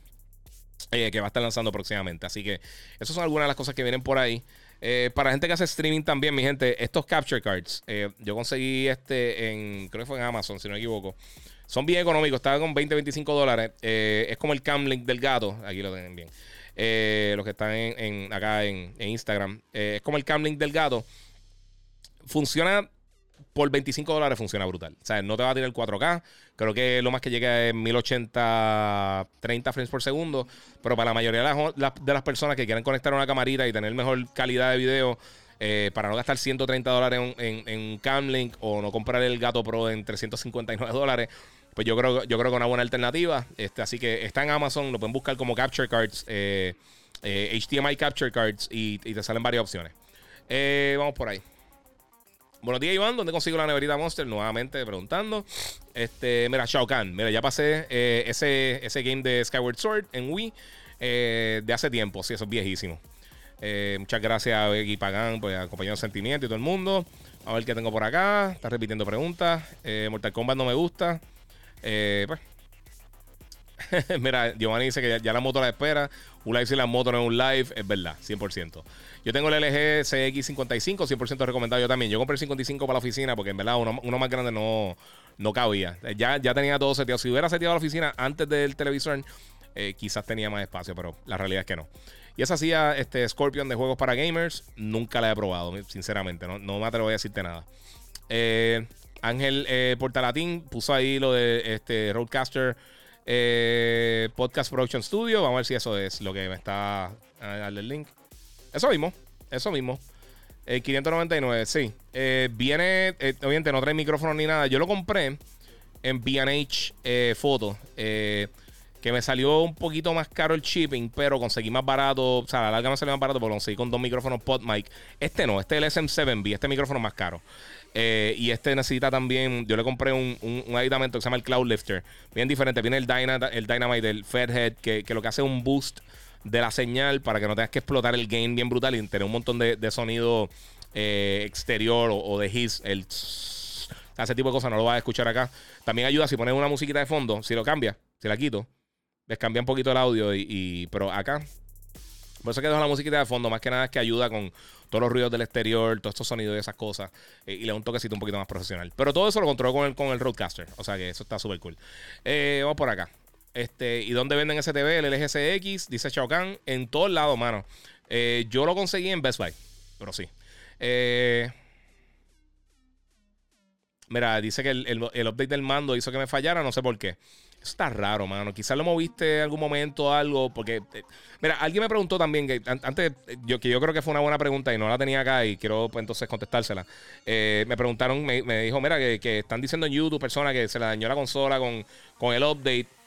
eh, que va a estar lanzando próximamente. Así que esas son algunas de las cosas que vienen por ahí. Eh, para gente que hace streaming también, mi gente, estos capture cards, eh, yo conseguí este en, creo que fue en Amazon, si no me equivoco. Son bien económicos, estaba con 20, 25 dólares. es como el Camlink del gato, aquí lo tienen bien. los que están en, acá en, en Instagram, es como el Camlink del gato. Funciona por 25 dólares funciona brutal. O sea, no te va a tirar 4K. Creo que lo más que llega es 1080, 30 frames por segundo. Pero para la mayoría de las, personas que quieren conectar una camarita y tener mejor calidad de video, eh, para no gastar 130 dólares en, en, Camlink o no comprar el Gato Pro en 359 dólares, pues yo creo, yo creo que es una buena alternativa. Este, así que está en Amazon, lo pueden buscar como Capture Cards, HDMI eh, eh, Capture Cards y, y, te salen varias opciones. vamos por ahí. Buenos días, Iván. ¿Dónde consigo la neverita Monster? Nuevamente preguntando. Este, mira, Shao Kahn. Mira, ya pasé eh, ese, ese game de Skyward Sword en Wii eh, de hace tiempo. Sí, eso es viejísimo. Eh, muchas gracias a Becky Pagan por acompañar el sentimiento y todo el mundo. A ver qué tengo por acá. Está repitiendo preguntas. Mortal Kombat no me gusta. pues. Mira, Giovanni dice que ya, la moto la espera. Un live si la moto no es un live. Es verdad, 100%. Yo tengo el LG CX55, 100% recomendado yo también. Yo compré el 55 para la oficina porque en verdad uno, más grande no, no cabía. Ya, ya tenía todo seteado. Si hubiera seteado la oficina antes del televisor, eh, quizás tenía más espacio, pero la realidad es que no. Y esa hacía este Scorpion de juegos para gamers. Nunca la he probado, sinceramente. No, no me atrevo a decirte nada. Eh, Ángel eh, Portalatín puso ahí lo de este Roadcaster Podcast Production Studio. Vamos a ver si eso es lo que me está. A darle el link. Eso mismo, eso mismo. El 599, sí. Eh, viene, eh, obviamente no trae micrófono ni nada. Yo lo compré en BH eh, Photo. Eh, que me salió un poquito más caro el shipping, pero conseguí más barato. O sea, la larga me salió más barato porque lo conseguí con dos micrófonos PodMic. Este no, este es el SM7B, este micrófono más caro. y este necesita también. Yo le compré un, un, aditamento que se llama el Cloud Lifter. Bien diferente. Viene el, el Dynamite del Fedhead, que, que lo que hace es un boost de la señal para que no tengas que explotar el gain bien brutal y tener un montón de, sonido exterior o, de his. El ese tipo de cosas no lo vas a escuchar acá. También ayuda si pones una musiquita de fondo, si lo cambias, si la quito, les cambia un poquito el audio. Y, pero acá, por eso que dejo la musiquita de fondo, más que nada es que ayuda con todos los ruidos del exterior, todos estos sonidos y esas cosas. Eh, y le da un toquecito un poquito más profesional. Pero todo eso lo controlo con el, con el Roadcaster. O sea que eso está súper cool. Eh, vamos por acá. Este, ¿Y dónde venden ese TV? El LG Dice Shao Kahn. En todos lados, mano. Eh, yo lo conseguí en Best Buy. Pero sí. Eh. Mira, dice que el, update del mando hizo que me fallara, no sé por qué. Eso está raro, mano. Quizás lo moviste en algún momento algo, porque... Eh, mira, alguien me preguntó también, que antes, yo, que yo creo que fue una buena pregunta y no la tenía acá y quiero pues, entonces contestársela. Me preguntaron, me, dijo, mira, que, están diciendo en YouTube personas que se le dañó la consola con, con el update.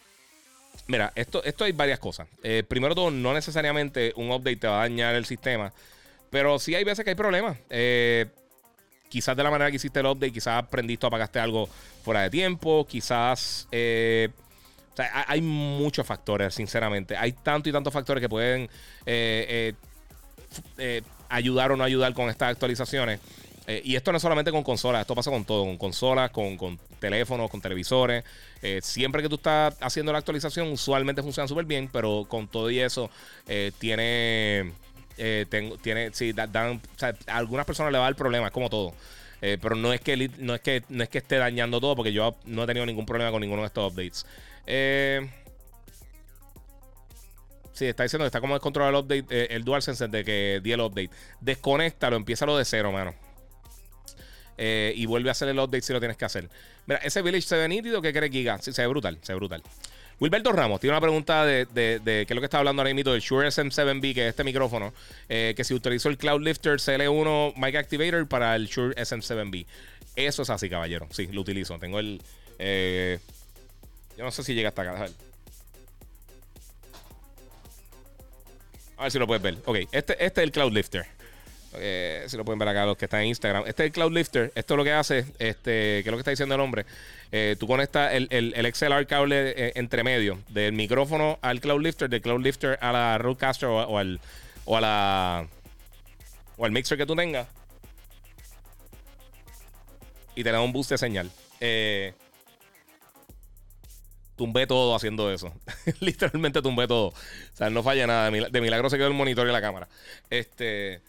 Mira, esto, esto hay varias cosas. Eh, primero todo, no necesariamente un update te va a dañar el sistema, pero sí hay veces que hay problemas. Eh, quizás de la manera que hiciste el update, quizás aprendiste o apagaste algo fuera de tiempo, quizás... Eh, o sea, hay muchos factores, sinceramente. Hay tantos y tantos factores que pueden eh, ayudar o no ayudar con estas actualizaciones. Y esto no es solamente con consolas, esto pasa con todo, con consolas, con, con teléfonos, con televisores. siempre que tú estás haciendo la actualización, usualmente funciona súper bien, pero con todo y eso, tiene eh, tengo, tiene, sí, dan, a algunas personas le va el problema, es como todo. Eh, pero no es, que, no, es que, no es que esté dañando todo, porque yo no he tenido ningún problema con ninguno de estos updates. Eh, sí, está diciendo que está como descontrolado el update, eh, el DualSense de que di el update. Desconéctalo, empieza lo de cero, mano. Y vuelve a hacer el update si lo tienes que hacer. Mira, ese Village se ve nítido, ¿qué crees, Giga? Sí, se ve brutal, se ve brutal. Wilberto Ramos tiene una pregunta de, de, qué es lo que está hablando ahora mismo del Shure SM7B, que es este micrófono, eh, que si utilizó el Cloud Lifter CL1 Mic Activator para el Shure SM7B. Eso es así, caballero. Sí, lo utilizo. Tengo el. Eh, yo no sé si llega hasta acá. A ver. a ver si lo puedes ver. Ok, este, este es el Cloud Lifter. Eh, si lo pueden ver acá los que están en Instagram. Este es el Cloud Lifter. Esto es lo que hace, este, que es lo que está diciendo el hombre. Eh, tú conectas el, el, XLR cable eh, entre medio del micrófono al Cloud Lifter, del Cloud Lifter a la Roadcaster o, al, o a la o al mixer que tú tengas. Y te da un boost de señal. Eh, tumbé todo haciendo eso. Literalmente tumbé todo. O sea, no falla nada. De milagro se quedó el monitor y la cámara. Este.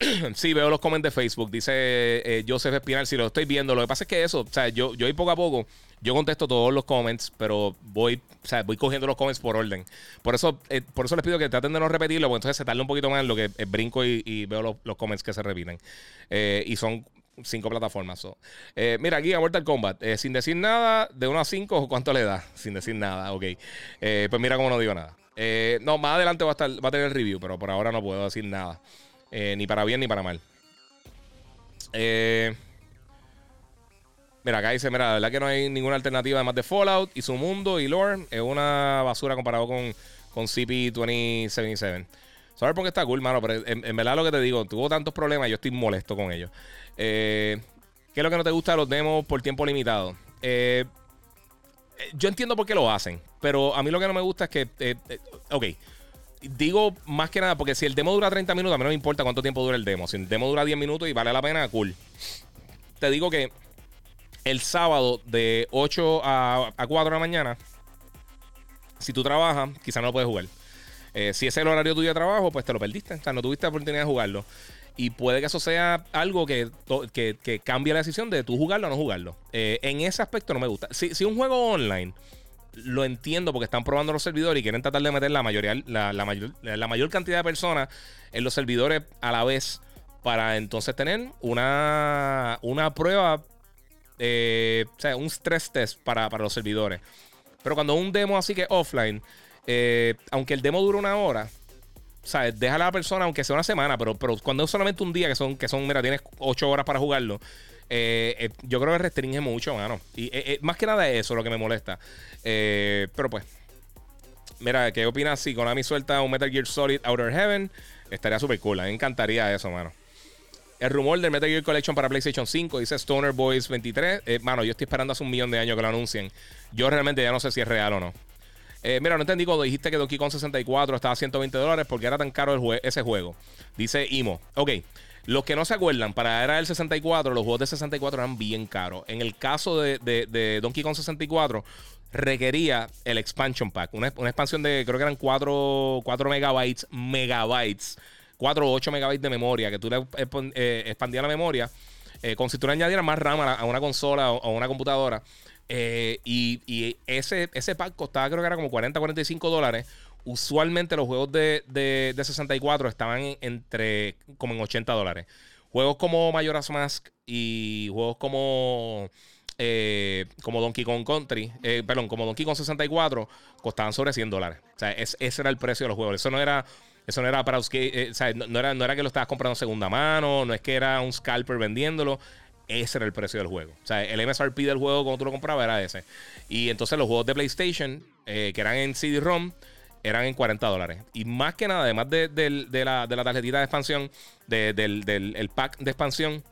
sí, veo los comments de Facebook. Dice eh, Joseph Espinal, si lo estoy viendo. Lo que pasa es que eso, o sea, yo, yo poco a poco, yo contesto todos los comments, pero voy, o sea, voy cogiendo los comments por orden. Por eso, eh, por eso les pido que traten de no repetirlo, porque entonces se tarda un poquito más en lo que eh, brinco y, veo los, comments que se repiten. y son cinco plataformas. mira, aquí a Mortal Kombat. sin decir nada, de 1 a 5, ¿cuánto le da? Sin decir nada, ok. pues mira cómo no digo nada. no, más adelante va a, estar, va a tener el review, pero por ahora no puedo decir nada. Eh, ni para bien ni para mal. Eh, mira, acá dice, mira, la verdad que no hay ninguna alternativa además de Fallout y su mundo y lore es una basura comparado con, con CP2077. ¿Sabes por qué está cool, mano? Pero en, verdad lo que te digo, tuvo tantos problemas, yo estoy molesto con ellos. Eh, ¿Qué es lo que no te gusta de los demos por tiempo limitado? yo entiendo por qué lo hacen, pero a mí lo que no me gusta es que, ok, digo más que nada, porque si el demo dura 30 minutos, a mí no me importa cuánto tiempo dura el demo. Si el demo dura 10 minutos y vale la pena, cool. Te digo que el sábado de 8 a, 4 de la mañana, si tú trabajas, quizás no lo puedes jugar. Eh, si ese es el horario tuyo de trabajo, pues te lo perdiste. O sea, no tuviste la oportunidad de jugarlo. Y puede que eso sea algo que, que, cambie la decisión de tú jugarlo o no jugarlo. Eh, en ese aspecto no me gusta. Si, si un juego online lo entiendo porque están probando los servidores y quieren tratar de meter la, mayoría, la, mayor, la mayor cantidad de personas en los servidores a la vez para entonces tener una, una prueba, eh, o sea, un stress test para, los servidores. Pero cuando un demo así que offline, eh, aunque el demo dure una hora, sea, Deja a la persona, aunque sea una semana, pero, pero cuando es solamente un día, que son, que son, mira, tienes ocho horas para jugarlo, eh, eh, yo creo que restringe mucho, mano. Y eh, más que nada eso lo que me molesta. pero pues, mira, ¿qué opinas si Konami suelta un Metal Gear Solid Outer Heaven? Estaría súper cool. me encantaría eso, mano. El rumor del Metal Gear Collection para PlayStation 5 dice Stoner Boys 23. Eh, mano, yo estoy esperando hace un millón de años que lo anuncien. Yo realmente ya no sé si es real o no. Mira, no entendí cuando dijiste que Donkey Kong 64 estaba a 120 dólares porque era tan caro ese juego. Dice Imo. Ok. Los que no se acuerdan, para era el 64, los juegos de 64 eran bien caros. En el caso de, Donkey Kong 64, requería el expansion pack. Una, expansión de, creo que eran 4, 4 megabytes, megabytes, 4 o 8 megabytes de memoria, que tú le eh, expandías la memoria, eh, como si tú le añadieras más RAM a, una consola o a una computadora. Eh, y, ese, ese pack costaba, creo que era como 40, 45 dólares. Usualmente los juegos de, de, 64 estaban entre como en 80 dólares. Juegos como Majora's Mask y juegos como eh, como Donkey Kong Country, eh, perdón, como Donkey Kong 64, costaban sobre 100 dólares. O sea, ese era el precio de los juegos. Eso no era, eso no era para eh, o sea, no, era, no era que lo estabas comprando segunda mano, no es que era un scalper vendiéndolo. Ese era el precio del juego. O sea, el MSRP del juego cuando tú lo comprabas era ese. Y entonces los juegos de PlayStation, que eran en CD-ROM, eran en 40 dólares. Y más que nada, además de, la, de la, tarjetita de expansión, del, el pack de expansión,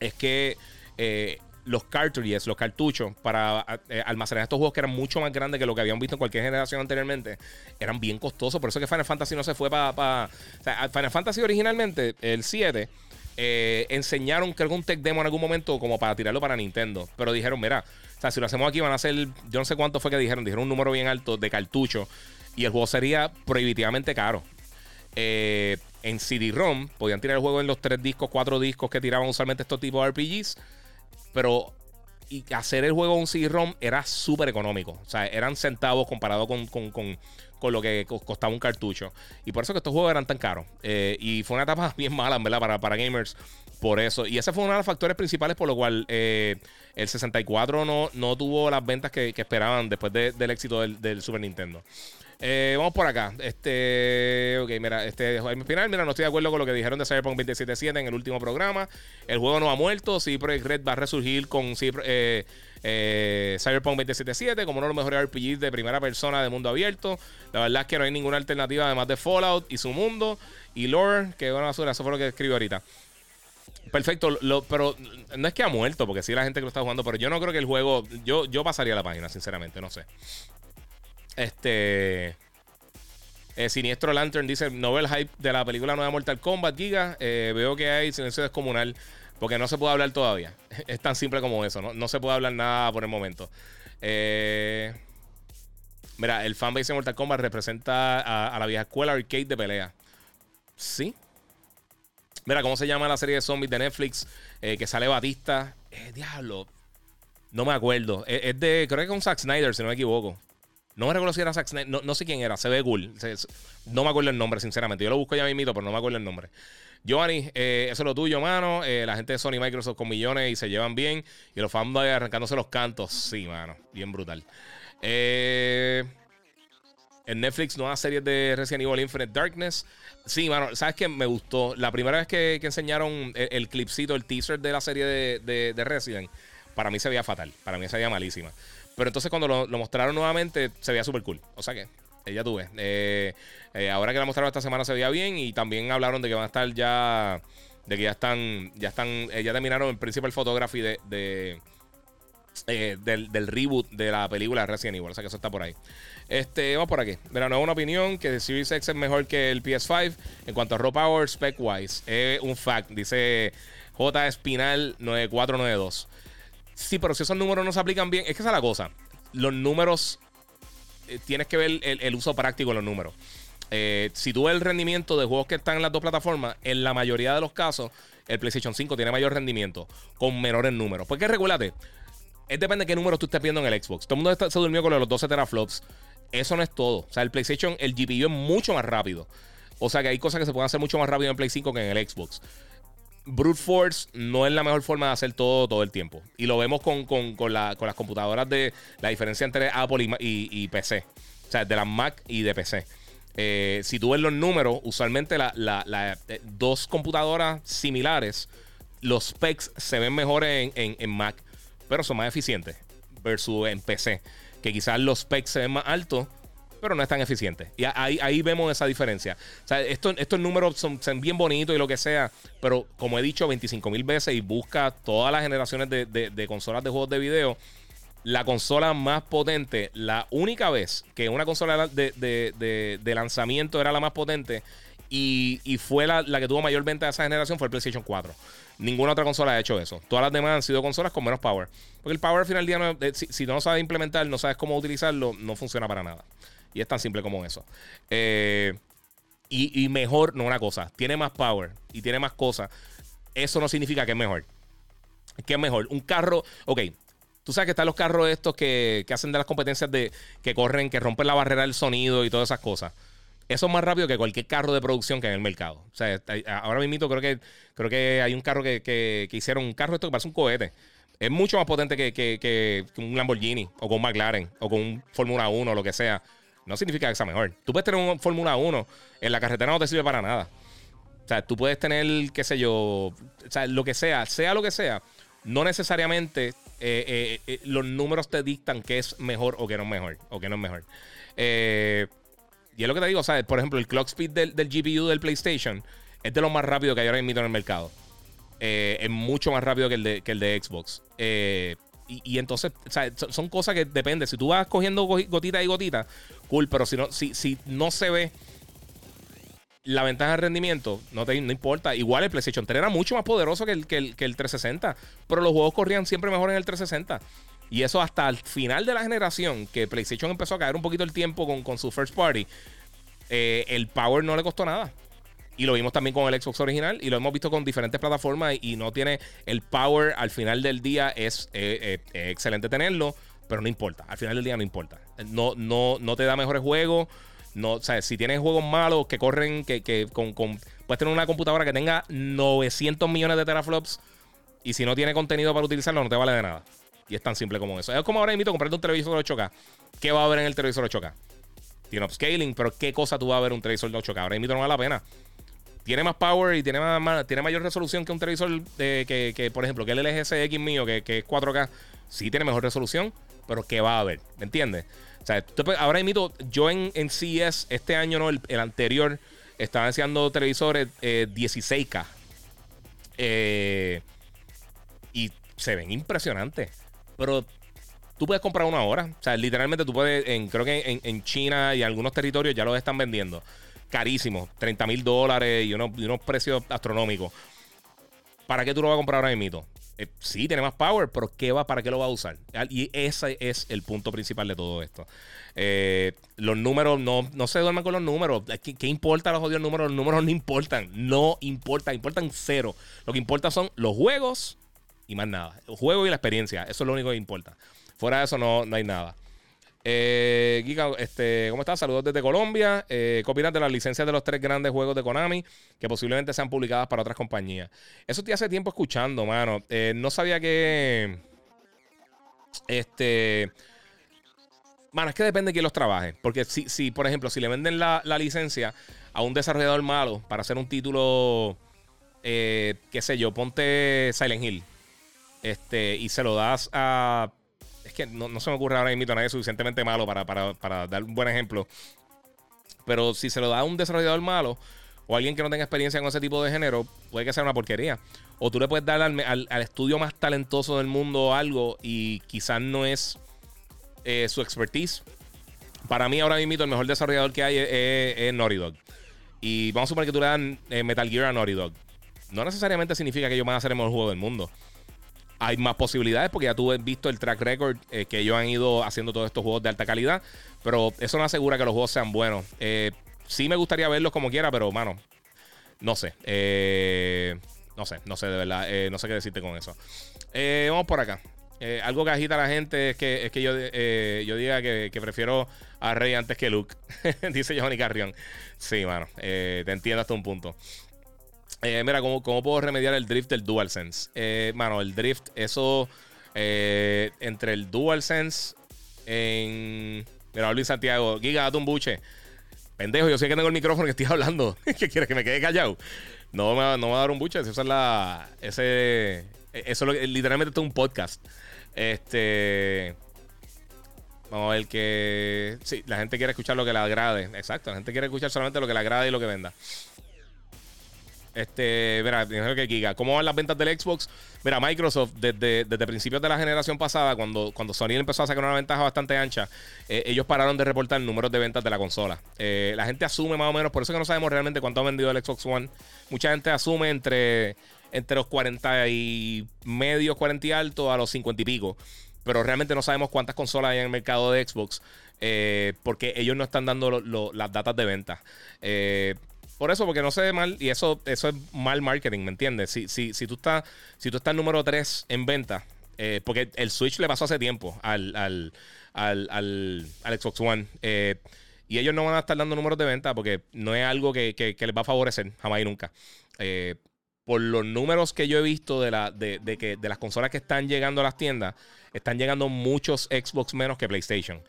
es que eh, los cartridges, los cartuchos para eh, almacenar estos juegos que eran mucho más grandes que lo que habían visto en cualquier generación anteriormente, eran bien costosos. Por eso que Final Fantasy no se fue para... o sea, Final Fantasy originalmente, el 7, eh, enseñaron que un tech demo en algún momento como para tirarlo para Nintendo. Pero dijeron, mira, o sea, si lo hacemos aquí van a ser, yo no sé cuánto fue que dijeron, dijeron un número bien alto de cartuchos y el juego sería prohibitivamente caro. Eh, en CD-ROM podían tirar el juego en los tres discos, cuatro discos que tiraban usualmente estos tipos de RPGs, pero y hacer el juego en CD-ROM era súper económico. O sea, eran centavos comparado con, lo que costaba un cartucho. Y por eso que estos juegos eran tan caros. Eh, y fue una etapa bien mala, ¿verdad? Para, para gamers por eso. Y ese fue uno de los factores principales por lo cual eh, el 64 no, no tuvo las ventas que, esperaban después del éxito del Super Nintendo. Eh, vamos por acá. Este, ok, mira, este, al final, mira, no estoy de acuerdo con lo que dijeron de Cyberpunk 2077 en el último programa. El juego no ha muerto. Project Red va a resurgir con eh, eh, Cyberpunk 2077 como uno de los mejores RPGs de primera persona de mundo abierto. La verdad es que no hay ninguna alternativa además de Fallout y su mundo y lore, que una basura. Eso fue lo que escribió ahorita. Perfecto, pero no es que ha muerto, porque sí la gente que lo está jugando, pero yo no creo que el juego. Yo, yo pasaría la página, sinceramente, no sé. Este. Eh, Siniestro Lantern dice: Novel hype de la película nueva Mortal Kombat, Giga. Eh, veo que hay silencio descomunal porque no se puede hablar todavía. Es tan simple como eso, ¿no? No se puede hablar nada por el momento. Eh, mira, el fanbase de Mortal Kombat representa a, la vieja escuela arcade de pelea. Sí. Mira, ¿cómo se llama la serie de zombies de Netflix? que sale Batista. diablo. No me acuerdo. Es, de, creo que es con Zack Snyder, si no me equivoco. No me recuerdo si era Zack Snyder. No, sé quién era. Se ve cool. no me acuerdo el nombre, sinceramente. Yo lo busco ya mismo, pero no me acuerdo el nombre. Giovanni, eh, eso es lo tuyo, mano. Eh, la gente de Sony y Microsoft con millones y se llevan bien. Y los fans arrancándose los cantos. Sí, mano. Bien brutal. Eh, en Netflix, nuevas series de Resident Evil Infinite Darkness. Sí, mano. ¿Sabes qué? Me gustó. La primera vez que, enseñaron el, clipcito, el teaser de la serie de, de Resident, para mí se veía fatal. Para mí se veía malísima. Pero entonces cuando lo, mostraron nuevamente, se veía súper cool. O sea que, eh, ya tuve. Eh, eh, ahora que la mostraron esta semana se veía bien. Y también hablaron de que van a estar ya. De que ya están. Ya están. ya terminaron el principal photography de. de del, reboot de la película Resident Evil. O sea que eso está por ahí. Este, vamos por aquí. Mira, no una opinión que Series X es mejor que el PS5 en cuanto a raw power spec wise. Es un fact. Dice J Espinal 9492. Sí, pero si esos números no se aplican bien, es que esa es la cosa. Los números, eh, tienes que ver el, uso práctico de los números. Eh, si tú ves el rendimiento de juegos que están en las dos plataformas, en la mayoría de los casos, el PlayStation 5 tiene mayor rendimiento con menores números. Porque recuérdate, es depende de qué números tú estés viendo en el Xbox. Todo el mundo se durmió con los 12 teraflops. Eso no es todo. O sea, el PlayStation, el GPU es mucho más rápido. O sea que hay cosas que se pueden hacer mucho más rápido en Play 5 que en el Xbox brute force no es la mejor forma de hacer todo todo el tiempo. Y lo vemos con, las computadoras de la diferencia entre Apple y, PC. O sea, de las Mac y de PC. Eh, si tú ves los números, usualmente la, eh, dos computadoras similares, los specs se ven mejores en, Mac, pero son más eficientes versus en PC. Que quizás los specs se ven más altos, pero no es tan eficiente. Y ahí, ahí vemos esa diferencia. O sea, estos, estos números son, bien bonitos y lo que sea, pero como he dicho 25 mil veces y busca todas las generaciones de, de, consolas de juegos de video, la consola más potente, la única vez que una consola de, de lanzamiento era la más potente y, y fue la, la, que tuvo mayor venta de esa generación fue el PlayStation 4. Ninguna otra consola ha hecho eso. Todas las demás han sido consolas con menos power. Porque el power al final del día, no, eh, si, si, no sabes implementar, no sabes cómo utilizarlo, no funciona para nada. Y es tan simple como eso. Eh, y, mejor, no una cosa, tiene más power y tiene más cosas. Eso no significa que es mejor. Que es mejor. Un carro, ok, Tú sabes que están los carros estos que, que, hacen de las competencias de que corren, que rompen la barrera del sonido y todas esas cosas. Eso es más rápido que cualquier carro de producción que hay en el mercado. O sea, ahora mismo creo que, creo que hay un carro que, que, hicieron, un carro esto que parece un cohete. Es mucho más potente que, que, un Lamborghini o con un McLaren o con un Fórmula 1 o lo que sea. No significa que sea mejor. Tú puedes tener un Fórmula 1, en la carretera no te sirve para nada. O sea, tú puedes tener, qué sé yo, o sea, lo que sea, sea lo que sea, no necesariamente eh, eh, eh, los números te dictan que es mejor o que no es mejor, o que no es mejor. Y es lo que te digo, ¿sabes? Por ejemplo, el clock speed del, GPU del PlayStation es de lo más rápido que hay ahora mismo en el mercado. Es mucho más rápido que el de, que el de Xbox. Eh, y, entonces, ¿sabes? Son cosas que depende. Si tú vas cogiendo gotita y gotita, cool, pero si no, si, si no se ve la ventaja de rendimiento, no, te, no importa. Igual el PlayStation 3 era mucho más poderoso que el, que el, que el 360, pero los juegos corrían siempre mejor en el 360. Y eso hasta el final de la generación, que PlayStation empezó a caer un poquito el tiempo con, su first party, eh, el power no le costó nada. Y lo vimos también con el Xbox original y lo hemos visto con diferentes plataformas y, no tiene el power al final del día. Es eh, eh, excelente tenerlo, pero no importa. Al final del día no importa. No, no, no te da mejores juegos. No, o sea, si tienes juegos malos que corren, que, que con, con, puedes tener una computadora que tenga 900 millones de teraflops y si no tiene contenido para utilizarlo, no te vale de nada. Y es tan simple como eso. Es como ahora invito a comprarte un televisor de 8K. ¿Qué va a haber en el televisor de 8K? Tiene upscaling, pero ¿qué cosa tú vas a ver en un televisor de 8K? Ahora invito no vale la pena. Tiene más power y tiene, más, tiene mayor resolución que un televisor de, que, por ejemplo, que el LG CX mío, que, es 4K. Sí tiene mejor resolución, pero ¿qué va a haber? ¿Me entiendes? O sea, ahora invito, yo en, en CES, este año no, el, anterior, estaba enseñando televisores 16K. Eh, eh, y se ven impresionantes. Pero tú puedes comprar una hora. O sea, literalmente tú puedes, en, creo que en, China y algunos territorios ya los están vendiendo. Carísimo, 30 mil dólares y unos, precios astronómicos. ¿Para qué tú lo vas a comprar ahora mismo? Eh, sí, tiene más power, pero ¿qué va, ¿para qué lo va a usar? Y ese es el punto principal de todo esto. Eh, los números, no, no se duerman con los números. ¿Qué, ¿Qué, importa los odios números? Los números no importan. No importan, importan cero. Lo que importa son los juegos y más nada. El juego y la experiencia, eso es lo único que importa. Fuera de eso no, no hay nada. Eh, Giga, este, ¿cómo estás? Saludos desde Colombia. Eh, ¿Qué opinas de las licencias de los tres grandes juegos de Konami que posiblemente sean publicadas para otras compañías? Eso te hace tiempo escuchando, mano. Eh, no sabía que. Este. Mano, es que depende de quién los trabaje. Porque si, si por ejemplo, si le venden la, la licencia a un desarrollador malo para hacer un título, eh, qué sé yo, ponte Silent Hill este, y se lo das a. Es que no, se me ocurre ahora mismo a nadie suficientemente malo para, dar un buen ejemplo. Pero si se lo da a un desarrollador malo o alguien que no tenga experiencia con ese tipo de género, puede que sea una porquería. O tú le puedes dar al, estudio más talentoso del mundo algo y quizás no es eh, su expertise. Para mí, ahora mismo, el mejor desarrollador que hay es, Naughty Dog. Y vamos a suponer que tú le das eh, Metal Gear a Naughty Dog. No necesariamente significa que ellos van a hacer el mejor juego del mundo hay más posibilidades porque ya tú has visto el track record eh, que ellos han ido haciendo todos estos juegos de alta calidad, pero eso no asegura que los juegos sean buenos. Eh, sí me gustaría verlos como quiera, pero mano, no sé. Eh, no sé, no sé de verdad, no sé qué decirte con eso. vamos por acá. algo que agita a la gente es que, es que yo, yo diga que, prefiero a Rey antes que Luke, dice Johnny Carrion. Sí, mano, te entiendo hasta un punto. Eh, mira, ¿cómo, ¿cómo, puedo remediar el drift del DualSense? Eh, mano, el drift, eso eh, entre el DualSense en. Mira, Luis Santiago, Giga, date un buche. Pendejo, yo sé que tengo el micrófono que estoy hablando. ¿Qué quieres que me quede callado? No me, no va a dar un buche. Eso es la. Ese. Eso es literalmente es un podcast. Este. Vamos a ver que. Sí, la gente quiere escuchar lo que le agrade. Exacto, la gente quiere escuchar solamente lo que le agrade y lo que venda. Este, mira, que Giga. ¿Cómo van las ventas del Xbox? Mira, Microsoft, desde, desde principios de la generación pasada, cuando, cuando Sony empezó a sacar una ventaja bastante ancha, eh, ellos pararon de reportar números de ventas de la consola. Eh, la gente asume más o menos, por eso que no sabemos realmente cuánto ha vendido el Xbox One. Mucha gente asume entre, entre los 40 y medio, 40 y alto a los 50 y pico. Pero realmente no sabemos cuántas consolas hay en el mercado de Xbox. Eh, porque ellos no están dando las datas de venta. Eh, por eso, porque no se ve mal y eso, eso es mal marketing, ¿me entiendes? Si, si, si, tú estás si tú estás número 3 en venta, eh, porque el Switch le pasó hace tiempo al, al, al, al, Xbox One. Eh, y ellos no van a estar dando números de venta porque no es algo que, que, les va a favorecer jamás y nunca. Eh, por los números que yo he visto de, la, de, de, que, de las consolas que están llegando a las tiendas, están llegando muchos Xbox menos que PlayStation.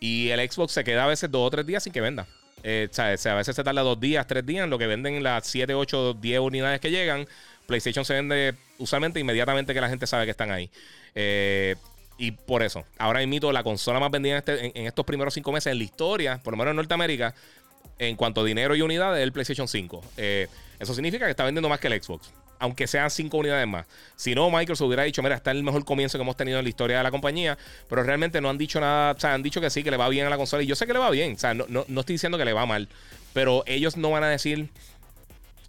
Y el Xbox se queda a veces dos o tres días sin que venda. Eh, a veces se tarda dos días, tres días en lo que venden las 7, 8, 10 unidades que llegan. PlayStation se vende usualmente inmediatamente que la gente sabe que están ahí. Eh, y por eso, ahora mismo la consola más vendida en, este, estos primeros cinco meses en la historia, por lo menos en Norteamérica, en cuanto a dinero y unidades, es el PlayStation 5. Eh, eso significa que está vendiendo más que el Xbox aunque sean cinco unidades más. Si no, Microsoft hubiera dicho, mira, está el mejor comienzo que hemos tenido en la historia de la compañía, pero realmente no han dicho nada, o sea, han dicho que sí, que le va bien a la consola, y yo sé que le va bien, o sea, no, estoy diciendo que le va mal, pero ellos no van a decir,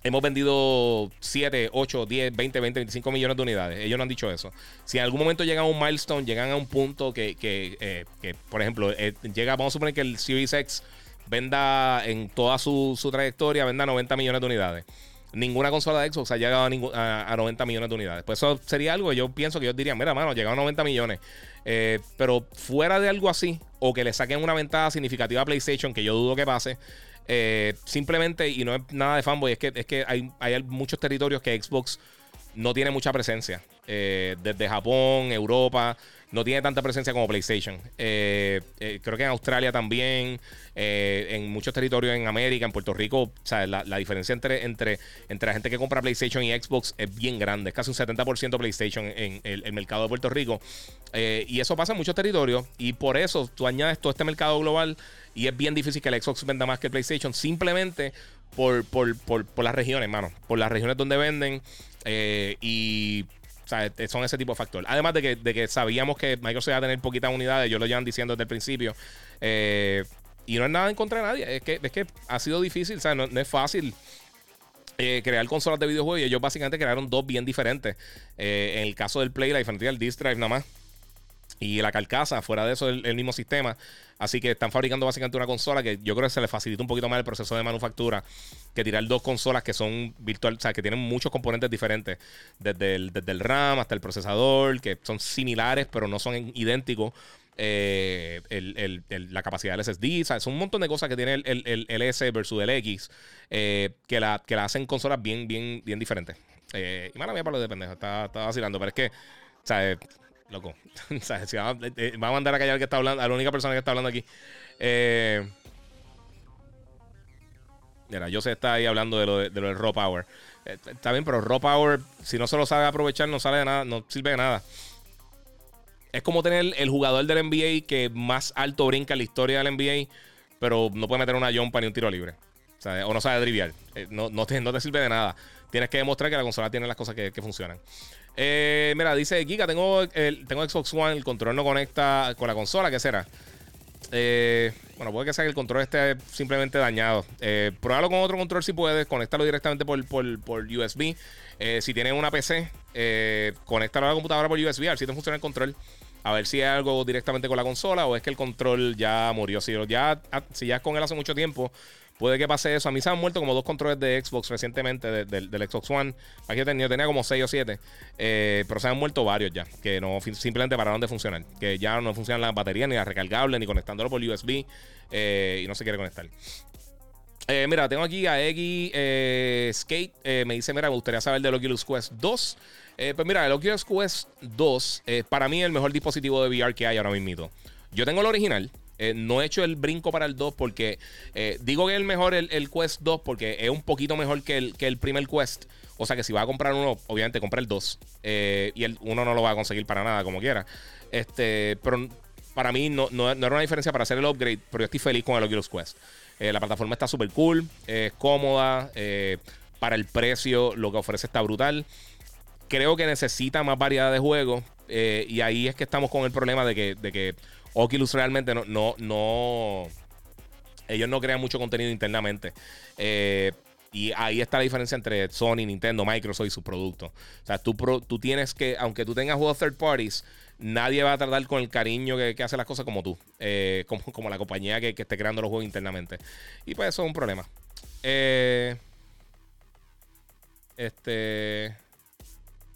hemos vendido 7, 8, 10, 20, 20, 25 millones de unidades. Ellos no han dicho eso. Si en algún momento llegan a un milestone, llegan a un punto que, que, eh, por ejemplo, eh, llega, vamos a suponer que el Series X venda en toda su, su trayectoria, venda 90 millones de unidades ninguna consola de Xbox ha llegado a, 90 millones de unidades. Pues eso sería algo, yo pienso que yo diría, mira, mano, llegaron a 90 millones. Eh, pero fuera de algo así, o que le saquen una ventaja significativa a PlayStation, que yo dudo que pase, eh, simplemente, y no es nada de fanboy, es que, es que hay, hay muchos territorios que Xbox no tiene mucha presencia. Eh, desde Japón, Europa, no tiene tanta presencia como PlayStation. Eh, eh, creo que en Australia también, en muchos territorios en América, en Puerto Rico, La, diferencia entre, entre, entre la gente que compra PlayStation y Xbox es bien grande. Es casi un 70% PlayStation en el, mercado de Puerto Rico. y eso pasa en muchos territorios. Y por eso tú añades todo este mercado global y es bien difícil que el Xbox venda más que el PlayStation. Simplemente por, por, por, por las regiones, hermano. Por las regiones donde venden. Y son ese tipo de factor. Además de que, de que sabíamos que Microsoft iba a tener poquitas unidades, ellos lo llevan diciendo desde el principio. Eh, y no es nada en contra de nadie. Es que, es que ha sido difícil, o sea, no, es fácil. Eh, crear consolas de videojuegos y ellos básicamente crearon dos bien diferentes. en el caso del Play, la diferencia del Disk Drive nada más. Y la carcasa, fuera de eso, el, el mismo sistema. Así que están fabricando básicamente una consola que yo creo que se le facilita un poquito más el proceso de manufactura que tirar dos consolas que son virtual, o sea, que tienen muchos componentes diferentes, desde el, desde el RAM hasta el procesador, que son similares pero no son idénticos. Eh, la capacidad del SSD, o sea, son un montón de cosas que tiene el, el S versus el X eh, que, la, que la hacen consolas bien, bien, bien diferentes. Eh, y mala mía para lo de pendejo, está, vacilando, pero es que, o sea, Loco. Eh, eh, va, a mandar a callar que está hablando, a la única persona que está hablando aquí. Eh, mira, yo sé está ahí hablando de lo, de, lo del Raw Power. está bien, pero Raw Power, si no se lo sabe aprovechar, no sale de nada, no sirve de nada. Es como tener el jugador del NBA que más alto brinca en la historia del NBA, pero no puede meter una jumpa ni un tiro libre. O, no sabe driviar. no, no, te, no te sirve de nada. Tienes que demostrar que la consola tiene las cosas que, que funcionan. Eh, mira, dice Giga, tengo, el, tengo Xbox One, el control no conecta con la consola, ¿qué será? Eh, bueno, puede que sea que el control esté simplemente dañado. Eh, pruébalo con otro control si puedes, conéctalo directamente por, USB. Eh, si tienes una PC, eh, conéctalo a la computadora por USB, a ver si te funciona el control. A ver si es algo directamente con la consola o es que el control ya murió. Si ya, si ya es con él hace mucho tiempo, Puede que pase eso. A mí se han muerto como dos controles de Xbox recientemente, del Xbox One. Aquí yo tenía, tenía como 6 o 7. Eh, pero se han muerto varios ya. Que no simplemente pararon de funcionar. Que ya no funcionan las baterías, ni las recargables, ni conectándolo por USB. Eh, y no se quiere conectar. Eh, mira, tengo aquí a Eggy Skate. me dice: Mira, me gustaría saber del Oculus Quest 2. pues mira, el Oculus Quest 2, para mí, el mejor dispositivo de VR que hay ahora mismo. Yo tengo el original. Eh, no he hecho el brinco para el 2 porque eh, digo que es el mejor el, Quest 2 porque es un poquito mejor que el, que el primer Quest. O sea que si va a comprar uno, obviamente compra el 2. Eh, y el uno no lo va a conseguir para nada, como quiera. Este, pero para mí no, no, era una diferencia para hacer el upgrade, pero yo estoy feliz con el Oculus Quest. La plataforma está súper cool, es cómoda, para el precio lo que ofrece está brutal. Creo que necesita más variedad de juegos y ahí es que estamos con el problema de que, de que Oculus realmente no, no, no, ellos no crean mucho contenido internamente. Y ahí está la diferencia entre Sony, Nintendo, Microsoft y sus productos. O sea, tú, tú tienes que, aunque tú tengas juegos third parties, nadie va a tratar con el cariño que, hace las cosas como tú, eh, como, como, la compañía que, esté creando los juegos internamente. Y pues eso es un problema. Eh, este.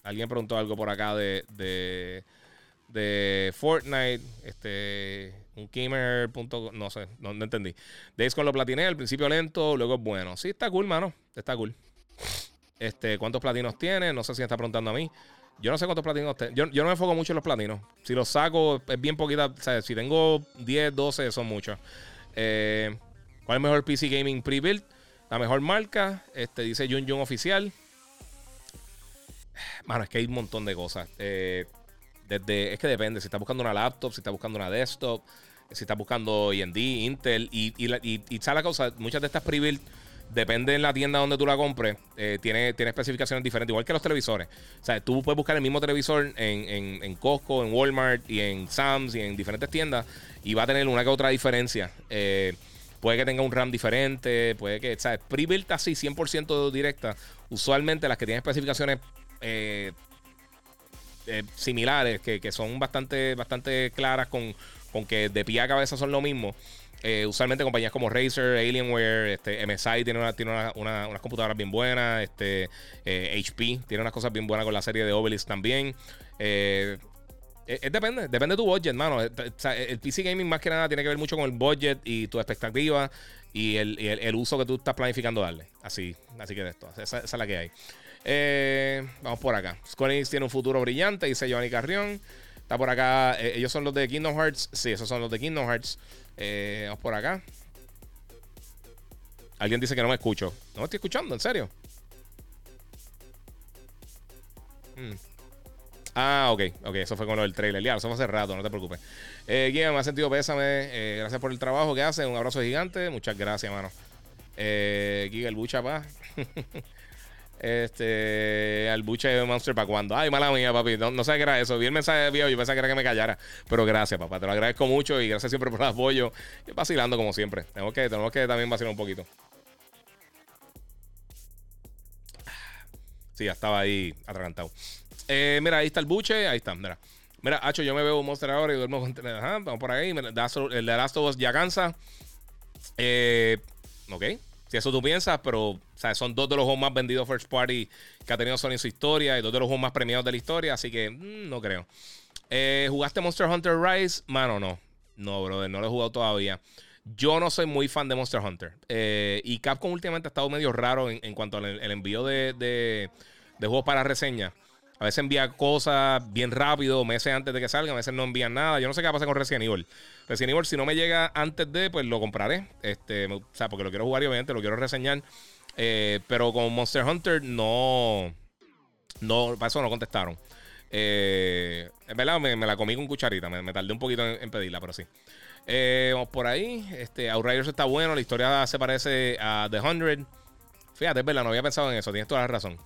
Alguien preguntó algo por acá de, de, de Fortnite. Este. Un Kimmer. no sé, no, entendí. Days con lo platiné, al principio lento, luego bueno. Sí, está cool, mano. Está cool. Este, ¿cuántos platinos tiene? No sé si me está preguntando a mí. Yo no sé cuántos platinos tengo. Yo, yo, no me enfoco mucho en los platinos. Si los saco, es bien poquita. O sea, si tengo 10, 12, son muchos. Eh, ¿Cuál es el mejor PC Gaming pre-built? La mejor marca. Este dice Jun Jun oficial. Mano, es que hay un montón de cosas. Eh, desde, es que depende. Si estás buscando una laptop, si estás buscando una desktop, si estás buscando AMD, Intel. Y, y, y, la cosa, muchas de estas pre-built depende de la tienda donde tú la compres, eh, tiene, tiene especificaciones diferentes, igual que los televisores. O sea, tú puedes buscar el mismo televisor en, en, Costco, en Walmart y en Sam's y en diferentes tiendas y va a tener una que otra diferencia. Eh, puede que tenga un RAM diferente, puede que, ¿sabes? Pre-built así, 100% directa. Usualmente las que tienen especificaciones eh, similares, que, que, son bastante, bastante claras con, con que de pie a cabeza son lo mismo. Eh, usualmente compañías como Razer, Alienware, este, MSI tiene, una, tiene unas computadoras bien buenas. Este, HP eh, tiene unas cosas bien buenas con la serie de Obelisk también. Eh, depende, depende de tu budget, mano. El PC Gaming más que nada tiene que ver mucho con el budget y tu expectativa y el, uso que tú estás planificando darle. Así, así que de esto, esa, es la que hay. Vamos por acá. Square tiene un futuro brillante, dice Giovanni Carrión. Está por acá. ellos son los de Kingdom Hearts. Sí, esos son los de Kingdom Hearts. Eh, vamos por acá. Alguien dice que no me escucho. No me estoy escuchando, en serio. Hmm. Ah, ok, ok, eso fue con lo del trailer. Ya, eso fue hace rato, no te preocupes. Eh, me ha sentido pésame. Eh, gracias por el trabajo que hace. Un abrazo gigante. Muchas gracias, hermano. Eh, Giga el Bucha, pa. Este, al buche de Monster para cuando. Ay, mala mía, papi. No, sé qué era eso. Vi el mensaje de. Yo pensaba que era que me callara. Pero gracias, papá. Te lo agradezco mucho y gracias siempre por el apoyo. Y vacilando como siempre. Tenemos que, tenemos que también vacilar un poquito. Sí, ya estaba ahí atragantado. Eh, mira, ahí está el buche. Ahí está, mira. Mira, Hacho, yo me veo un Monster ahora y duermo con. Ajá, vamos por ahí. El de Last of Us ya cansa. Eh, ok. Si eso tú piensas, pero son dos de los juegos más vendidos first party que ha tenido Sony en su historia y dos de los juegos más premiados de la historia, así que mm, no creo. Eh, ¿Jugaste Monster Hunter Rise? Mano, no. No, brother, no lo he jugado todavía. Yo no soy muy fan de Monster Hunter. Eh, y Capcom últimamente ha estado medio raro en, cuanto al envío de, de, de juegos para reseña. A veces envía cosas bien rápido, meses antes de que salgan, a veces no envían nada. Yo no sé qué va a pasar con Resident Evil. Resident Evil, si no me llega antes de, pues lo compraré. Este, o sea, porque lo quiero jugar y obviamente lo quiero reseñar. Eh, pero con Monster Hunter no. No, para eso no contestaron. Eh, es verdad, me, la comí con cucharita. Me, tardé un poquito en, pedirla, pero sí. Eh, vamos por ahí. Este, Outriders está bueno. La historia se parece a The Hundred. Fíjate, es verdad, no había pensado en eso. Tienes toda la razón.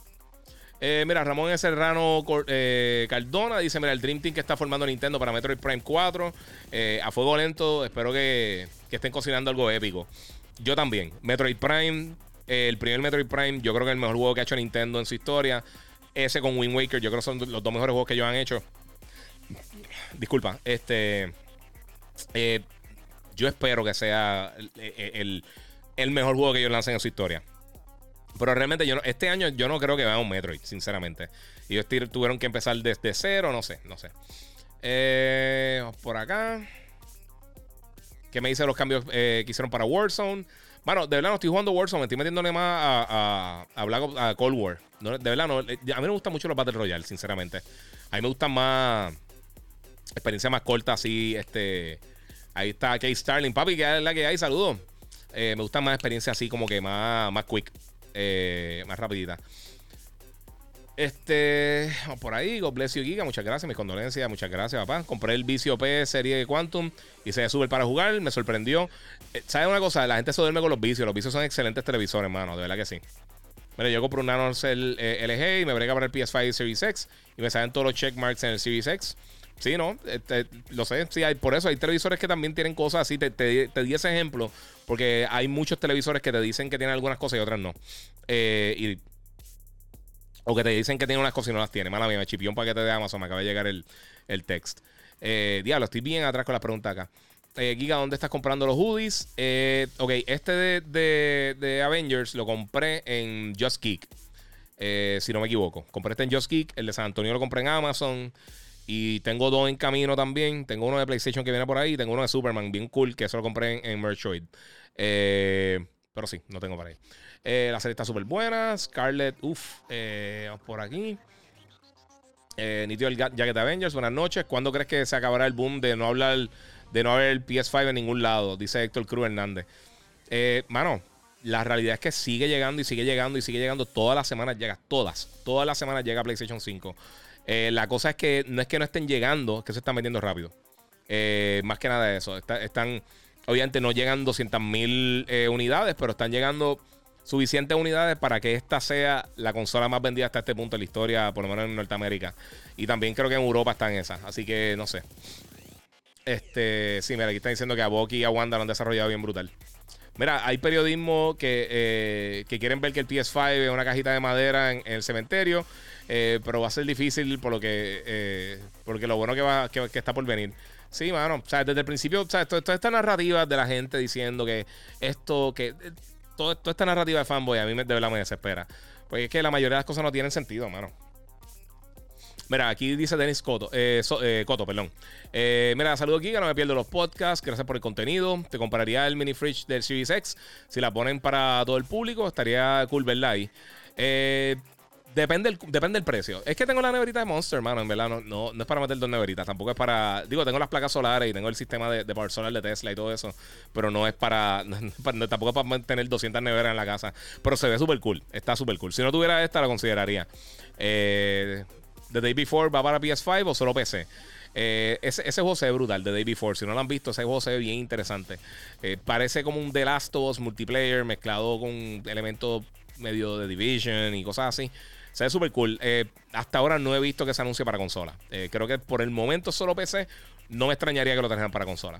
Eh, mira, Ramón Serrano eh, Cardona dice: Mira, el Dream Team que está formando Nintendo para Metroid Prime 4, eh, a fuego lento, espero que, estén cocinando algo épico. Yo también. Metroid Prime, el primer Metroid Prime, yo creo que el mejor juego que ha hecho Nintendo en su historia. Ese con Wind Waker, yo creo que son los dos mejores juegos que ellos han hecho. Disculpa, este. yo espero que sea el, el mejor juego que ellos lancen en su historia. Pero realmente yo este año yo no creo que vaya un Metroid, sinceramente. Y tuvieron que empezar desde cero, no sé, no sé. Eh, por acá. ¿Qué me dice los cambios eh, que hicieron para Warzone? Bueno, de verdad no estoy jugando Warzone, me estoy metiéndole más a, a, a, Cold War. de verdad, no, eh, a mí me gustan mucho los Battle Royale, sinceramente. A mí me gustan más experiencia más corta, así, este. Ahí está Kate Starling. Papi, que es la que hay, saludos. me gusta más experiencia así como que más, más quick. Eh, más rapidita. Este, por ahí, God bless you, Giga. Muchas gracias, mis condolencias. Muchas gracias, papá. Compré el Vicio P serie Quantum y se sube para jugar. Me sorprendió. Eh, ¿Sabes una cosa? La gente se duerme con los vicios. Los vicios son excelentes televisores, hermano. De verdad que sí. Mira, yo compré un Nano LG y me brega para el PS5 y Series X y me salen todos los checkmarks en el Series X. Sí, ¿no? Este, lo sé. Sí, hay, por eso hay televisores que también tienen cosas así. Te, te, di ese ejemplo porque hay muchos televisores que te dicen que tienen algunas cosas y otras no. Eh, y o que te dicen que tiene unas cosas y no las tiene. Mala mía, me chipió un paquete de Amazon. Me acaba de llegar el, el text. Eh, diablo, estoy bien atrás con la pregunta acá. Eh, Giga, ¿dónde estás comprando los hoodies? Eh, ok, este de, de, Avengers lo compré en Just Geek. si no me equivoco. Compré este en Just Geek. El de San Antonio lo compré en Amazon. Y tengo dos en camino también. Tengo uno de PlayStation que viene por ahí. Tengo uno de Superman, bien cool, que eso lo compré en, en Merchoid. pero sí, no tengo para ahí. Eh, la serie está súper buena. Scarlett, uff, eh, vamos por aquí. Eh, Nitio el Jacket Avengers, buenas noches. ¿Cuándo crees que se acabará el boom de no hablar, de no haber el PS5 en ningún lado? Dice Héctor Cruz Hernández. Eh, mano, la realidad es que sigue llegando y sigue llegando y sigue llegando. Todas las semanas llega, todas. Todas las semanas llega PlayStation 5. la cosa es que no es que no estén llegando, es que se están vendiendo rápido. más que nada eso. están, obviamente no llegan 200 mil unidades, pero están llegando suficientes unidades para que esta sea la consola más vendida hasta este punto de la historia, por lo menos en Norteamérica. Y también creo que en Europa está en esa. Así que no sé. Este, sí, mira, aquí está diciendo que a Boki y a Wanda lo han desarrollado bien brutal. Mira, hay periodismo que, eh, que quieren ver que el PS5 es una cajita de madera en, el cementerio, eh, pero va a ser difícil por lo que, eh, porque lo bueno que, va, que, está por venir. Sí, mano, o sea, desde el principio, o sea, toda esta narrativa de la gente diciendo que esto, que toda esta narrativa de fanboy a mí me, de verdad me desespera. Porque es que la mayoría de las cosas no tienen sentido, mano. Mira, aquí dice Dennis Coto, eh, eh Coto, perdón. Eh, mira, saludo aquí, que no me pierdo los podcasts. Gracias por el contenido. Te compraría el mini fridge del Series X. Si la ponen para todo el público, estaría cool verla ahí. Eh, Depende del, depende del precio. Es que tengo la neverita de Monster, hermano. En verdad, no, no, es para meter dos neveritas. Tampoco es para. Digo, tengo las placas solares y tengo el sistema de, de power solar de Tesla y todo eso. Pero no es para. tampoco es para tener 200 neveras en la casa. Pero se ve súper cool. Está súper cool. Si no tuviera esta, la consideraría. Eh, The Day Before va para PS5 o solo PC. Eh, ese, ese, juego se ve brutal, The Day Before. Si no lo han visto, ese juego se ve bien interesante. Eh, parece como un The Last of Us multiplayer mezclado con elementos medio de Division y cosas así. Se ve súper cool. Eh, hasta ahora no he visto que se anuncie para consola. Eh, creo que por el momento solo PC. No me extrañaría que lo trajeran para consola.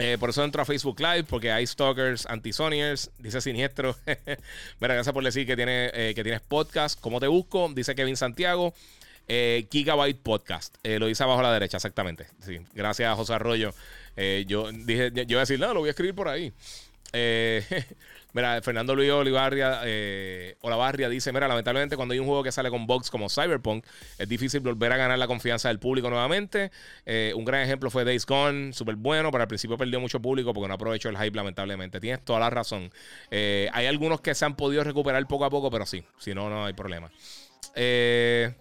Eh, por eso entro a Facebook Live, porque hay stalkers, anti-soniers, dice Siniestro. Mira, gracias por decir que, tiene, que tienes podcast. ¿Cómo te busco? Dice Kevin Santiago. Gigabyte Podcast. lo dice abajo a la derecha, exactamente. Gracias José Arroyo. yo dije, yo iba a decir, no, lo voy a escribir por ahí. Eh, Mira, Fernando Luis Olivarria, eh, Olavarria dice: Mira, lamentablemente, cuando hay un juego que sale con bugs como Cyberpunk, es difícil volver a ganar la confianza del público nuevamente. Eh, un gran ejemplo fue Days Gone, súper bueno, pero al principio perdió mucho público porque no aprovechó el hype, lamentablemente. Tienes toda la razón. Hay algunos que se han podido recuperar poco a poco, pero sí, si no, no hay problema. Eh.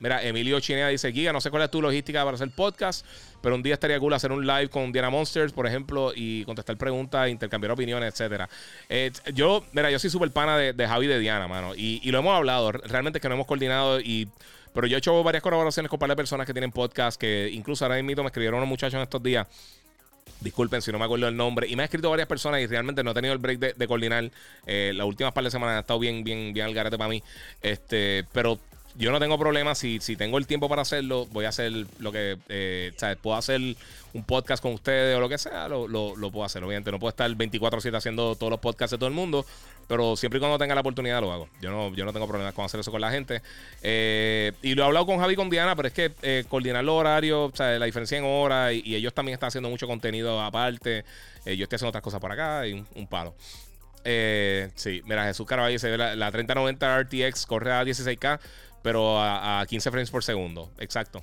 Mira, Emilio Chinea dice: Giga, no sé cuál es tu logística para hacer podcast, pero un día estaría cool hacer un live con Diana Monsters, por ejemplo, y contestar preguntas, intercambiar opiniones, etcétera. Eh, yo, mira, yo soy súper pana de, Javi y de Diana, mano, y, lo hemos hablado. Realmente es que no hemos coordinado y. Pero yo he hecho varias colaboraciones con varias personas que tienen podcast, que incluso ahora mismo me escribieron unos muchachos en estos días. Disculpen si no me acuerdo el nombre. Y me han escrito varias personas y realmente no he tenido el break de, coordinar. Eh, las últimas par de semanas han estado bien, bien, bien al garete para mí. Este, pero yo no tengo problema. Si, si tengo el tiempo para hacerlo, voy a hacer lo que. Eh, ¿sabes? Puedo hacer un podcast con ustedes o lo que sea, lo, lo, puedo hacer. Obviamente, no puedo estar 24-7 haciendo todos los podcasts de todo el mundo. Pero siempre y cuando tenga la oportunidad lo hago. Yo no, yo no tengo problemas con hacer eso con la gente. Eh, y lo he hablado con Javi y con Diana, pero es que eh, coordinar los horarios, o sea, la diferencia en horas, y, ellos también están haciendo mucho contenido aparte. yo estoy haciendo otras cosas por acá y un, palo. sí, mira, Jesús Caraballo dice: la, la 3090 RTX corre a 16K pero a, 15 frames por segundo. Exacto.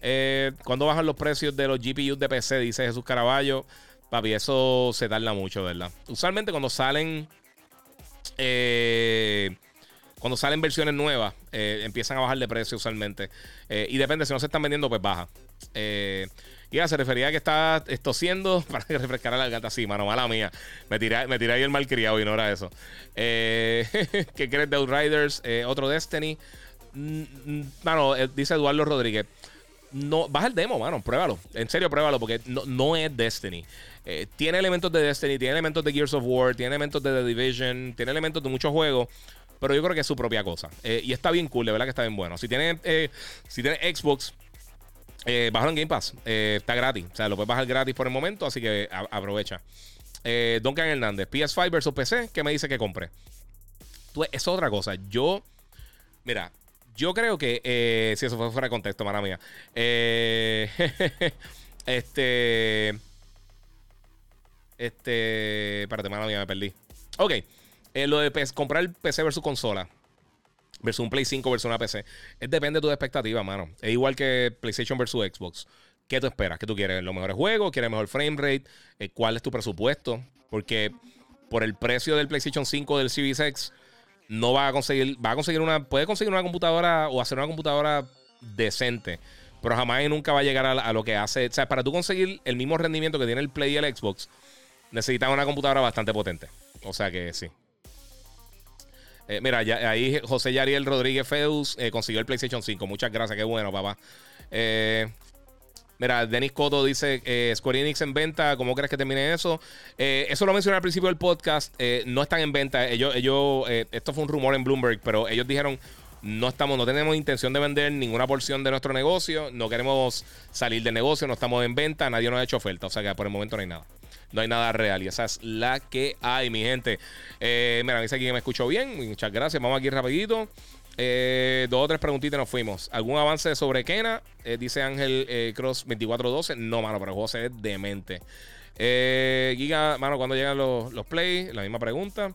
Eh, ¿Cuándo bajan los precios de los GPUs de PC? Dice Jesús Caraballo. Papi, eso se tarda mucho, ¿verdad? Usualmente cuando salen. Eh, cuando salen versiones nuevas, eh, empiezan a bajar de precio usualmente. y depende, si no se están vendiendo, pues baja. Ya se refería a que estaba estosiendo para que refrescara la gata. Sí, mano, mala mía. Me tiré, me tiré ahí el malcriado y no era eso. Eh, ¿Qué crees de Outriders? Eh, otro Destiny. Mm, mm, mano, eh, dice Eduardo Rodríguez. No, baja el demo, mano, pruébalo. En serio, pruébalo, porque no, no es Destiny. Eh, tiene elementos de Destiny, tiene elementos de Gears of War, tiene elementos de The Division, tiene elementos de muchos juegos. Pero yo creo que es su propia cosa. y está bien cool, de verdad que está bien bueno. Si tiene, si tiene Xbox, eh, en Game Pass. Eh, está gratis. O sea, lo puedes bajar gratis por el momento, así que aprovecha. Eh, Duncan Hernández, PS5 versus PC, ¿qué me dice que compre? Tú, es otra cosa. Yo, mira, yo creo que, eh, si eso fue fuera de contexto, mala mía. este, este, espérate, mala mía, me perdí. Ok, lo de comprar PC versus consola versus un Play 5 versus una PC. Es depende de tu expectativa, mano. Es igual que PlayStation versus Xbox. ¿Qué tú esperas? ¿Qué tú quieres? ¿Los mejores juegos? ¿Quieres mejor frame rate? Eh, ¿Cuál es tu presupuesto? Porque por el precio del PlayStation 5 del Series X, no va a conseguir, va a conseguir una, puede conseguir una computadora o hacer una computadora decente, pero jamás y nunca va a llegar a, lo que hace. O sea, para tú conseguir el mismo rendimiento que tiene el Play y el Xbox, necesitas una computadora bastante potente. O sea que sí. Eh, mira, ahí José Yariel Rodríguez Feus eh, consiguió el PlayStation 5. Muchas gracias, qué bueno, papá. Eh, mira, Denis Coto dice: Square Enix en venta. ¿Cómo crees que termine eso? eso lo mencioné al principio del podcast. no están en venta. Ellos, ellos esto fue un rumor en Bloomberg, pero ellos dijeron: no estamos, no tenemos intención de vender ninguna porción de nuestro negocio. No queremos salir del negocio, no estamos en venta. Nadie nos ha hecho oferta. O sea que por el momento no hay nada no hay nada real. Y esa es la que hay, mi gente. Eh, mira, dice aquí que me escuchó bien. Muchas gracias. Vamos aquí rapidito. Eh, dos o tres preguntitas nos fuimos. ¿Algún avance sobre Kena? Eh, dice Ángel Cross 2412. No, mano, pero el juego se ve demente. Giga, mano, cuando llegan los, los play? La misma pregunta.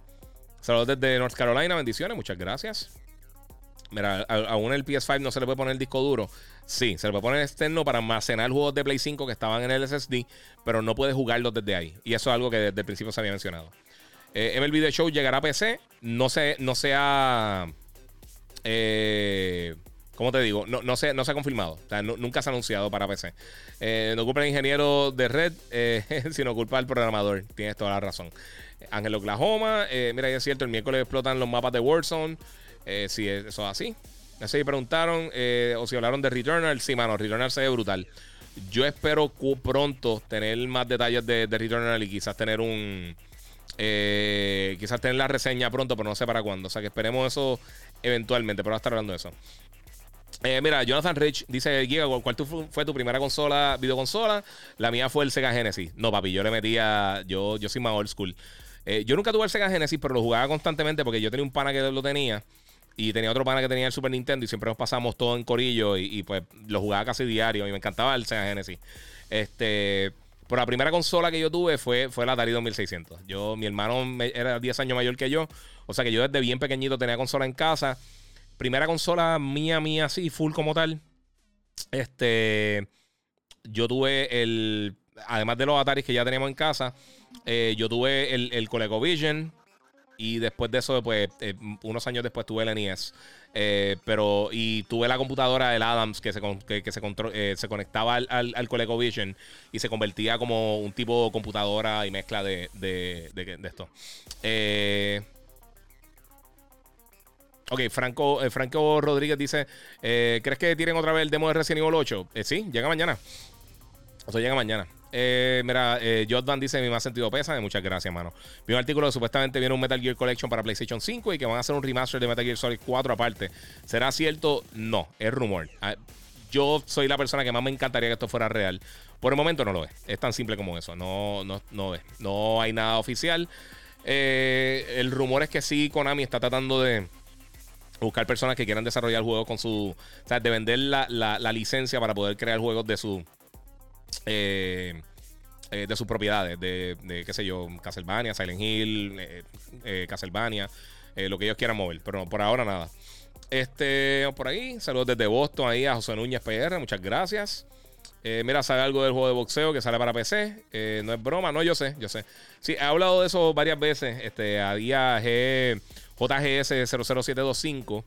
Saludos desde North Carolina. Bendiciones. Muchas gracias. Mira, aún el PS5 no se le puede poner el disco duro. Sí, se le puede poner externo para almacenar juegos de Play 5 que estaban en el SSD, pero no puedes jugarlos desde ahí. Y eso es algo que desde el principio se había mencionado. Eh, MLB The Show llegará a PC. No se, no se ha. Eh, ¿Cómo te digo? No, no, se, no se ha confirmado. O sea, nunca se ha anunciado para PC. Eh, no culpa al ingeniero de red, eh, sino culpa al programador. Tienes toda la razón. Ángel Oklahoma. mira, es cierto, el miércoles explotan los mapas de Warzone. Si eso es así. Así preguntaron eh, o si hablaron de Returnal. Sí, mano, Returnal se ve brutal. Yo espero pronto tener más detalles de, de Returnal y quizás tener un. Eh, quizás tener la reseña pronto, pero no sé para cuándo. O sea que esperemos eso eventualmente, pero va a estar hablando de eso. Eh, mira, Jonathan Rich dice: Giga, ¿cuál fue tu primera consola, videoconsola? La mía fue el Sega Genesis. No, papi, yo le metía. Yo, yo soy más old school. yo nunca tuve el Sega Genesis, pero lo jugaba constantemente porque yo tenía un pana que lo tenía. Y tenía otro pana que tenía el Super Nintendo y siempre nos pasamos todo en corillo y, pues lo jugaba casi diario y me encantaba el Sega Genesis. Este, pero la primera consola que yo tuve fue, fue la Atari 2600. Yo, mi hermano era 10 años mayor que yo, o sea que yo desde bien pequeñito tenía consola en casa. Primera consola mía, mía, así, full como tal. Este, yo tuve el, además de los Ataris que ya teníamos en casa, eh, yo tuve el, el ColecoVision, y después de eso, pues, eh, unos años después tuve el NES. Eh, pero, y tuve la computadora del Adams que se, que, se, eh, se conectaba al, al, ColecoVision y se convertía como un tipo de computadora y mezcla de, de, de, esto. ok, Franco, Franco Rodríguez dice: ¿Crees que tiren otra vez el demo de Resident Evil 8? sí, llega mañana. O sea, llega mañana. Eh, mira, eh, Jordan dice: Mi más sentido pesa. Muchas gracias, mano. Vi un artículo que supuestamente viene un Metal Gear Collection para PlayStation 5 y que van a hacer un remaster de Metal Gear Solid 4 aparte. ¿Será cierto? No, es rumor. Ah, yo soy la persona que más me encantaría que esto fuera real. Por el momento no lo es. Es tan simple como eso. No, no, no es. No hay nada oficial. Eh, el rumor es que sí, Konami está tratando de buscar personas que quieran desarrollar juegos con su. O sea, de vender la, la licencia para poder crear juegos de su eh, eh, de sus propiedades, de, qué sé yo, Castlevania, Silent Hill, eh, Castlevania, lo que ellos quieran mover, pero por ahora nada. Este, por ahí, saludos desde Boston ahí a José Núñez PR, muchas gracias. mira, sale algo del juego de boxeo que sale para PC. no es broma, no, yo sé, yo sé. Sí, he hablado de eso varias veces. Este, a día G, JGS 00725.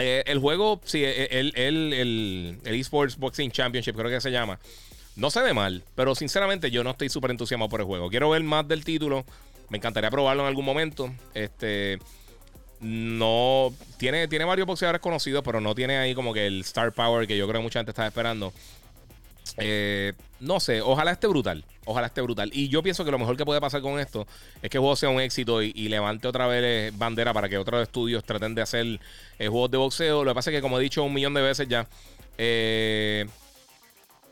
El juego, sí, el, el, el, el, Esports Boxing Championship, creo que se llama. No se ve mal, pero sinceramente yo no estoy súper entusiasmado por el juego. Quiero ver más del título. Me encantaría probarlo en algún momento. Este. No. Tiene, tiene varios boxeadores conocidos, pero no tiene ahí como que el star power que yo creo que mucha gente estaba esperando. Eh, no sé, ojalá esté brutal. Ojalá esté brutal. Y yo pienso que lo mejor que puede pasar con esto es que el juego sea un éxito y, levante otra vez eh, bandera para que otros estudios traten de hacer eh, juegos de boxeo. Lo que pasa es que, como he dicho un millón de veces ya,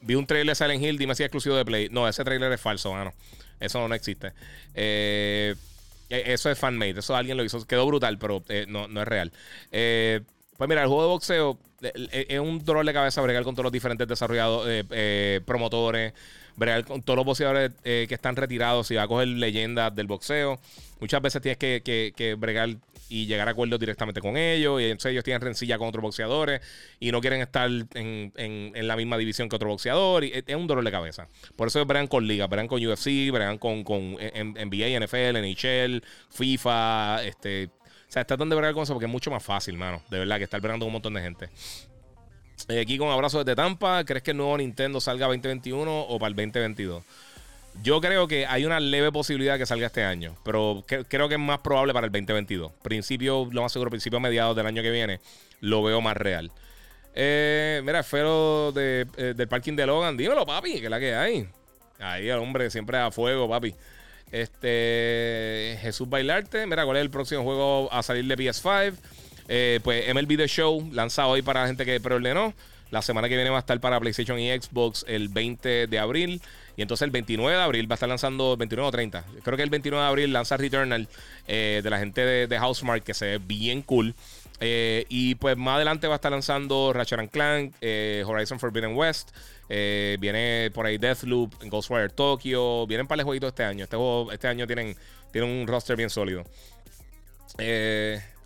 vi un trailer de Silent Hill, dime si es exclusivo de Play. No, ese trailer es falso, mano. Eso no, existe. eso es fanmade. Eso alguien lo hizo. Quedó brutal, pero no, no, es real. Pues mira, el juego de boxeo es un dolor de cabeza bregar con todos los diferentes desarrolladores, eh, eh, promotores, bregar con todos los boxeadores eh, que están retirados y va a coger leyendas del boxeo. Muchas veces tienes que, bregar y llegar a acuerdos directamente con ellos. Y entonces ellos tienen rencilla con otros boxeadores y no quieren estar en, la misma división que otro boxeador. Y es un dolor de cabeza. Por eso bregan con ligas, bregan con UFC, bregan con, con NBA, NFL, NHL, FIFA, este o sea, tratan de bregar con eso porque es mucho más fácil, mano. De verdad, que estar bregando con un montón de gente. Eh, aquí con abrazo desde Tampa. ¿Crees que el nuevo Nintendo salga 2021 o para el 2022? Yo creo que hay una leve posibilidad que salga este año, pero creo que es más probable para el 2022. Principio, lo más seguro, principio mediados del año que viene, lo veo más real. Eh, mira, Fero de, eh, del parking de Logan, dímelo, papi, que es la que hay. Ahí el hombre siempre a fuego, papi. Este Jesús Bailarte. Mira, ¿cuál es el próximo juego a salir de PS5? Eh, pues MLB The Show, lanzado hoy para la gente que preordenó. La semana que viene va a estar para PlayStation y Xbox el 20 de abril. Y entonces el 29 de abril va a estar lanzando 29 o 30. Creo que el 29 de abril lanza Returnal eh, de la gente de, de Housemark, que se ve bien cool. Eh, y pues más adelante va a estar lanzando Ratchet Clank, eh, Horizon Forbidden West. Eh, viene por ahí Deathloop, Ghostwire Tokyo. Vienen para el jueguito este año. Este, este año tienen, tienen un roster bien sólido.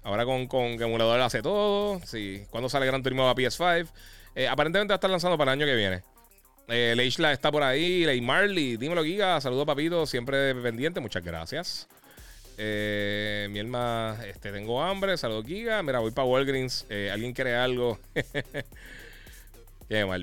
ahora con, con emulador hace todo. Sí. ¿Cuándo sale Gran Turismo a PS5? aparentemente va a estar lanzando para el año que viene. Eh, Leishla está por ahí. Ley Marley. Dímelo, Giga. Saludos, papito. Siempre pendiente. Muchas gracias. Eh, mi alma, este, tengo hambre. Saludos, Giga. Mira, voy para Walgreens. Eh, ¿Alguien quiere algo?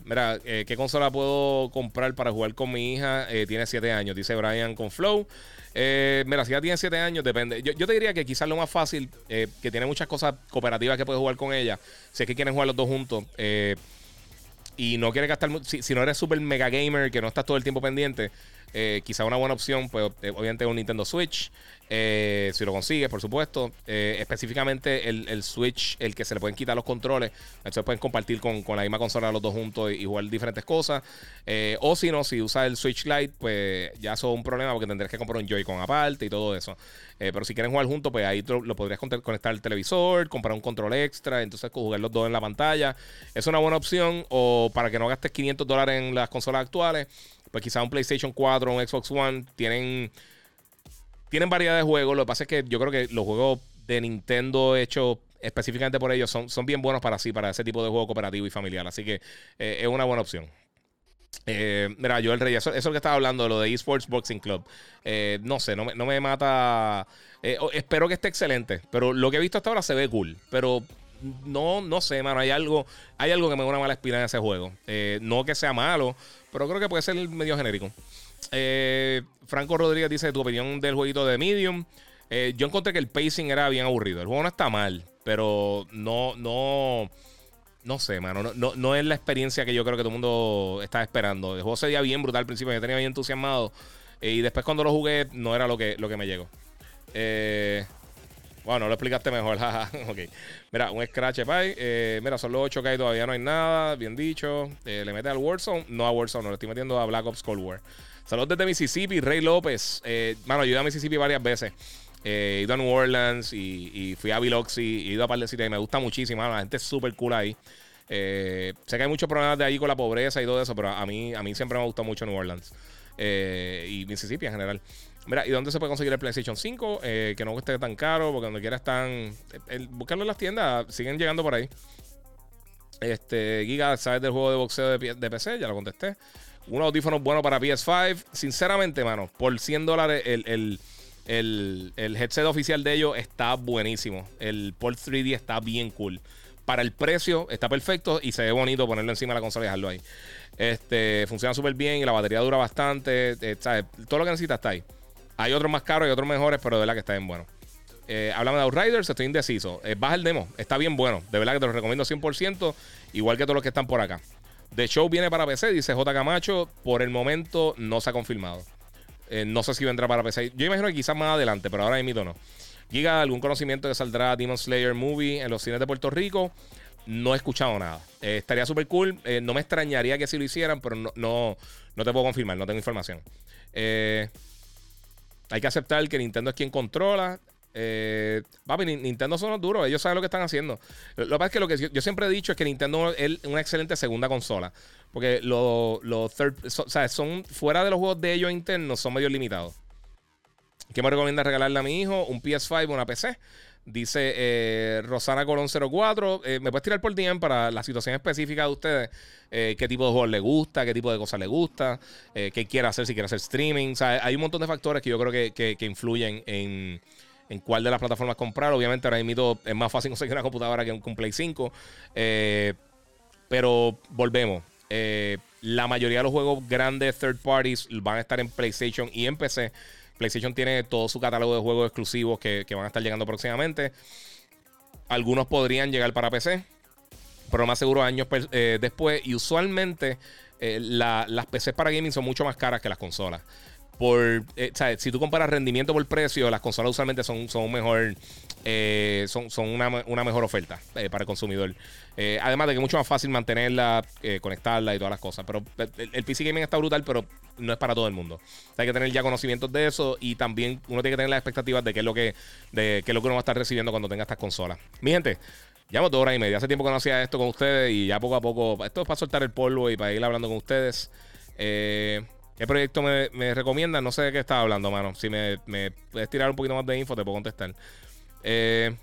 Mira, eh, ¿qué consola puedo comprar para jugar con mi hija? tiene 7 años, dice Brian con Flow. mira, si ya tiene 7 años, depende. Yo, te diría que quizás lo más fácil, que tiene muchas cosas cooperativas que puedes jugar con ella. Si es que quieren jugar los dos juntos y no quieres gastar. Si, si no eres super mega gamer, que no estás todo el tiempo pendiente, eh, quizá una buena opción, pues eh, obviamente un Nintendo Switch. Eh, si lo consigues, por supuesto. específicamente el, Switch, el que se le pueden quitar los controles. Entonces pueden compartir con, la misma consola los dos juntos y, jugar diferentes cosas. o si no, si usas el Switch Lite, pues ya eso es un problema porque tendrías que comprar un Joy-Con aparte y todo eso. pero si quieren jugar juntos, pues ahí lo, podrías conectar al televisor, comprar un control extra, entonces jugar los dos en la pantalla. Es una buena opción. O para que no gastes 500 dólares en las consolas actuales pues quizá un PlayStation 4, un Xbox One, tienen, tienen variedad de juegos. Lo que pasa es que yo creo que los juegos de Nintendo hechos específicamente por ellos son, son bien buenos para sí, para ese tipo de juego cooperativo y familiar. Así que eh, es una buena opción. Eh, mira, yo el Rey, eso, es lo que estaba hablando, lo de eSports Boxing Club. Eh, no sé, no me, no me mata. espero que esté excelente, pero lo que he visto hasta ahora se ve cool. Pero no, no sé, mano. Hay algo, hay algo que me da una mala espina en ese juego. no que sea malo, pero creo que puede ser medio genérico. Eh, Franco Rodríguez dice tu opinión del jueguito de Medium. Eh, yo encontré que el pacing era bien aburrido. El juego no está mal, pero no, no, no sé, mano. No, no, es la experiencia que yo creo que todo el mundo está esperando. El juego se veía bien brutal al principio, yo tenía bien entusiasmado. Eh, y después cuando lo jugué, no era lo que, lo que me llegó. Eh, bueno, lo explicaste mejor. ok. Mira, un Scratch Pie. Eh, mira, son los 8K y todavía no hay nada. Bien dicho. Eh, le mete al Warzone. No a Warzone, no le estoy metiendo a Black Ops Cold War. Saludos desde Mississippi, Rey López. Eh, mano, yo he ido a Mississippi varias veces. he ido a New Orleans y, fui a Biloxi. He ido a par de sitios y me gusta muchísimo. La gente es súper cool ahí. sé que hay muchos problemas de ahí con la pobreza y todo eso, pero a mí, a mí siempre me gustó mucho New Orleans. y Mississippi en general. Mira, ¿y dónde se puede conseguir el PlayStation 5? Eh, que no esté tan caro, porque donde quiera están. El, buscarlo en las tiendas, siguen llegando por ahí. Este, Giga, ¿sabes del juego de boxeo de, PC? Ya lo contesté. Un audífono bueno para PS5. Sinceramente, mano, por 100 dólares el, el, headset oficial de ellos está buenísimo. El Port 3D está bien cool. para el precio está perfecto y se ve bonito ponerlo encima de la consola y dejarlo ahí. Este, funciona súper bien y la batería dura bastante. Eh, Todo lo que necesitas está ahí. Hay otros más caros y otros mejores, pero de verdad que está bien bueno. Eh, de Outriders, estoy indeciso. Eh, baja el demo, está bien bueno. De verdad que te lo recomiendo 100%, igual que todos los que están por acá. The Show viene para PC, dice J. Camacho. Por el momento no se ha confirmado. Eh, no sé si vendrá para PC. Yo imagino que quizás más adelante, pero ahora mismo no. Giga, ¿algún conocimiento que saldrá Demon Slayer Movie en los cines de Puerto Rico? No he escuchado nada. Eh, estaría súper cool. No me extrañaría que si lo hicieran, pero no, no, no te puedo confirmar, no tengo información. Hay que aceptar que Nintendo es quien controla. Eh, papi, Nintendo son los duros, ellos saben lo que están haciendo. Lo, que pasa es que lo que yo, siempre he dicho es que Nintendo es una excelente segunda consola. Porque los third, o sea, son fuera de los juegos de ellos internos, son medio limitados. ¿Qué me recomienda regalarle a mi hijo? Un PS5 una PC. Dice eh, Rosana Colón 04. Eh, ¿Me puedes tirar por DM para la situación específica de ustedes? Eh, ¿Qué tipo de juegos le gusta? ¿Qué tipo de cosas le gusta? ¿Qué quiere hacer? Si quiere hacer streaming. O sea, hay un montón de factores que yo creo que influyen en, en cuál de las plataformas comprar. Obviamente ahora mismo es más fácil conseguir una computadora que un, Play 5. Eh, pero volvemos. La mayoría de los juegos grandes third parties van a estar en PlayStation y en PC. PlayStation tiene todo su catálogo de juegos exclusivos que, van a estar llegando próximamente. Algunos podrían llegar para PC, pero más seguro años eh, después. Y usualmente las PCs para gaming son mucho más caras que las consolas por, eh, si tú comparas rendimiento por precio, las consolas usualmente son, son mejor, eh, son, son una, mejor oferta eh, para el consumidor. además de que es mucho más fácil mantenerla, conectarla y todas las cosas. Pero el, PC gaming está brutal, pero no es para todo el mundo. hay que tener ya conocimientos de eso y también uno tiene que tener las expectativas de qué es lo que, de qué es lo que uno va a estar recibiendo cuando tenga estas consolas. Mi gente. Llevamos dos horas y media. Hace tiempo que no hacía esto con ustedes y ya poco a poco. Esto es para soltar el polvo y para ir hablando con ustedes. Eh, ¿Qué proyecto me, me recomiendan? No sé de qué estaba hablando, mano. Si me, puedes tirar un poquito más de info, te puedo contestar. Eh,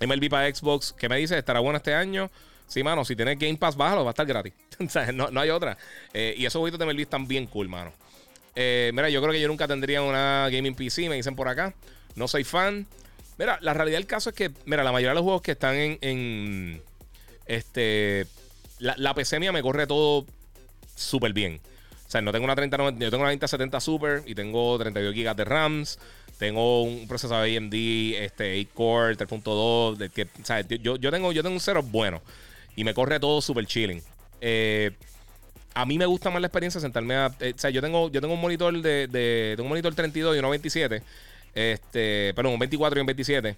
MLB para Xbox, ¿qué me dices? ¿Estará bueno este año? Sí, mano, si tienes Game Pass, bájalo, va a estar gratis. no, no, hay otra. Eh, y esos jueguitos de MLB están bien cool, mano. Eh, mira, yo creo que yo nunca tendría una gaming PC, me dicen por acá. No soy fan. Mira, la realidad del caso es que, mira, la mayoría de los juegos que están en. este. La, la PC mía me corre todo súper bien. O sea, no tengo una 3090, yo tengo una 2070 Super y tengo 32 GB de RAMs. Tengo un procesador AMD, este, 8 Core, 3.2. Que, o sea, yo, yo, tengo, yo tengo un setup bueno y me corre todo súper chilling. Eh, a mí me gusta más la experiencia sentarme a. Eh, o sea, yo tengo, yo tengo un monitor de, de, tengo un monitor 32 y uno 27. Este, perdón, un 24 y un 27.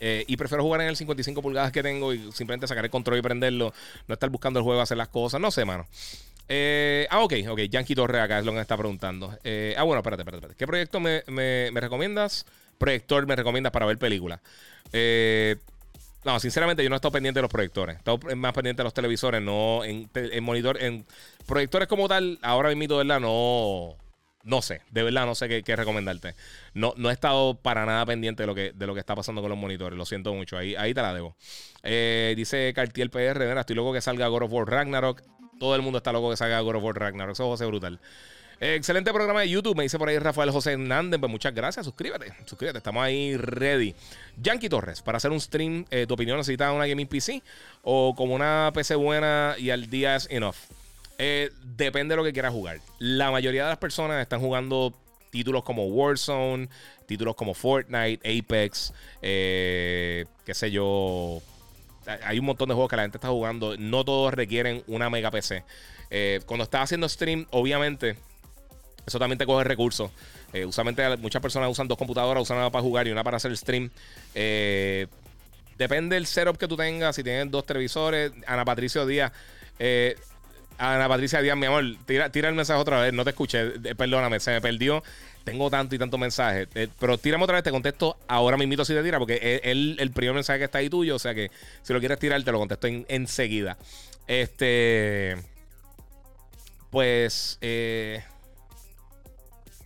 Eh, y prefiero jugar en el 55 pulgadas que tengo y simplemente sacar el control y prenderlo. No estar buscando el juego, hacer las cosas. No sé, mano. Eh, ah, ok, ok. Yankee Torre acá es lo que me está preguntando. Eh, ah, bueno, espérate, espérate, ¿Qué proyecto me, recomiendas? Proyector me recomiendas para ver películas. Eh, no, sinceramente yo no he estado pendiente de los proyectores. He estado más pendiente de los televisores, no en, monitor. En proyectores como tal, ahora mismo, de verdad, no. No sé, de verdad no sé qué, recomendarte. No, no he estado para nada pendiente de lo que, de lo que está pasando con los monitores. Lo siento mucho. Ahí, ahí te la debo. dice Cartier PR, estoy loco que salga God of War Ragnarok. Todo el mundo está loco que salga God of War Ragnarok. Eso a brutal. excelente programa de YouTube, me dice por ahí Rafael José Hernández. Pues muchas gracias, suscríbete, suscríbete, estamos ahí ready. Yankee Torres, para hacer un stream, eh, tu opinión, ¿necesitas una gaming PC o como una PC buena y al día es enough? Eh, depende de lo que quieras jugar. La mayoría de las personas están jugando títulos como Warzone, títulos como Fortnite, Apex, eh, qué sé yo, hay un montón de juegos que la gente está jugando. No todos requieren una mega PC. Eh, cuando estás haciendo stream, obviamente, eso también te coge recursos. Eh, usualmente muchas personas usan dos computadoras, usan una para jugar y una para hacer stream. Eh, depende del setup que tú tengas. Si tienes dos televisores, Ana Patricio Díaz. Ana Patricia Díaz, mi amor, tira, tira el mensaje otra vez. No te escuché, perdóname, se me perdió tengo tanto y tanto mensaje. Eh, pero tírame otra vez, te contesto ahora mismito si te tira, porque el, el primer mensaje que está ahí tuyo. O sea que si lo quieres tirar, te lo contesto enseguida. este. Pues. Eh,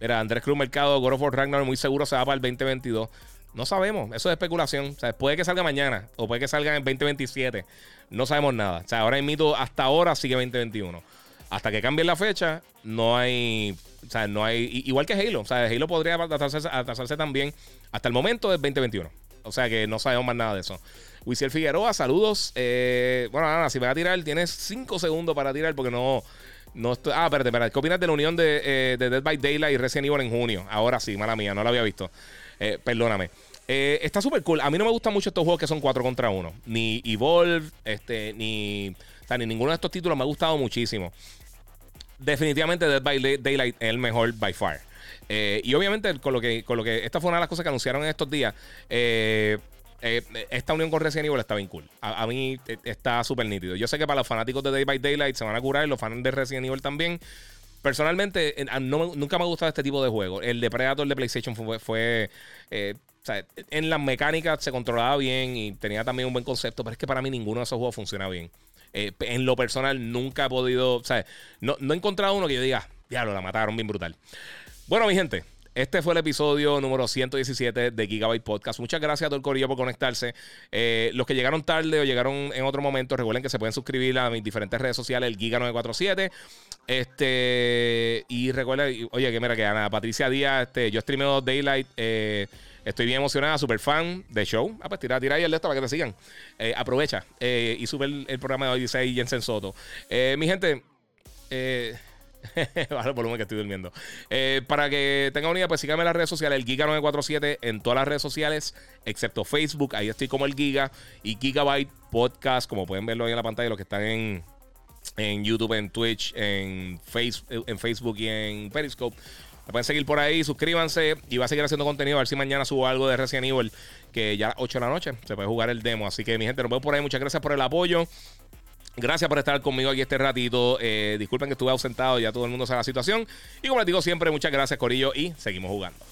mira, Andrés Cruz Mercado, God of War Ragnar, muy seguro se va para el 2022. No sabemos, eso es especulación. O sea, puede que salga mañana o puede que salga en el 2027. No sabemos nada. O sea, ahora mismo, hasta ahora sigue 2021. Hasta que cambie la fecha, no hay o sea, no hay. Igual que Halo. O sea, Halo podría atrasarse, también. Hasta el momento es 2021. O sea que no sabemos más nada de eso. Wisiel Figueroa, saludos. Eh, bueno, nada, si me va a tirar, tienes 5 segundos para tirar porque no. No estoy, ah, espérate, espérate. ¿Qué opinas de la unión de, eh, de Dead by Daylight y Resident Evil en junio? Ahora sí, mala mía, no la había visto. Eh, perdóname. Eh, está súper cool. A mí no me gustan mucho estos juegos que son 4 contra 1. Ni Evolve, este, ni, o sea, ni ninguno de estos títulos me ha gustado muchísimo. Definitivamente Dead by Daylight es el mejor by far. Eh, y obviamente con lo que con lo que esta fue una de las cosas que anunciaron en estos días. Eh, eh, esta unión con Resident Evil está bien cool. A, mí está súper nítido. Yo sé que para los fanáticos de Day by Daylight se van a curar, y los fans de Resident Evil también. Personalmente, nunca me ha gustado este tipo de juego. El de Predator de PlayStation fue. O sea, en las mecánicas se controlaba bien y tenía también un buen concepto, pero es que para mí ninguno de esos juegos funciona bien. En lo personal, nunca he podido. O sea, no, no he encontrado uno que yo diga, diablo, la mataron bien brutal. Bueno, mi gente, este fue el episodio número 117 de Gigabyte Podcast. Muchas gracias a todo el corillo por conectarse. Eh, los que llegaron tarde o llegaron en otro momento, recuerden que se pueden suscribir a mis diferentes redes sociales, el Giga947. Este, y recuerden, oye, que mira, que Ana Patricia Díaz, este, yo streameo Daylight. Eh, estoy bien emocionada, super fan de show. Ah, pues tira, tira ahí el de esto para que te sigan. Eh, aprovecha y sube el, programa de hoy, dice Jensen Soto. mi gente, eh. El volumen que estoy durmiendo. Eh, para que tengan una pues síganme en las redes sociales, el Giga947 en todas las redes sociales, excepto Facebook. Ahí estoy como el Giga y Gigabyte Podcast, como pueden verlo ahí en la pantalla, los que están en, en YouTube, en Twitch, en, face, en Facebook y en Periscope. Me pueden seguir por ahí, suscríbanse y va a seguir haciendo contenido. A ver si mañana subo algo de Resident Evil, que ya a 8 de la noche se puede jugar el demo. Así que, mi gente, nos vemos por ahí. Muchas gracias por el apoyo. Gracias por estar conmigo aquí este ratito. Eh, disculpen que estuve ausentado, ya todo el mundo sabe la situación. Y como les digo siempre, muchas gracias, Corillo, y seguimos jugando.